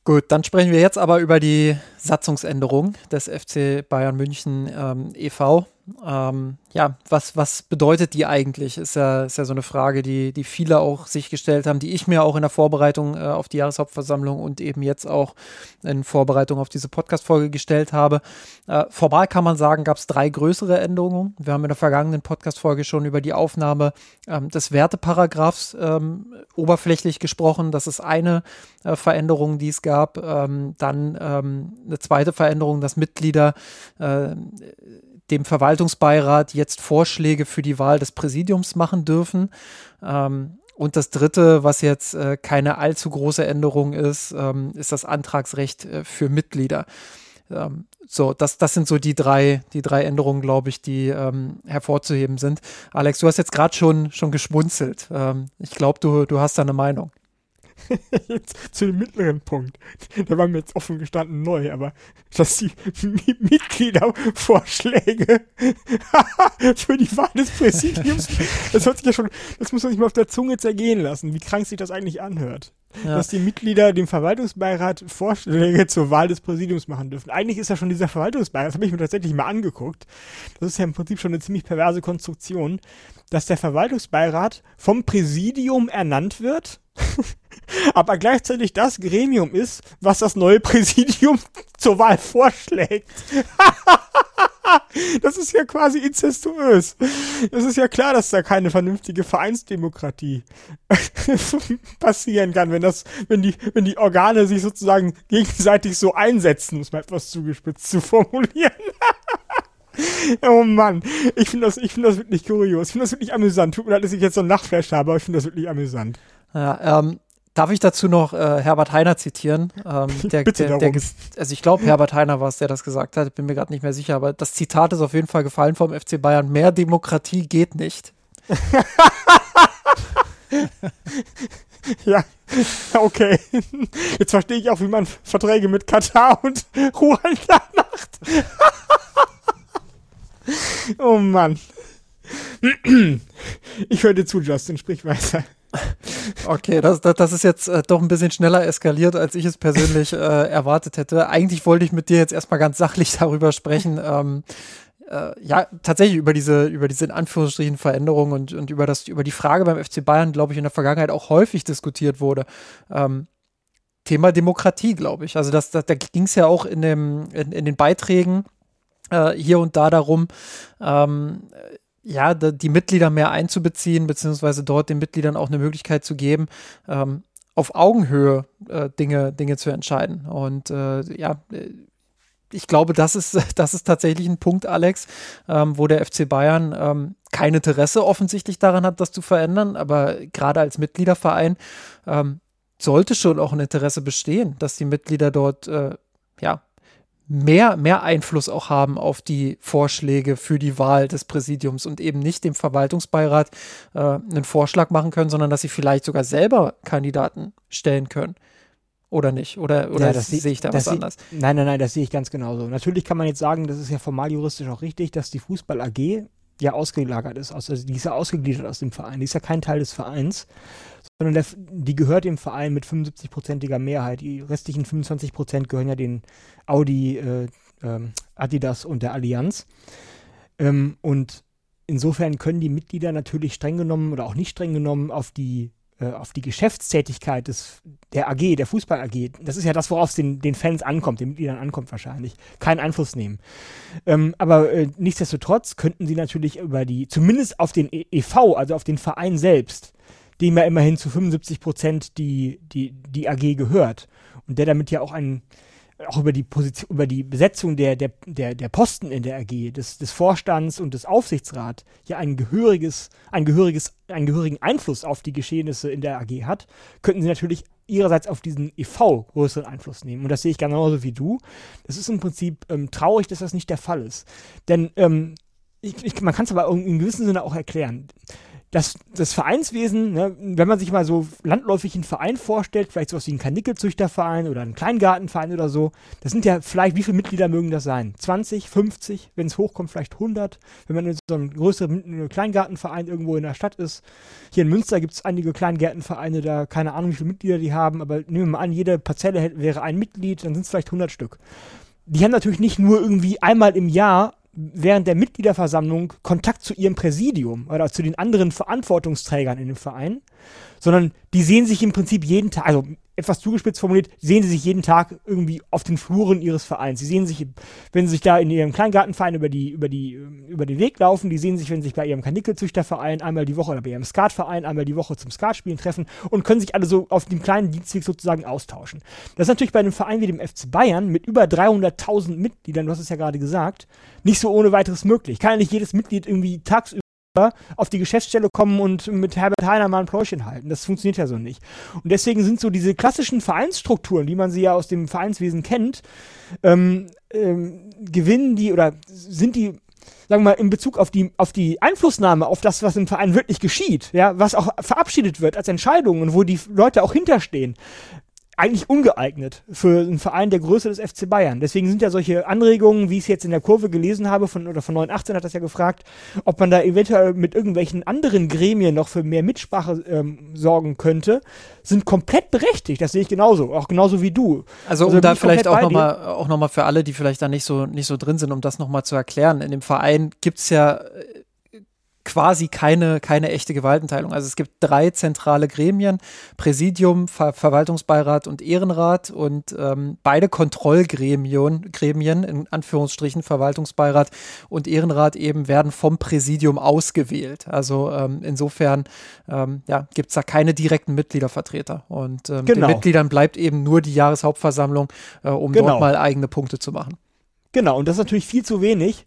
Gut, dann sprechen wir jetzt aber über die Satzungsänderung des FC Bayern München ähm, e.V. Ähm, ja, was, was bedeutet die eigentlich? Ist ja, ist ja so eine Frage, die, die viele auch sich gestellt haben, die ich mir auch in der Vorbereitung äh, auf die Jahreshauptversammlung und eben jetzt auch in Vorbereitung auf diese Podcast-Folge gestellt habe. Äh, formal kann man sagen, gab es drei größere Änderungen. Wir haben in der vergangenen Podcast-Folge schon über die Aufnahme ähm, des Werteparagraphs ähm, oberflächlich gesprochen. Das ist eine äh, Veränderung, die es gab. Ähm, dann ähm, eine zweite Veränderung, dass Mitglieder äh, dem Verwaltungsbeirat jetzt Vorschläge für die Wahl des Präsidiums machen dürfen. Ähm, und das Dritte, was jetzt äh, keine allzu große Änderung ist, ähm, ist das Antragsrecht äh, für Mitglieder. Ähm, so, das, das sind so die drei, die drei Änderungen, glaube ich, die ähm, hervorzuheben sind. Alex, du hast jetzt gerade schon, schon geschmunzelt. Ähm, ich glaube, du, du hast da eine Meinung. Jetzt zu dem mittleren Punkt. Der war mir jetzt offen gestanden neu, aber dass die Mitgliedervorschläge für die Wahl des Präsidiums, das hört sich ja schon, das muss man sich mal auf der Zunge zergehen lassen, wie krank sich das eigentlich anhört. Ja. Dass die Mitglieder dem Verwaltungsbeirat Vorschläge zur Wahl des Präsidiums machen dürfen. Eigentlich ist ja schon dieser Verwaltungsbeirat, das habe ich mir tatsächlich mal angeguckt. Das ist ja im Prinzip schon eine ziemlich perverse Konstruktion, dass der Verwaltungsbeirat vom Präsidium ernannt wird aber gleichzeitig das Gremium ist, was das neue Präsidium zur Wahl vorschlägt. das ist ja quasi inzestuös. Es ist ja klar, dass da keine vernünftige Vereinsdemokratie passieren kann, wenn das, wenn die, wenn die Organe sich sozusagen gegenseitig so einsetzen, um es mal etwas zugespitzt zu formulieren. Oh Mann, ich finde das, ich finde das wirklich kurios. Ich finde das wirklich amüsant. Tut mir leid, dass ich jetzt so einen Nachtflash habe, aber ich finde das wirklich amüsant. Ja, ähm, darf ich dazu noch äh, Herbert Heiner zitieren? Ähm, der, Bitte der, der, also ich glaube, Herbert Heiner war es, der das gesagt hat. Bin mir gerade nicht mehr sicher, aber das Zitat ist auf jeden Fall gefallen vom FC Bayern. Mehr Demokratie geht nicht. ja, okay. Jetzt verstehe ich auch, wie man Verträge mit Katar und Ruanda macht. oh Mann. Ich höre dir zu, Justin, sprich weiter. Okay, das, das, das, ist jetzt äh, doch ein bisschen schneller eskaliert, als ich es persönlich äh, erwartet hätte. Eigentlich wollte ich mit dir jetzt erstmal ganz sachlich darüber sprechen. Ähm, äh, ja, tatsächlich über diese, über diese in Anführungsstrichen Veränderungen und, und über, das, über die Frage beim FC Bayern, glaube ich, in der Vergangenheit auch häufig diskutiert wurde. Ähm, Thema Demokratie, glaube ich. Also das, das, da ging es ja auch in, dem, in, in den Beiträgen äh, hier und da darum, ähm, ja, die Mitglieder mehr einzubeziehen, beziehungsweise dort den Mitgliedern auch eine Möglichkeit zu geben, ähm, auf Augenhöhe äh, Dinge, Dinge zu entscheiden. Und äh, ja, äh, ich glaube, das ist, das ist tatsächlich ein Punkt, Alex, ähm, wo der FC Bayern ähm, kein Interesse offensichtlich daran hat, das zu verändern. Aber gerade als Mitgliederverein ähm, sollte schon auch ein Interesse bestehen, dass die Mitglieder dort äh, ja, mehr, mehr Einfluss auch haben auf die Vorschläge für die Wahl des Präsidiums und eben nicht dem Verwaltungsbeirat äh, einen Vorschlag machen können, sondern dass sie vielleicht sogar selber Kandidaten stellen können. Oder nicht? Oder, oder ja, sehe ich da was anders? Nein, nein, nein, das sehe ich ganz genauso. Natürlich kann man jetzt sagen, das ist ja formal juristisch auch richtig, dass die Fußball AG ja ausgelagert ist. Also die ist ja ausgegliedert aus dem Verein. Die ist ja kein Teil des Vereins, sondern der, die gehört dem Verein mit 75-prozentiger Mehrheit. Die restlichen 25 Prozent gehören ja den Audi, äh, äh, Adidas und der Allianz. Ähm, und insofern können die Mitglieder natürlich streng genommen oder auch nicht streng genommen auf die äh, auf die Geschäftstätigkeit des, der AG, der Fußball AG, das ist ja das, worauf es den, den Fans ankommt, den Mitgliedern ankommt wahrscheinlich, keinen Einfluss nehmen. Ähm, aber äh, nichtsdestotrotz könnten sie natürlich über die, zumindest auf den e.V., also auf den Verein selbst, dem ja immerhin zu 75 Prozent die, die, die AG gehört und der damit ja auch ein, auch über die Position, über die Besetzung der, der, der, der Posten in der AG, des, des Vorstands und des Aufsichtsrats ja ein gehöriges, ein gehöriges, einen gehörigen Einfluss auf die Geschehnisse in der AG hat, könnten sie natürlich ihrerseits auf diesen EV größeren Einfluss nehmen. Und das sehe ich genauso wie du. Das ist im Prinzip ähm, traurig, dass das nicht der Fall ist. Denn ähm, ich, ich, man kann es aber in gewissem Sinne auch erklären das, das Vereinswesen, ne, wenn man sich mal so landläufig einen Verein vorstellt, vielleicht sowas wie ein Kanickelzüchterverein oder ein Kleingartenverein oder so, das sind ja vielleicht, wie viele Mitglieder mögen das sein? 20, 50, wenn es hochkommt, vielleicht 100. Wenn man in so einem größeren Kleingartenverein irgendwo in der Stadt ist. Hier in Münster gibt es einige Kleingärtenvereine, da keine Ahnung, wie viele Mitglieder die haben, aber nehmen wir mal an, jede Parzelle wäre ein Mitglied, dann sind es vielleicht 100 Stück. Die haben natürlich nicht nur irgendwie einmal im Jahr während der Mitgliederversammlung Kontakt zu ihrem Präsidium oder zu den anderen Verantwortungsträgern in dem Verein, sondern die sehen sich im Prinzip jeden Tag, also etwas zugespitzt formuliert, sehen sie sich jeden Tag irgendwie auf den Fluren ihres Vereins. Sie sehen sich, wenn sie sich da in ihrem Kleingartenverein über, die, über, die, über den Weg laufen, die sehen sich, wenn sie sich bei ihrem Kanickelzüchterverein einmal die Woche oder bei ihrem Skatverein einmal die Woche zum Skatspielen treffen und können sich alle so auf dem kleinen Dienstweg sozusagen austauschen. Das ist natürlich bei einem Verein wie dem FC Bayern mit über 300.000 Mitgliedern, du hast es ja gerade gesagt, nicht so ohne weiteres möglich. Kann ja nicht jedes Mitglied irgendwie tagsüber auf die Geschäftsstelle kommen und mit Herbert Heiner mal ein Pläuschen halten. Das funktioniert ja so nicht. Und deswegen sind so diese klassischen Vereinsstrukturen, wie man sie ja aus dem Vereinswesen kennt, ähm, ähm, gewinnen die oder sind die sagen wir mal, in Bezug auf die, auf die Einflussnahme, auf das, was im Verein wirklich geschieht, ja, was auch verabschiedet wird als Entscheidungen, wo die Leute auch hinterstehen, eigentlich ungeeignet für einen Verein der Größe des FC Bayern. Deswegen sind ja solche Anregungen, wie ich es jetzt in der Kurve gelesen habe, von, oder von 918 hat das ja gefragt, ob man da eventuell mit irgendwelchen anderen Gremien noch für mehr Mitsprache ähm, sorgen könnte, sind komplett berechtigt. Das sehe ich genauso, auch genauso wie du. Also, also um da vielleicht auch nochmal auch noch mal für alle, die vielleicht da nicht so, nicht so drin sind, um das nochmal zu erklären. In dem Verein gibt es ja quasi keine, keine echte Gewaltenteilung. Also es gibt drei zentrale Gremien, Präsidium, Ver Verwaltungsbeirat und Ehrenrat und ähm, beide Kontrollgremien, Gremien, in Anführungsstrichen, Verwaltungsbeirat und Ehrenrat eben werden vom Präsidium ausgewählt. Also ähm, insofern ähm, ja, gibt es da keine direkten Mitgliedervertreter. Und ähm, genau. den Mitgliedern bleibt eben nur die Jahreshauptversammlung, äh, um genau. dort mal eigene Punkte zu machen. Genau, und das ist natürlich viel zu wenig,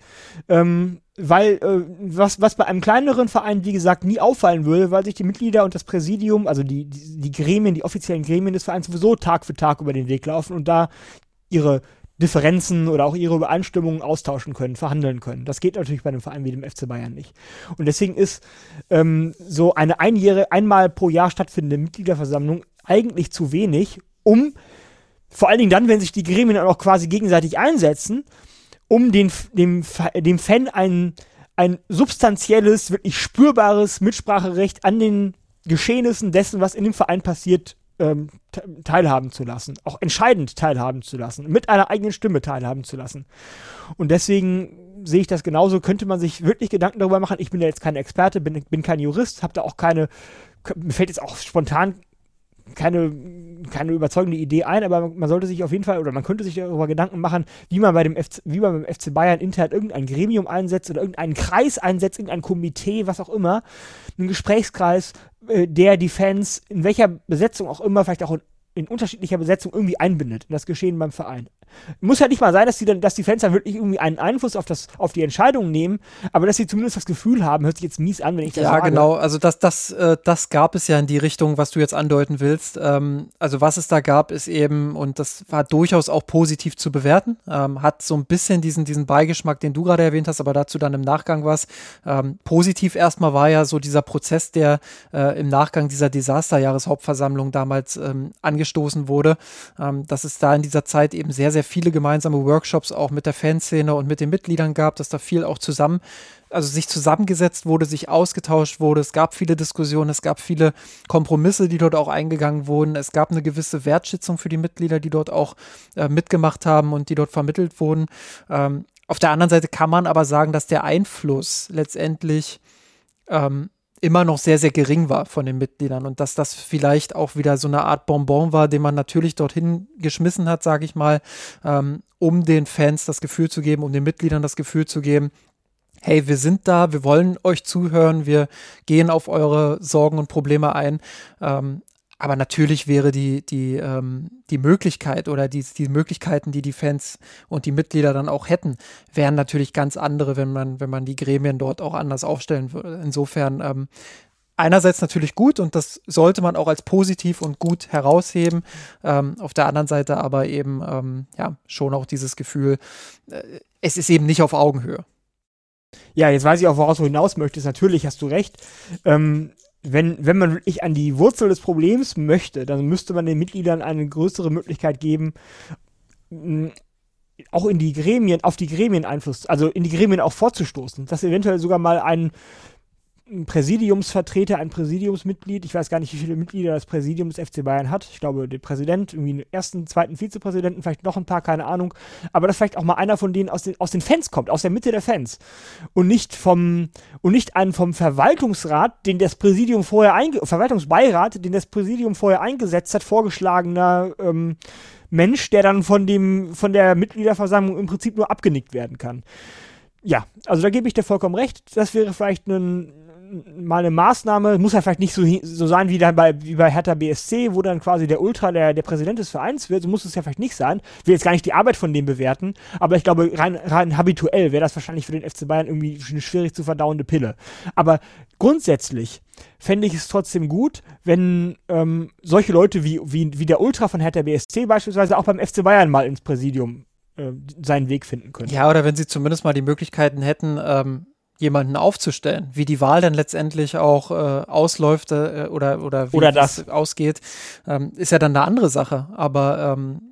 ähm, weil äh, was, was bei einem kleineren Verein, wie gesagt, nie auffallen würde, weil sich die Mitglieder und das Präsidium, also die, die, die Gremien, die offiziellen Gremien des Vereins sowieso Tag für Tag über den Weg laufen und da ihre Differenzen oder auch ihre Übereinstimmungen austauschen können, verhandeln können. Das geht natürlich bei einem Verein wie dem FC Bayern nicht. Und deswegen ist ähm, so eine einjährige, einmal pro Jahr stattfindende Mitgliederversammlung eigentlich zu wenig, um vor allen Dingen dann, wenn sich die Gremien auch quasi gegenseitig einsetzen, um den, dem, dem Fan ein, ein substanzielles, wirklich spürbares Mitspracherecht an den Geschehnissen dessen, was in dem Verein passiert, ähm, teilhaben zu lassen. Auch entscheidend teilhaben zu lassen. Mit einer eigenen Stimme teilhaben zu lassen. Und deswegen sehe ich das genauso. Könnte man sich wirklich Gedanken darüber machen. Ich bin ja jetzt kein Experte, bin, bin kein Jurist, habe da auch keine, mir fällt jetzt auch spontan keine, keine überzeugende Idee ein, aber man sollte sich auf jeden Fall oder man könnte sich darüber Gedanken machen, wie man bei dem FC, wie man beim FC Bayern intern irgendein Gremium einsetzt oder irgendeinen Kreis einsetzt, irgendein Komitee, was auch immer, einen Gesprächskreis, äh, der die Fans in welcher Besetzung auch immer, vielleicht auch in in unterschiedlicher Besetzung irgendwie einbindet in das Geschehen beim Verein. Muss ja nicht mal sein, dass die, dann, dass die Fans dann wirklich irgendwie einen Einfluss auf, das, auf die Entscheidungen nehmen, aber dass sie zumindest das Gefühl haben, hört sich jetzt mies an, wenn ich das ja, sage. Ja, genau. Also das, das, äh, das gab es ja in die Richtung, was du jetzt andeuten willst. Ähm, also was es da gab, ist eben, und das war durchaus auch positiv zu bewerten, ähm, hat so ein bisschen diesen, diesen Beigeschmack, den du gerade erwähnt hast, aber dazu dann im Nachgang was. Ähm, positiv erstmal war ja so dieser Prozess, der äh, im Nachgang dieser Desasterjahreshauptversammlung damals ähm, angestoßen wurde, ähm, dass es da in dieser Zeit eben sehr, sehr viele gemeinsame Workshops auch mit der Fanszene und mit den Mitgliedern gab, dass da viel auch zusammen, also sich zusammengesetzt wurde, sich ausgetauscht wurde. Es gab viele Diskussionen, es gab viele Kompromisse, die dort auch eingegangen wurden. Es gab eine gewisse Wertschätzung für die Mitglieder, die dort auch äh, mitgemacht haben und die dort vermittelt wurden. Ähm, auf der anderen Seite kann man aber sagen, dass der Einfluss letztendlich ähm, immer noch sehr, sehr gering war von den Mitgliedern und dass das vielleicht auch wieder so eine Art Bonbon war, den man natürlich dorthin geschmissen hat, sage ich mal, ähm, um den Fans das Gefühl zu geben, um den Mitgliedern das Gefühl zu geben, hey, wir sind da, wir wollen euch zuhören, wir gehen auf eure Sorgen und Probleme ein. Ähm, aber natürlich wäre die, die, ähm, die Möglichkeit oder die, die Möglichkeiten, die die Fans und die Mitglieder dann auch hätten, wären natürlich ganz andere, wenn man, wenn man die Gremien dort auch anders aufstellen würde. Insofern ähm, einerseits natürlich gut und das sollte man auch als positiv und gut herausheben. Ähm, auf der anderen Seite aber eben ähm, ja schon auch dieses Gefühl, äh, es ist eben nicht auf Augenhöhe. Ja, jetzt weiß ich auch, woraus du hinaus möchtest. Natürlich hast du recht. Ähm, wenn, wenn man wirklich an die Wurzel des Problems möchte, dann müsste man den Mitgliedern eine größere Möglichkeit geben, auch in die Gremien, auf die Gremien Einfluss, also in die Gremien auch vorzustoßen, dass eventuell sogar mal ein ein Präsidiumsvertreter, ein Präsidiumsmitglied. Ich weiß gar nicht, wie viele Mitglieder das Präsidium des FC Bayern hat. Ich glaube, der Präsident, irgendwie einen ersten, zweiten Vizepräsidenten, vielleicht noch ein paar, keine Ahnung. Aber dass vielleicht auch mal einer von denen aus den, aus den Fans kommt, aus der Mitte der Fans. Und nicht vom, und nicht einen vom Verwaltungsrat, den das Präsidium vorher einge, Verwaltungsbeirat, den das Präsidium vorher eingesetzt hat, vorgeschlagener, ähm, Mensch, der dann von dem, von der Mitgliederversammlung im Prinzip nur abgenickt werden kann. Ja, also da gebe ich dir vollkommen recht. Das wäre vielleicht ein, mal eine Maßnahme, muss ja vielleicht nicht so, so sein wie, dann bei, wie bei Hertha BSC, wo dann quasi der Ultra der, der Präsident des Vereins wird, so muss es ja vielleicht nicht sein. Ich will jetzt gar nicht die Arbeit von dem bewerten, aber ich glaube, rein, rein habituell wäre das wahrscheinlich für den FC Bayern irgendwie eine schwierig zu verdauende Pille. Aber grundsätzlich fände ich es trotzdem gut, wenn ähm, solche Leute wie, wie, wie der Ultra von Hertha BSC beispielsweise auch beim FC Bayern mal ins Präsidium äh, seinen Weg finden könnte. Ja, oder wenn sie zumindest mal die Möglichkeiten hätten, ähm, jemanden aufzustellen. Wie die Wahl dann letztendlich auch äh, ausläuft äh, oder, oder wie oder das ausgeht, ähm, ist ja dann eine andere Sache. Aber ähm,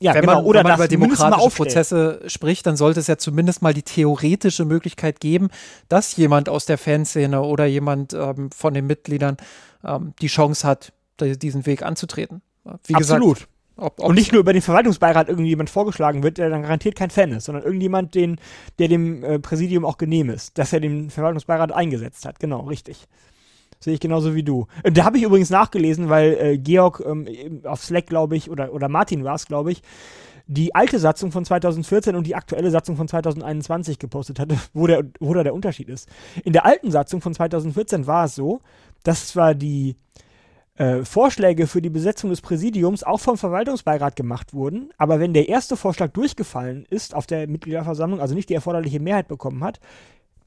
ja, wenn genau. man, oder wenn man über demokratische Prozesse spricht, dann sollte es ja zumindest mal die theoretische Möglichkeit geben, dass jemand aus der Fanszene oder jemand ähm, von den Mitgliedern ähm, die Chance hat, diesen Weg anzutreten. Wie Absolut. Gesagt, ob, und nicht nur über den Verwaltungsbeirat irgendjemand vorgeschlagen wird, der dann garantiert kein Fan ist, sondern irgendjemand, den, der dem äh, Präsidium auch genehm ist, dass er den Verwaltungsbeirat eingesetzt hat. Genau, richtig. Sehe ich genauso wie du. Äh, da habe ich übrigens nachgelesen, weil äh, Georg ähm, auf Slack, glaube ich, oder, oder Martin war es, glaube ich, die alte Satzung von 2014 und die aktuelle Satzung von 2021 gepostet hatte, wo der, wo da der Unterschied ist. In der alten Satzung von 2014 war es so, dass zwar die äh, Vorschläge für die Besetzung des Präsidiums auch vom Verwaltungsbeirat gemacht wurden, aber wenn der erste Vorschlag durchgefallen ist auf der Mitgliederversammlung, also nicht die erforderliche Mehrheit bekommen hat,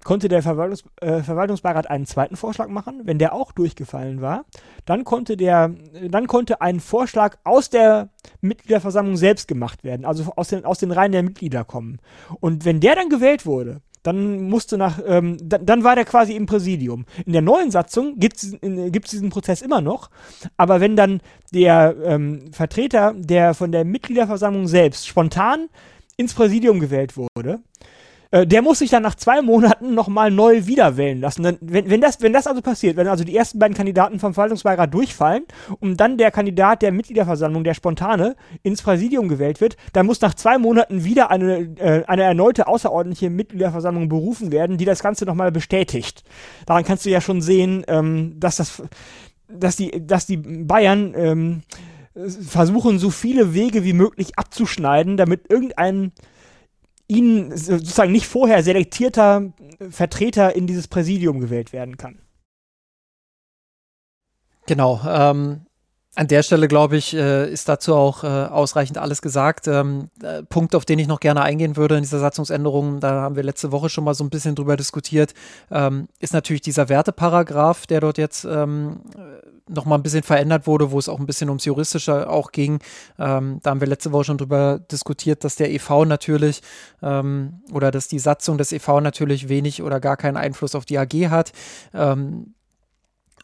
konnte der Verwaltungs äh, Verwaltungsbeirat einen zweiten Vorschlag machen. Wenn der auch durchgefallen war, dann konnte der, dann konnte ein Vorschlag aus der Mitgliederversammlung selbst gemacht werden, also aus den, aus den Reihen der Mitglieder kommen. Und wenn der dann gewählt wurde, dann musste nach, ähm, dann, dann war der quasi im Präsidium. In der neuen Satzung gibt es diesen Prozess immer noch, aber wenn dann der ähm, Vertreter der von der Mitgliederversammlung selbst spontan ins Präsidium gewählt wurde, äh, der muss sich dann nach zwei Monaten nochmal neu wiederwählen lassen. Dann, wenn, wenn, das, wenn das also passiert, wenn also die ersten beiden Kandidaten vom Verwaltungsbeirat durchfallen und dann der Kandidat der Mitgliederversammlung, der Spontane, ins Präsidium gewählt wird, dann muss nach zwei Monaten wieder eine, äh, eine erneute außerordentliche Mitgliederversammlung berufen werden, die das Ganze nochmal bestätigt. Daran kannst du ja schon sehen, ähm, dass das, dass die, dass die Bayern ähm, versuchen, so viele Wege wie möglich abzuschneiden, damit irgendein ihnen sozusagen nicht vorher selektierter Vertreter in dieses Präsidium gewählt werden kann. Genau. Ähm, an der Stelle, glaube ich, äh, ist dazu auch äh, ausreichend alles gesagt. Ähm, äh, Punkt, auf den ich noch gerne eingehen würde in dieser Satzungsänderung, da haben wir letzte Woche schon mal so ein bisschen drüber diskutiert, ähm, ist natürlich dieser Werteparagraph, der dort jetzt ähm, noch mal ein bisschen verändert wurde, wo es auch ein bisschen ums Juristische auch ging. Da haben wir letzte Woche schon drüber diskutiert, dass der EV natürlich oder dass die Satzung des EV natürlich wenig oder gar keinen Einfluss auf die AG hat.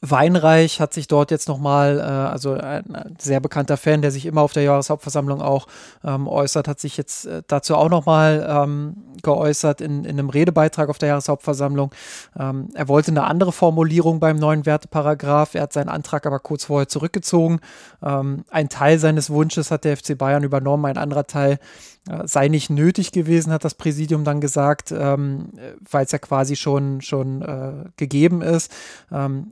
Weinreich hat sich dort jetzt nochmal, äh, also ein, sehr bekannter Fan, der sich immer auf der Jahreshauptversammlung auch ähm, äußert, hat sich jetzt äh, dazu auch nochmal ähm, geäußert in, in einem Redebeitrag auf der Jahreshauptversammlung. Ähm, er wollte eine andere Formulierung beim neuen Werteparagraph. Er hat seinen Antrag aber kurz vorher zurückgezogen. Ähm, ein Teil seines Wunsches hat der FC Bayern übernommen, ein anderer Teil äh, sei nicht nötig gewesen, hat das Präsidium dann gesagt, ähm, weil es ja quasi schon, schon äh, gegeben ist. Ähm,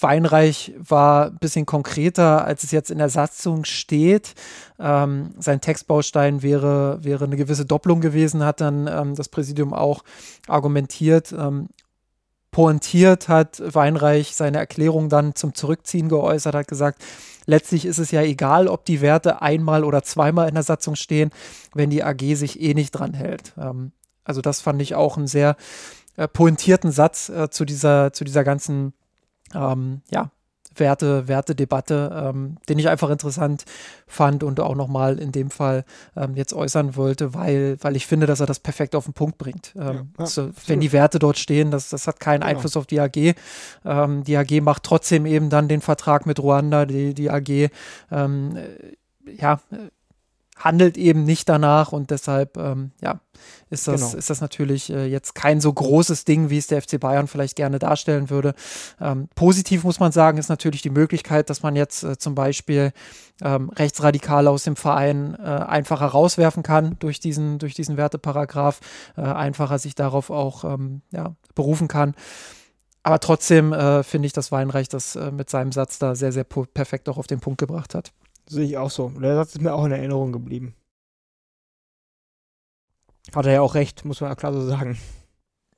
Weinreich war ein bisschen konkreter, als es jetzt in der Satzung steht. Ähm, sein Textbaustein wäre, wäre eine gewisse Doppelung gewesen, hat dann ähm, das Präsidium auch argumentiert. Ähm, pointiert hat Weinreich seine Erklärung dann zum Zurückziehen geäußert, hat gesagt, letztlich ist es ja egal, ob die Werte einmal oder zweimal in der Satzung stehen, wenn die AG sich eh nicht dran hält. Ähm, also das fand ich auch einen sehr äh, pointierten Satz äh, zu, dieser, zu dieser ganzen ähm, ja, Werte, Wertedebatte, ähm, den ich einfach interessant fand und auch nochmal in dem Fall ähm, jetzt äußern wollte, weil, weil ich finde, dass er das perfekt auf den Punkt bringt. Ähm, ja, so, wenn die Werte dort stehen, das, das hat keinen genau. Einfluss auf die AG. Ähm, die AG macht trotzdem eben dann den Vertrag mit Ruanda, die, die AG ähm, äh, ja, handelt eben nicht danach und deshalb ähm, ja, ist, das, genau. ist das natürlich äh, jetzt kein so großes Ding, wie es der FC Bayern vielleicht gerne darstellen würde. Ähm, positiv muss man sagen, ist natürlich die Möglichkeit, dass man jetzt äh, zum Beispiel ähm, Rechtsradikale aus dem Verein äh, einfacher rauswerfen kann durch diesen, durch diesen Werteparagraph, äh, einfacher sich darauf auch ähm, ja, berufen kann. Aber trotzdem äh, finde ich, dass Weinreich das äh, mit seinem Satz da sehr, sehr perfekt auch auf den Punkt gebracht hat. Sehe ich auch so. Der Satz ist mir auch in Erinnerung geblieben. Hat er ja auch recht, muss man ja klar so sagen.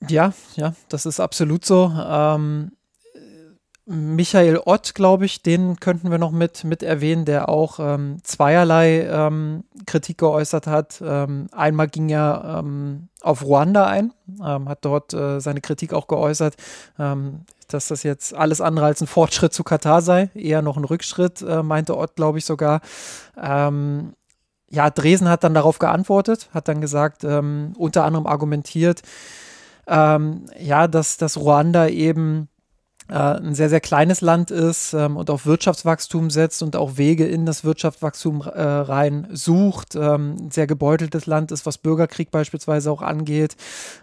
Ja, ja, das ist absolut so. Ähm, Michael Ott, glaube ich, den könnten wir noch mit, mit erwähnen, der auch ähm, zweierlei ähm, Kritik geäußert hat. Ähm, einmal ging er ähm, auf Ruanda ein, ähm, hat dort äh, seine Kritik auch geäußert, ähm, dass das jetzt alles andere als ein Fortschritt zu Katar sei, eher noch ein Rückschritt, äh, meinte Ott, glaube ich sogar. ja, Dresen hat dann darauf geantwortet, hat dann gesagt, ähm, unter anderem argumentiert, ähm, ja, dass, dass Ruanda eben ein sehr, sehr kleines Land ist ähm, und auf Wirtschaftswachstum setzt und auch Wege in das Wirtschaftswachstum äh, rein sucht. Ähm, ein sehr gebeuteltes Land ist, was Bürgerkrieg beispielsweise auch angeht.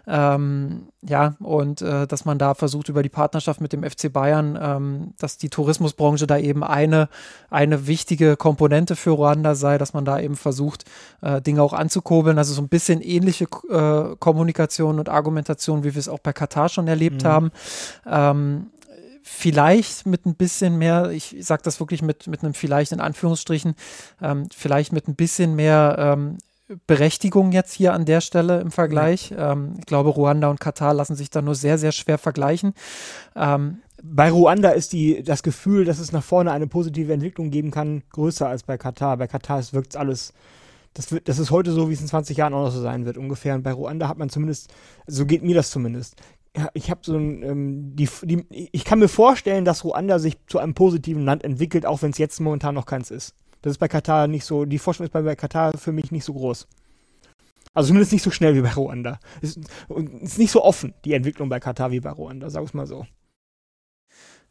Ähm, ja, und äh, dass man da versucht, über die Partnerschaft mit dem FC Bayern, ähm, dass die Tourismusbranche da eben eine, eine wichtige Komponente für Ruanda sei, dass man da eben versucht, äh, Dinge auch anzukurbeln. Also so ein bisschen ähnliche äh, Kommunikation und Argumentation, wie wir es auch bei Katar schon erlebt mhm. haben. Vielleicht mit ein bisschen mehr, ich sage das wirklich mit, mit einem vielleicht in Anführungsstrichen, ähm, vielleicht mit ein bisschen mehr ähm, Berechtigung jetzt hier an der Stelle im Vergleich. Ja. Ähm, ich glaube, Ruanda und Katar lassen sich da nur sehr, sehr schwer vergleichen. Ähm, bei Ruanda ist die, das Gefühl, dass es nach vorne eine positive Entwicklung geben kann, größer als bei Katar. Bei Katar wirkt alles das, wird, das ist heute so, wie es in 20 Jahren auch noch so sein wird, ungefähr. Und bei Ruanda hat man zumindest, so geht mir das zumindest, ich habe so ein, ähm, die, die, ich kann mir vorstellen, dass Ruanda sich zu einem positiven Land entwickelt, auch wenn es jetzt momentan noch keins ist. Das ist bei Katar nicht so, die Forschung ist bei, Katar für mich nicht so groß. Also zumindest nicht so schnell wie bei Ruanda. Es ist, ist nicht so offen, die Entwicklung bei Katar wie bei Ruanda, sag ich mal so.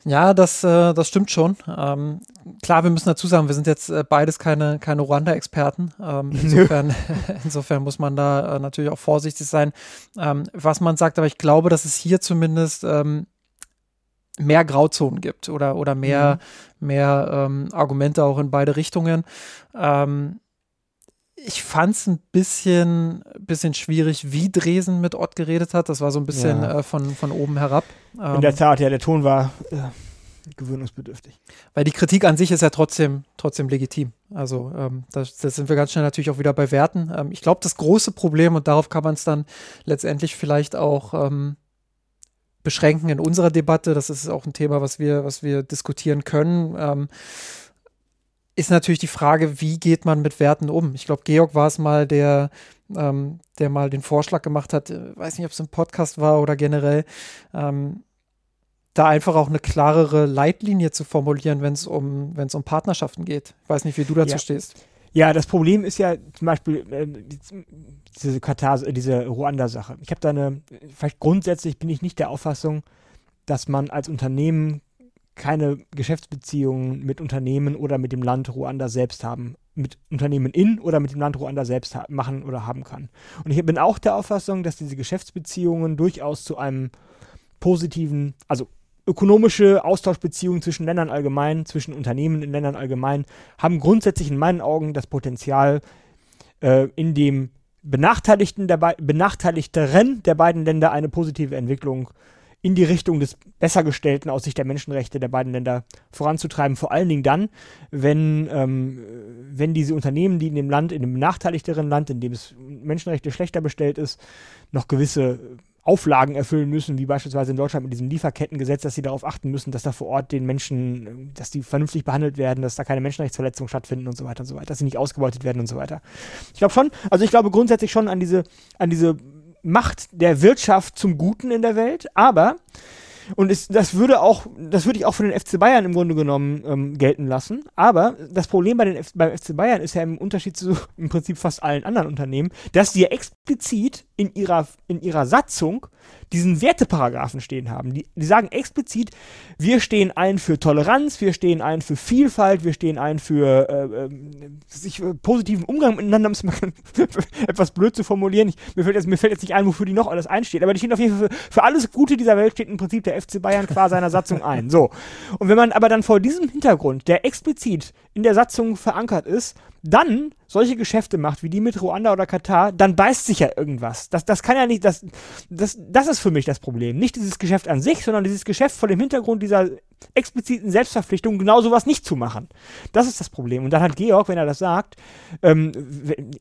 Ja, das, äh, das stimmt schon. Ähm, klar, wir müssen dazu sagen, wir sind jetzt äh, beides keine, keine Ruanda-Experten. Ähm, insofern, insofern muss man da äh, natürlich auch vorsichtig sein, ähm, was man sagt. Aber ich glaube, dass es hier zumindest ähm, mehr Grauzonen gibt oder, oder mehr, mhm. mehr ähm, Argumente auch in beide Richtungen. Ähm, ich fand es ein bisschen, bisschen schwierig, wie Dresen mit Ott geredet hat. Das war so ein bisschen ja. äh, von, von oben herab. In der ähm, Tat, ja, der Ton war äh, gewöhnungsbedürftig. Weil die Kritik an sich ist ja trotzdem, trotzdem legitim. Also ähm, da, sind wir ganz schnell natürlich auch wieder bei Werten. Ähm, ich glaube, das große Problem, und darauf kann man es dann letztendlich vielleicht auch ähm, beschränken in unserer Debatte, das ist auch ein Thema, was wir, was wir diskutieren können ähm, ist natürlich die Frage, wie geht man mit Werten um? Ich glaube, Georg war es mal, der, ähm, der mal den Vorschlag gemacht hat, äh, weiß nicht, ob es im Podcast war oder generell, ähm, da einfach auch eine klarere Leitlinie zu formulieren, wenn es um, wenn es um Partnerschaften geht. Ich weiß nicht, wie du dazu ja. stehst. Ja, das Problem ist ja zum Beispiel äh, diese Katar, diese Ruanda-Sache. Ich habe da eine, vielleicht grundsätzlich bin ich nicht der Auffassung, dass man als Unternehmen keine Geschäftsbeziehungen mit Unternehmen oder mit dem Land Ruanda selbst haben, mit Unternehmen in oder mit dem Land Ruanda selbst machen oder haben kann. Und ich bin auch der Auffassung, dass diese Geschäftsbeziehungen durchaus zu einem positiven, also ökonomische Austauschbeziehungen zwischen Ländern allgemein, zwischen Unternehmen in Ländern allgemein, haben grundsätzlich in meinen Augen das Potenzial, äh, in dem Benachteiligten der benachteiligteren der beiden Länder eine positive Entwicklung äh, in die Richtung des Bessergestellten aus Sicht der Menschenrechte der beiden Länder voranzutreiben. Vor allen Dingen dann, wenn, ähm, wenn diese Unternehmen, die in dem Land, in dem benachteiligteren Land, in dem es Menschenrechte schlechter bestellt ist, noch gewisse Auflagen erfüllen müssen, wie beispielsweise in Deutschland mit diesem Lieferkettengesetz, dass sie darauf achten müssen, dass da vor Ort den Menschen, dass die vernünftig behandelt werden, dass da keine Menschenrechtsverletzungen stattfinden und so weiter und so weiter, dass sie nicht ausgebeutet werden und so weiter. Ich glaube schon, also ich glaube grundsätzlich schon an diese, an diese Macht der Wirtschaft zum Guten in der Welt, aber und es, das würde auch, das würde ich auch für den FC Bayern im Grunde genommen ähm, gelten lassen. Aber das Problem bei den F beim FC Bayern ist ja im Unterschied zu im Prinzip fast allen anderen Unternehmen, dass sie ja explizit in ihrer, in ihrer Satzung diesen Werteparagraphen stehen haben. Die, die sagen explizit, wir stehen ein für Toleranz, wir stehen ein für Vielfalt, wir stehen ein für äh, äh, sich, äh, positiven Umgang miteinander, um es mal etwas blöd zu formulieren. Ich, mir, fällt jetzt, mir fällt jetzt nicht ein, wofür die noch alles einsteht, aber die stehen auf jeden Fall für, für alles Gute dieser Welt steht im Prinzip der FC Bayern qua seiner Satzung ein. So. Und wenn man aber dann vor diesem Hintergrund, der explizit in der Satzung verankert ist, dann solche Geschäfte macht, wie die mit Ruanda oder Katar, dann beißt sich ja irgendwas. Das, das kann ja nicht, das, das, das ist für mich das Problem. Nicht dieses Geschäft an sich, sondern dieses Geschäft vor dem Hintergrund dieser expliziten Selbstverpflichtung, genau sowas nicht zu machen. Das ist das Problem. Und dann hat Georg, wenn er das sagt, ähm,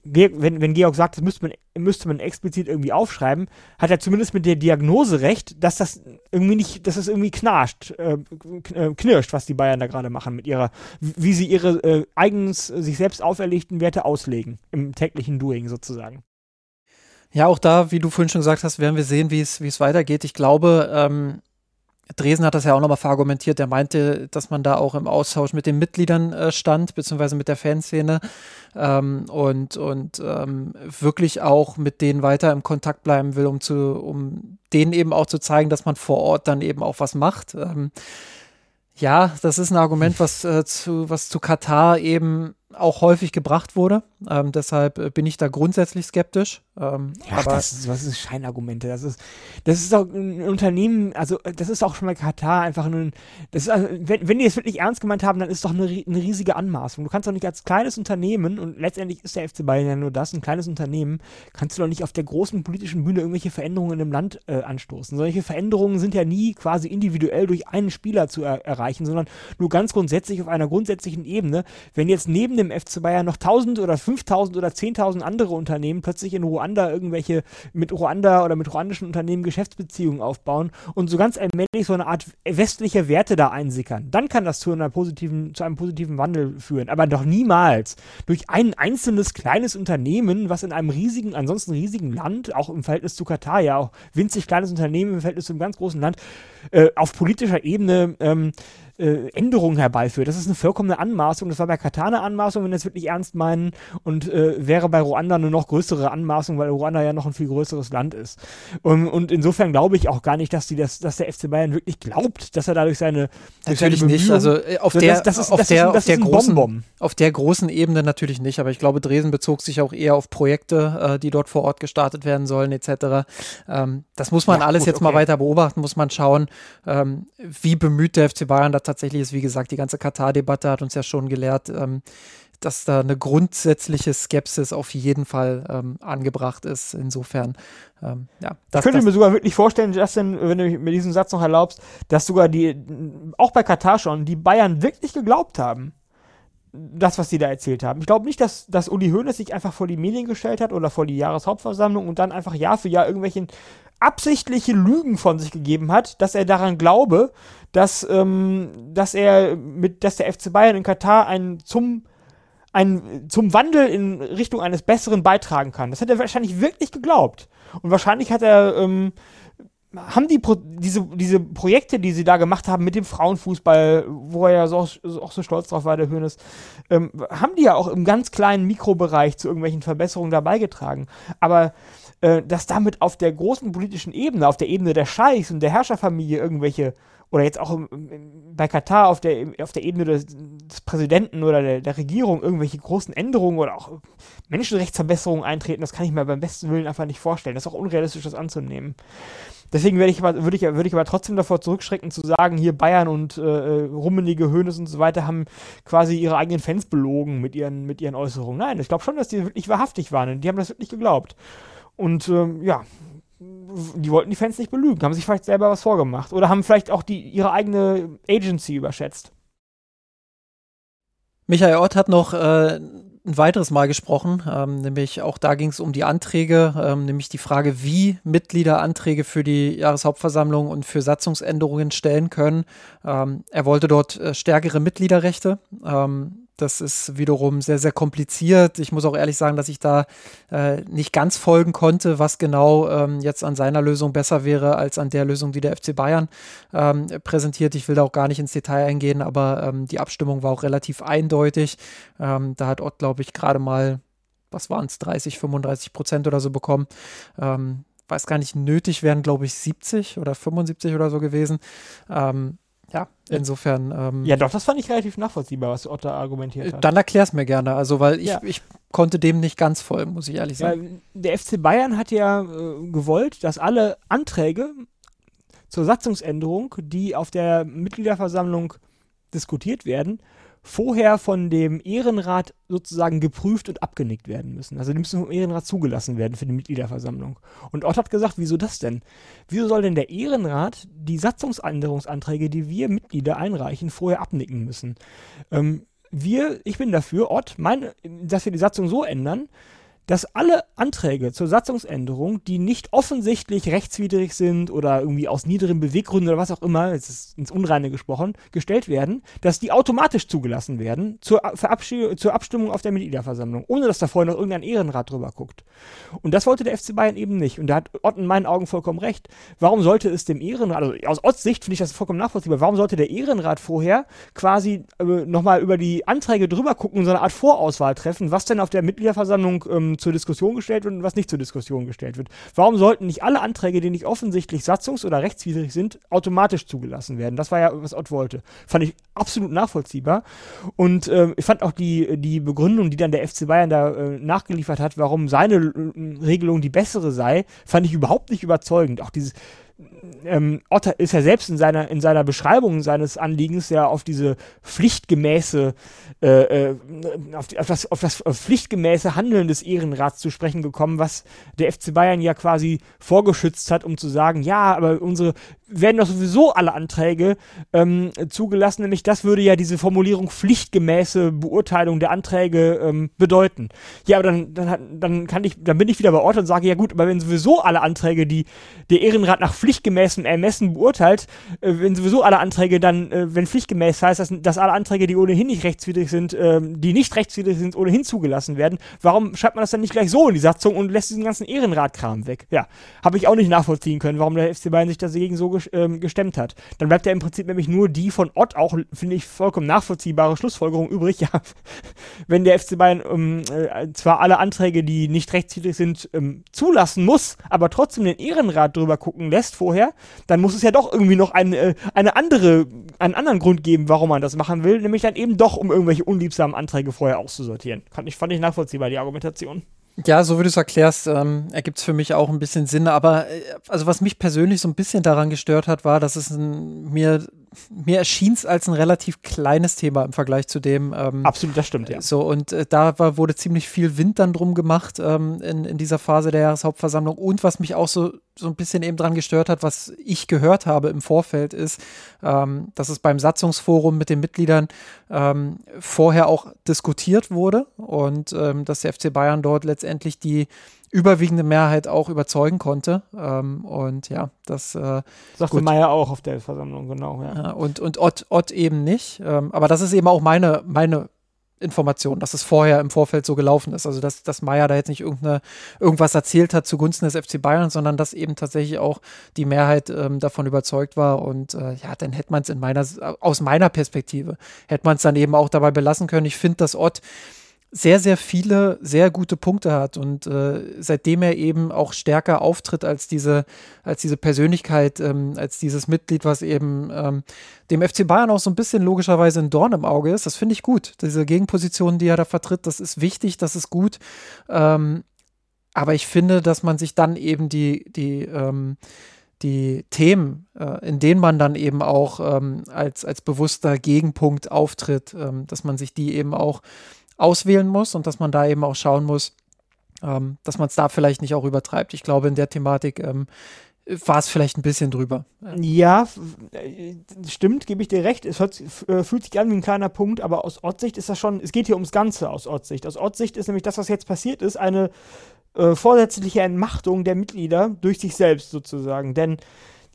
wenn, wenn Georg sagt, das müsste man, müsste man explizit irgendwie aufschreiben, hat er zumindest mit der Diagnose recht, dass das irgendwie nicht, dass das irgendwie knarscht, äh, äh knirscht, was die Bayern da gerade machen mit ihrer, wie sie ihre äh, eigens sich selbst auferlegten Werte auslegen im täglichen Doing sozusagen. Ja, auch da, wie du vorhin schon gesagt hast, werden wir sehen, wie es, weitergeht. Ich glaube, ähm, Dresen hat das ja auch nochmal verargumentiert. Er meinte, dass man da auch im Austausch mit den Mitgliedern äh, stand, beziehungsweise mit der Fanszene ähm, und, und ähm, wirklich auch mit denen weiter im Kontakt bleiben will, um, zu, um denen eben auch zu zeigen, dass man vor Ort dann eben auch was macht. Ähm, ja, das ist ein Argument, was, äh, zu, was zu Katar eben auch häufig gebracht wurde. Ähm, deshalb äh, bin ich da grundsätzlich skeptisch. Ähm, ja, aber das ist, was ist Scheinargumente? Das ist, das ist auch ein Unternehmen, also das ist auch schon mal Katar einfach ein, das ist, also, wenn, wenn die es wirklich ernst gemeint haben, dann ist doch eine, eine riesige Anmaßung. Du kannst doch nicht als kleines Unternehmen, und letztendlich ist der FC Bayern ja nur das, ein kleines Unternehmen, kannst du doch nicht auf der großen politischen Bühne irgendwelche Veränderungen im Land äh, anstoßen. Solche Veränderungen sind ja nie quasi individuell durch einen Spieler zu er erreichen, sondern nur ganz grundsätzlich auf einer grundsätzlichen Ebene. Wenn jetzt neben dem FC Bayern noch 1000 oder 5000 oder 10.000 andere Unternehmen plötzlich in Ruanda irgendwelche mit Ruanda oder mit ruandischen Unternehmen Geschäftsbeziehungen aufbauen und so ganz allmählich so eine Art westliche Werte da einsickern, dann kann das zu, einer positiven, zu einem positiven Wandel führen. Aber doch niemals durch ein einzelnes kleines Unternehmen, was in einem riesigen, ansonsten riesigen Land, auch im Verhältnis zu Katar, ja auch winzig kleines Unternehmen im Verhältnis zu einem ganz großen Land, äh, auf politischer Ebene ähm, äh, Änderungen herbeiführt. Das ist eine vollkommene Anmaßung. Das war bei Katar eine Anmaßung, wenn wir es wirklich ernst meinen, und äh, wäre bei Ruanda eine noch größere Anmaßung, weil Ruanda ja noch ein viel größeres Land ist. Und, und insofern glaube ich auch gar nicht, dass, die das, dass der FC Bayern wirklich glaubt, dass er dadurch seine. Natürlich seine nicht. Also äh, auf der, das, das ist, auf der, auf der großen, auf der großen Ebene natürlich nicht. Aber ich glaube, Dresden bezog sich auch eher auf Projekte, äh, die dort vor Ort gestartet werden sollen, etc. Ähm, das muss man ja, alles gut, jetzt okay. mal weiter beobachten, muss man schauen, ähm, wie bemüht der FC Bayern da tatsächlich ist, wie gesagt, die ganze Katar-Debatte hat uns ja schon gelehrt, ähm, dass da eine grundsätzliche Skepsis auf jeden Fall ähm, angebracht ist. Insofern, ähm, ja. Das, ich könnte das, mir sogar wirklich vorstellen, Justin, wenn du mir diesen Satz noch erlaubst, dass sogar die, auch bei Katar schon, die Bayern wirklich geglaubt haben das, was sie da erzählt haben. Ich glaube nicht, dass, dass Uli Hoeneß sich einfach vor die Medien gestellt hat oder vor die Jahreshauptversammlung und dann einfach Jahr für Jahr irgendwelche absichtliche Lügen von sich gegeben hat, dass er daran glaube, dass, ähm, dass er mit, dass der FC Bayern in Katar einen zum ein, zum Wandel in Richtung eines Besseren beitragen kann. Das hat er wahrscheinlich wirklich geglaubt. Und wahrscheinlich hat er ähm, haben die Pro diese, diese Projekte, die sie da gemacht haben mit dem Frauenfußball, wo er ja so, auch so stolz drauf war, der Hönes, ähm, haben die ja auch im ganz kleinen Mikrobereich zu irgendwelchen Verbesserungen dabei getragen. Aber äh, dass damit auf der großen politischen Ebene, auf der Ebene der Scheichs und der Herrscherfamilie irgendwelche oder jetzt auch bei Katar auf der, auf der Ebene des, des Präsidenten oder der, der, Regierung irgendwelche großen Änderungen oder auch Menschenrechtsverbesserungen eintreten, das kann ich mir beim besten Willen einfach nicht vorstellen. Das ist auch unrealistisch, das anzunehmen. Deswegen werde ich aber, würde ich, würde ich aber trotzdem davor zurückschrecken zu sagen, hier Bayern und äh, Rummenige, Hönes und so weiter haben quasi ihre eigenen Fans belogen mit ihren, mit ihren Äußerungen. Nein, ich glaube schon, dass die wirklich wahrhaftig waren und die haben das wirklich geglaubt. Und ähm, ja, die wollten die Fans nicht belügen, haben sich vielleicht selber was vorgemacht oder haben vielleicht auch die, ihre eigene Agency überschätzt. Michael Ott hat noch äh, ein weiteres Mal gesprochen, ähm, nämlich auch da ging es um die Anträge, ähm, nämlich die Frage, wie Mitglieder Anträge für die Jahreshauptversammlung und für Satzungsänderungen stellen können. Ähm, er wollte dort äh, stärkere Mitgliederrechte. Ähm, das ist wiederum sehr, sehr kompliziert. Ich muss auch ehrlich sagen, dass ich da äh, nicht ganz folgen konnte, was genau ähm, jetzt an seiner Lösung besser wäre als an der Lösung, die der FC Bayern ähm, präsentiert. Ich will da auch gar nicht ins Detail eingehen, aber ähm, die Abstimmung war auch relativ eindeutig. Ähm, da hat Ott, glaube ich, gerade mal, was waren es, 30, 35 Prozent oder so bekommen ähm, weiß gar nicht, nötig wären, glaube ich, 70 oder 75 oder so gewesen. Ähm, ja, insofern. Ähm, ja, doch, das fand ich relativ nachvollziehbar, was Otto argumentiert hat. Dann erklär's mir gerne, also, weil ich, ja. ich konnte dem nicht ganz folgen, muss ich ehrlich sagen. Ja, der FC Bayern hat ja äh, gewollt, dass alle Anträge zur Satzungsänderung, die auf der Mitgliederversammlung diskutiert werden, vorher von dem Ehrenrat sozusagen geprüft und abgenickt werden müssen. Also die müssen vom Ehrenrat zugelassen werden für die Mitgliederversammlung. Und Ott hat gesagt, wieso das denn? Wieso soll denn der Ehrenrat die Satzungsänderungsanträge, die wir Mitglieder einreichen, vorher abnicken müssen? Ähm, wir, ich bin dafür, Ott, mein, dass wir die Satzung so ändern, dass alle Anträge zur Satzungsänderung, die nicht offensichtlich rechtswidrig sind oder irgendwie aus niederen Beweggründen oder was auch immer, jetzt ist ins Unreine gesprochen, gestellt werden, dass die automatisch zugelassen werden zur, zur Abstimmung auf der Mitgliederversammlung, ohne dass da vorher noch irgendein Ehrenrat drüber guckt. Und das wollte der FC Bayern eben nicht. Und da hat Ott in meinen Augen vollkommen recht. Warum sollte es dem Ehrenrat, also aus Otts Sicht finde ich das vollkommen nachvollziehbar, warum sollte der Ehrenrat vorher quasi äh, nochmal über die Anträge drüber gucken und so eine Art Vorauswahl treffen, was denn auf der Mitgliederversammlung ähm, zur Diskussion gestellt wird und was nicht zur Diskussion gestellt wird? Warum sollten nicht alle Anträge, die nicht offensichtlich satzungs- oder rechtswidrig sind, automatisch zugelassen werden? Das war ja, was Ott wollte. Fand ich absolut nachvollziehbar. Und äh, ich fand auch die, die Begründung, die dann der FC Bayern da äh, nachgeliefert hat, warum seine äh, Regelung die bessere sei, fand ich überhaupt nicht überzeugend. Auch dieses, ähm, Otter ist ja selbst in seiner, in seiner Beschreibung seines Anliegens ja auf diese pflichtgemäße, äh, äh, auf, die, auf, das, auf das pflichtgemäße Handeln des Ehrenrats zu sprechen gekommen, was der FC Bayern ja quasi vorgeschützt hat, um zu sagen, ja, aber unsere werden doch sowieso alle Anträge ähm, zugelassen, nämlich das würde ja diese Formulierung pflichtgemäße Beurteilung der Anträge ähm, bedeuten. Ja, aber dann, dann, dann kann ich, dann bin ich wieder bei Ort und sage, ja gut, aber wenn sowieso alle Anträge, die der Ehrenrat nach pflichtgemäßem Ermessen beurteilt, äh, wenn sowieso alle Anträge dann, äh, wenn pflichtgemäß heißt, dass, dass alle Anträge, die ohnehin nicht rechtswidrig sind, äh, die nicht rechtswidrig sind, ohnehin zugelassen werden, warum schreibt man das dann nicht gleich so in die Satzung und lässt diesen ganzen Ehrenratkram weg? Ja, habe ich auch nicht nachvollziehen können, warum der FC Bayern sich dagegen so ähm, gestemmt hat. Dann bleibt ja im Prinzip nämlich nur die von Ott auch, finde ich, vollkommen nachvollziehbare Schlussfolgerung übrig. Ja, wenn der FC Bayern ähm, äh, zwar alle Anträge, die nicht rechtswidrig sind, ähm, zulassen muss, aber trotzdem den Ehrenrat drüber gucken lässt vorher, dann muss es ja doch irgendwie noch eine, äh, eine andere, einen anderen Grund geben, warum man das machen will, nämlich dann eben doch, um irgendwelche unliebsamen Anträge vorher auszusortieren. Fand ich, fand ich nachvollziehbar, die Argumentation. Ja, so wie du es erklärst, ähm, ergibt es für mich auch ein bisschen Sinn. Aber äh, also was mich persönlich so ein bisschen daran gestört hat, war, dass es ein, mir mir erschien es als ein relativ kleines Thema im Vergleich zu dem. Ähm, Absolut, das stimmt, ja. So, und äh, da war, wurde ziemlich viel Wind dann drum gemacht ähm, in, in dieser Phase der Jahreshauptversammlung. Und was mich auch so, so ein bisschen eben dran gestört hat, was ich gehört habe im Vorfeld, ist, ähm, dass es beim Satzungsforum mit den Mitgliedern ähm, vorher auch diskutiert wurde und ähm, dass der FC Bayern dort letztendlich die überwiegende Mehrheit auch überzeugen konnte. Ähm, und ja, das äh, sagte Meier auch auf der Versammlung, genau. Ja. und und Ott, Ott eben nicht. Ähm, aber das ist eben auch meine, meine Information, dass es vorher im Vorfeld so gelaufen ist. Also dass, dass Meier da jetzt nicht irgendeine, irgendwas erzählt hat zugunsten des FC Bayern, sondern dass eben tatsächlich auch die Mehrheit ähm, davon überzeugt war. Und äh, ja, dann hätte man es in meiner, aus meiner Perspektive, hätte man es dann eben auch dabei belassen können. Ich finde, dass Ott sehr, sehr viele sehr gute Punkte hat und äh, seitdem er eben auch stärker auftritt als diese, als diese Persönlichkeit, ähm, als dieses Mitglied, was eben ähm, dem FC Bayern auch so ein bisschen logischerweise ein Dorn im Auge ist, das finde ich gut. Diese Gegenposition, die er da vertritt, das ist wichtig, das ist gut. Ähm, aber ich finde, dass man sich dann eben die, die, ähm, die Themen, äh, in denen man dann eben auch ähm, als, als bewusster Gegenpunkt auftritt, ähm, dass man sich die eben auch auswählen muss und dass man da eben auch schauen muss, ähm, dass man es da vielleicht nicht auch übertreibt. Ich glaube, in der Thematik ähm, war es vielleicht ein bisschen drüber. Ja, äh, stimmt, gebe ich dir recht. Es hört, äh, fühlt sich an wie ein kleiner Punkt, aber aus Ortssicht ist das schon, es geht hier ums Ganze aus Ortssicht. Aus Ortssicht ist nämlich das, was jetzt passiert ist, eine äh, vorsätzliche Entmachtung der Mitglieder durch sich selbst sozusagen. Denn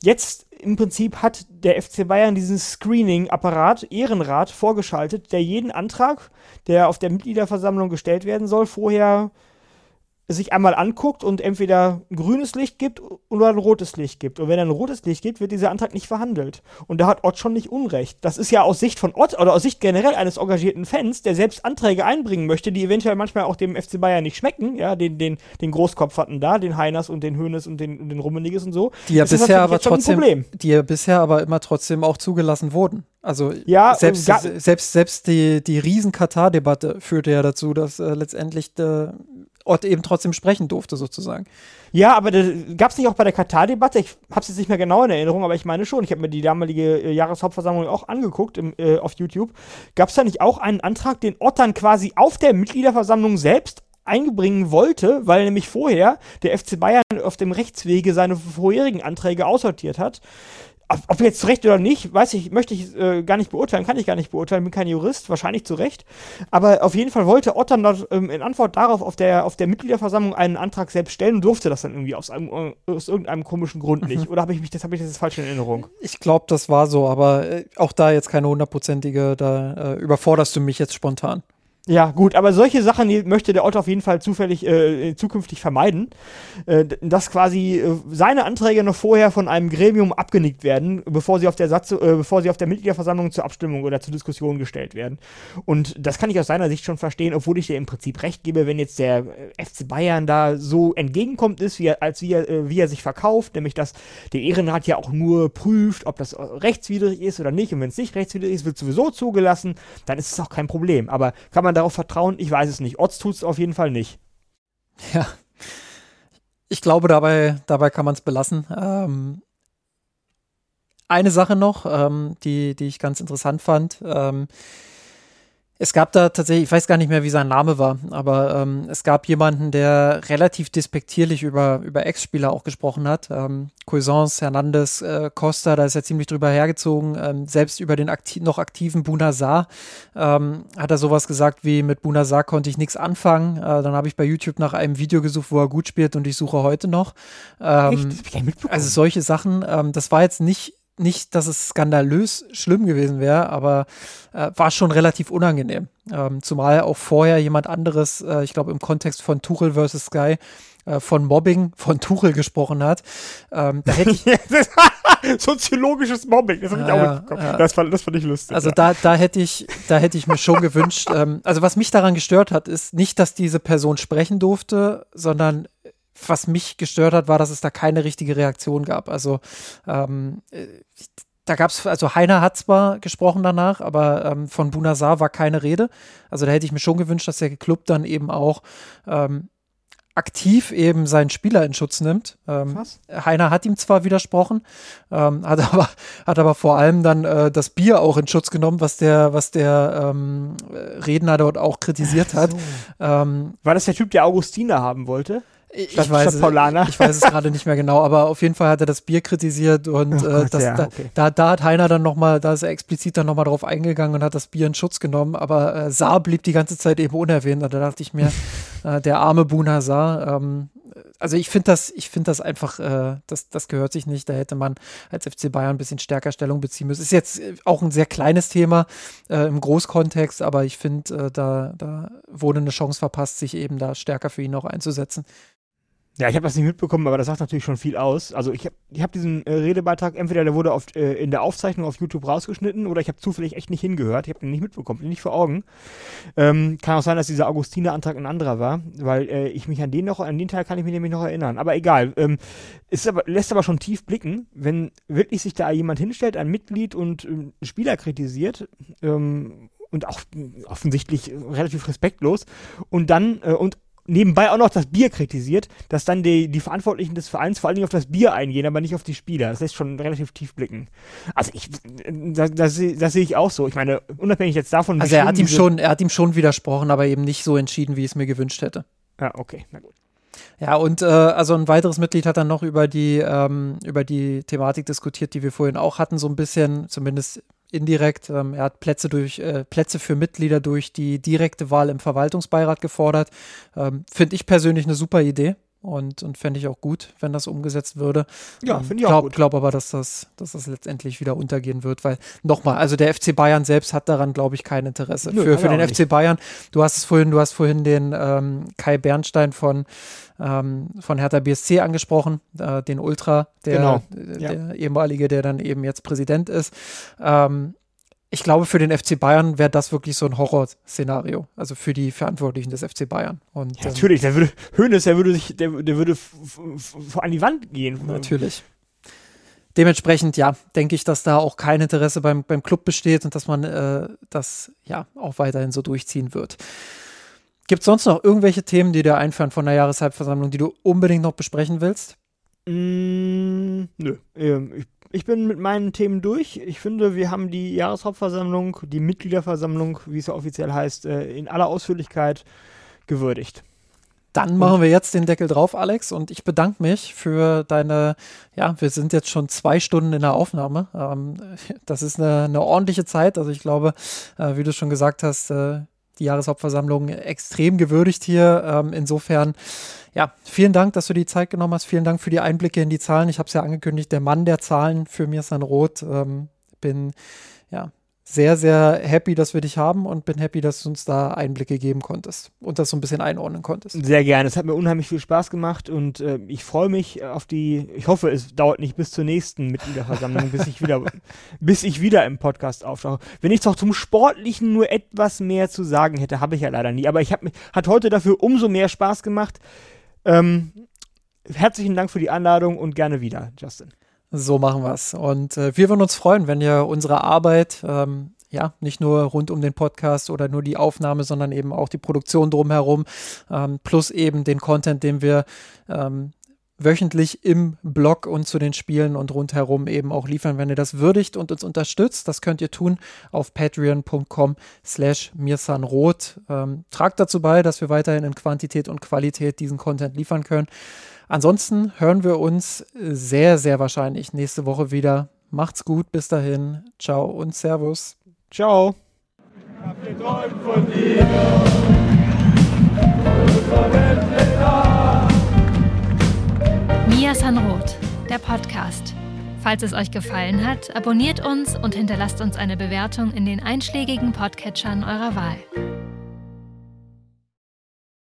Jetzt im Prinzip hat der FC Bayern diesen Screening-Apparat, Ehrenrat, vorgeschaltet, der jeden Antrag, der auf der Mitgliederversammlung gestellt werden soll, vorher sich einmal anguckt und entweder ein grünes Licht gibt oder ein rotes Licht gibt. Und wenn er ein rotes Licht gibt, wird dieser Antrag nicht verhandelt. Und da hat Ott schon nicht Unrecht. Das ist ja aus Sicht von Ott oder aus Sicht generell eines engagierten Fans, der selbst Anträge einbringen möchte, die eventuell manchmal auch dem FC Bayern nicht schmecken. Ja, den, den, den Großkopf hatten da, den Heiners und den Hönes und den, und den Rummeniges und so. Die ja bisher aber trotzdem, die ja bisher aber immer trotzdem auch zugelassen wurden. Also ja, selbst, selbst, selbst die, die Riesen-Katar-Debatte führte ja dazu, dass äh, letztendlich der Ort eben trotzdem sprechen durfte, sozusagen. Ja, aber gab es nicht auch bei der Katar-Debatte, ich habe es jetzt nicht mehr genau in Erinnerung, aber ich meine schon, ich habe mir die damalige äh, Jahreshauptversammlung auch angeguckt im, äh, auf YouTube. Gab es da nicht auch einen Antrag, den Ott dann quasi auf der Mitgliederversammlung selbst eingebringen wollte, weil nämlich vorher der FC Bayern auf dem Rechtswege seine vorherigen Anträge aussortiert hat ob, jetzt zu Recht oder nicht, weiß ich, möchte ich äh, gar nicht beurteilen, kann ich gar nicht beurteilen, bin kein Jurist, wahrscheinlich zu Recht. Aber auf jeden Fall wollte Ottern dort ähm, in Antwort darauf auf der, auf der Mitgliederversammlung einen Antrag selbst stellen und durfte das dann irgendwie aus, einem, äh, aus irgendeinem komischen Grund mhm. nicht. Oder habe ich mich, das habe ich jetzt falsch in Erinnerung? Ich glaube, das war so, aber äh, auch da jetzt keine hundertprozentige, da äh, überforderst du mich jetzt spontan. Ja, gut, aber solche Sachen möchte der Otto auf jeden Fall zufällig äh, zukünftig vermeiden, äh, dass quasi äh, seine Anträge noch vorher von einem Gremium abgenickt werden, bevor sie auf der Satz, äh, bevor sie auf der Mitgliederversammlung zur Abstimmung oder zur Diskussion gestellt werden. Und das kann ich aus seiner Sicht schon verstehen, obwohl ich dir im Prinzip recht gebe, wenn jetzt der äh, FC Bayern da so entgegenkommt ist, wie er, als wie er, äh, wie er sich verkauft, nämlich dass der Ehrenrat ja auch nur prüft, ob das rechtswidrig ist oder nicht. Und wenn es nicht rechtswidrig ist, wird sowieso zugelassen, dann ist es auch kein Problem. Aber kann man darauf vertrauen? Ich weiß es nicht. Otz tut es auf jeden Fall nicht. Ja. Ich glaube, dabei, dabei kann man es belassen. Ähm, eine Sache noch, ähm, die, die ich ganz interessant fand. Ähm, es gab da tatsächlich, ich weiß gar nicht mehr, wie sein Name war, aber ähm, es gab jemanden, der relativ despektierlich über, über Ex-Spieler auch gesprochen hat. Ähm, Cuisance, Hernandez, äh, Costa, da ist er ziemlich drüber hergezogen. Ähm, selbst über den akti noch aktiven Bunazar ähm, hat er sowas gesagt wie, mit Bunazar konnte ich nichts anfangen. Äh, dann habe ich bei YouTube nach einem Video gesucht, wo er gut spielt und ich suche heute noch. Ähm? Also solche Sachen, ähm, das war jetzt nicht nicht, dass es skandalös schlimm gewesen wäre, aber äh, war schon relativ unangenehm. Ähm, zumal auch vorher jemand anderes, äh, ich glaube im Kontext von Tuchel versus Sky, äh, von Mobbing von Tuchel gesprochen hat. Ähm, da hätte ich Soziologisches Mobbing, das habe ich auch mitbekommen. Ja. Das, fand, das fand ich lustig. Also ja. da, da hätte ich, da hätte ich mir schon gewünscht, ähm, also was mich daran gestört hat, ist nicht, dass diese Person sprechen durfte, sondern was mich gestört hat, war, dass es da keine richtige Reaktion gab. Also ähm, äh, da gab es, also Heiner hat zwar gesprochen danach, aber ähm, von Bunazar war keine Rede. Also da hätte ich mir schon gewünscht, dass der Club dann eben auch ähm, aktiv eben seinen Spieler in Schutz nimmt. Ähm, Was? Heiner hat ihm zwar widersprochen, ähm, hat aber hat aber vor allem dann äh, das Bier auch in Schutz genommen, was der was der ähm, Redner dort auch kritisiert hat. So. Ähm, war das der Typ, der Augustiner haben wollte? Ich, ich, weiß, ich weiß es gerade nicht mehr genau, aber auf jeden Fall hat er das Bier kritisiert und oh äh, Gott, das, ja, da, okay. da, da, hat Heiner dann nochmal, da ist er explizit dann nochmal drauf eingegangen und hat das Bier in Schutz genommen, aber äh, Saar blieb die ganze Zeit eben unerwähnt und da dachte ich mir, äh, der arme Buna Saar, ähm, also ich finde das, ich finde das einfach, äh, das, das gehört sich nicht. Da hätte man als FC Bayern ein bisschen stärker Stellung beziehen müssen. Ist jetzt auch ein sehr kleines Thema äh, im Großkontext, aber ich finde, äh, da, da wurde eine Chance verpasst, sich eben da stärker für ihn auch einzusetzen. Ja, ich habe das nicht mitbekommen, aber das sagt natürlich schon viel aus. Also ich habe ich hab diesen äh, Redebeitrag, entweder der wurde auf, äh, in der Aufzeichnung auf YouTube rausgeschnitten oder ich habe zufällig echt nicht hingehört. Ich habe den nicht mitbekommen, nicht vor Augen. Ähm, kann auch sein, dass dieser Augustiner-Antrag ein anderer war, weil äh, ich mich an den noch, an den Teil kann ich mich nämlich noch erinnern. Aber egal. Ähm, ist aber, lässt aber schon tief blicken, wenn wirklich sich da jemand hinstellt, ein Mitglied und ähm, Spieler kritisiert, ähm, und auch offensichtlich relativ respektlos und dann äh, und nebenbei auch noch das Bier kritisiert, dass dann die, die Verantwortlichen des Vereins vor allen Dingen auf das Bier eingehen, aber nicht auf die Spieler. Das lässt schon relativ tief blicken. Also ich, das, das, das sehe ich auch so. Ich meine, unabhängig jetzt davon. Also er hat ihm schon, er hat ihm schon widersprochen, aber eben nicht so entschieden, wie ich es mir gewünscht hätte. Ja, okay, na gut. Ja, und äh, also ein weiteres Mitglied hat dann noch über die, ähm, über die Thematik diskutiert, die wir vorhin auch hatten, so ein bisschen, zumindest indirekt. Ähm, er hat Plätze durch äh, Plätze für Mitglieder durch die direkte Wahl im Verwaltungsbeirat gefordert. Ähm, Finde ich persönlich eine super Idee und, und fände ich auch gut, wenn das umgesetzt würde. Ja, ähm, finde ich auch gut. Ich glaube aber, dass das, dass das letztendlich wieder untergehen wird, weil nochmal, also der FC Bayern selbst hat daran, glaube ich, kein Interesse. Nö, für für den FC Bayern, du hast es vorhin, du hast vorhin den ähm, Kai Bernstein von ähm, von Hertha BSC angesprochen, äh, den Ultra, der, genau. ja. der ehemalige, der dann eben jetzt Präsident ist. Ähm, ich glaube, für den FC Bayern wäre das wirklich so ein Horrorszenario. Also für die Verantwortlichen des FC Bayern. Und, ja, ähm, natürlich, der würde, Hönes, der würde sich, der, der würde vor an die Wand gehen. Natürlich. Dementsprechend, ja, denke ich, dass da auch kein Interesse beim, beim Club besteht und dass man äh, das ja auch weiterhin so durchziehen wird. Gibt es sonst noch irgendwelche Themen, die dir einfallen von der Jahreshalbversammlung, die du unbedingt noch besprechen willst? Mm, nö. Ähm, ich ich bin mit meinen Themen durch. Ich finde, wir haben die Jahreshauptversammlung, die Mitgliederversammlung, wie es ja offiziell heißt, äh, in aller Ausführlichkeit gewürdigt. Dann machen wir jetzt den Deckel drauf, Alex, und ich bedanke mich für deine, ja, wir sind jetzt schon zwei Stunden in der Aufnahme. Ähm, das ist eine, eine, ordentliche Zeit. Also ich glaube, äh, wie du schon gesagt hast, äh, die Jahreshauptversammlung extrem gewürdigt hier. Ähm, insofern, ja, vielen Dank, dass du die Zeit genommen hast. Vielen Dank für die Einblicke in die Zahlen. Ich habe es ja angekündigt, der Mann der Zahlen für mir ist ein Rot. Ähm, bin ja sehr, sehr happy, dass wir dich haben und bin happy, dass du uns da Einblicke geben konntest und das so ein bisschen einordnen konntest. Sehr gerne. Es hat mir unheimlich viel Spaß gemacht und äh, ich freue mich auf die, ich hoffe, es dauert nicht bis zur nächsten Mitgliederversammlung, bis ich wieder, bis ich wieder im Podcast auftauche. Wenn ich doch zum Sportlichen nur etwas mehr zu sagen hätte, habe ich ja leider nie. Aber ich habe hat heute dafür umso mehr Spaß gemacht. Ähm, herzlichen Dank für die Einladung und gerne wieder, Justin. So machen wir es. Und äh, wir würden uns freuen, wenn ihr unsere Arbeit, ähm, ja, nicht nur rund um den Podcast oder nur die Aufnahme, sondern eben auch die Produktion drumherum, ähm, plus eben den Content, den wir ähm, wöchentlich im Blog und zu den Spielen und rundherum eben auch liefern, wenn ihr das würdigt und uns unterstützt. Das könnt ihr tun auf patreon.com slash mirsanrot. Ähm, tragt dazu bei, dass wir weiterhin in Quantität und Qualität diesen Content liefern können. Ansonsten hören wir uns sehr, sehr wahrscheinlich nächste Woche wieder. Macht's gut, bis dahin. Ciao und Servus. Ciao. Ich hab geträumt von dir. Mia Sanroth, der Podcast. Falls es euch gefallen hat, abonniert uns und hinterlasst uns eine Bewertung in den einschlägigen Podcatchern eurer Wahl.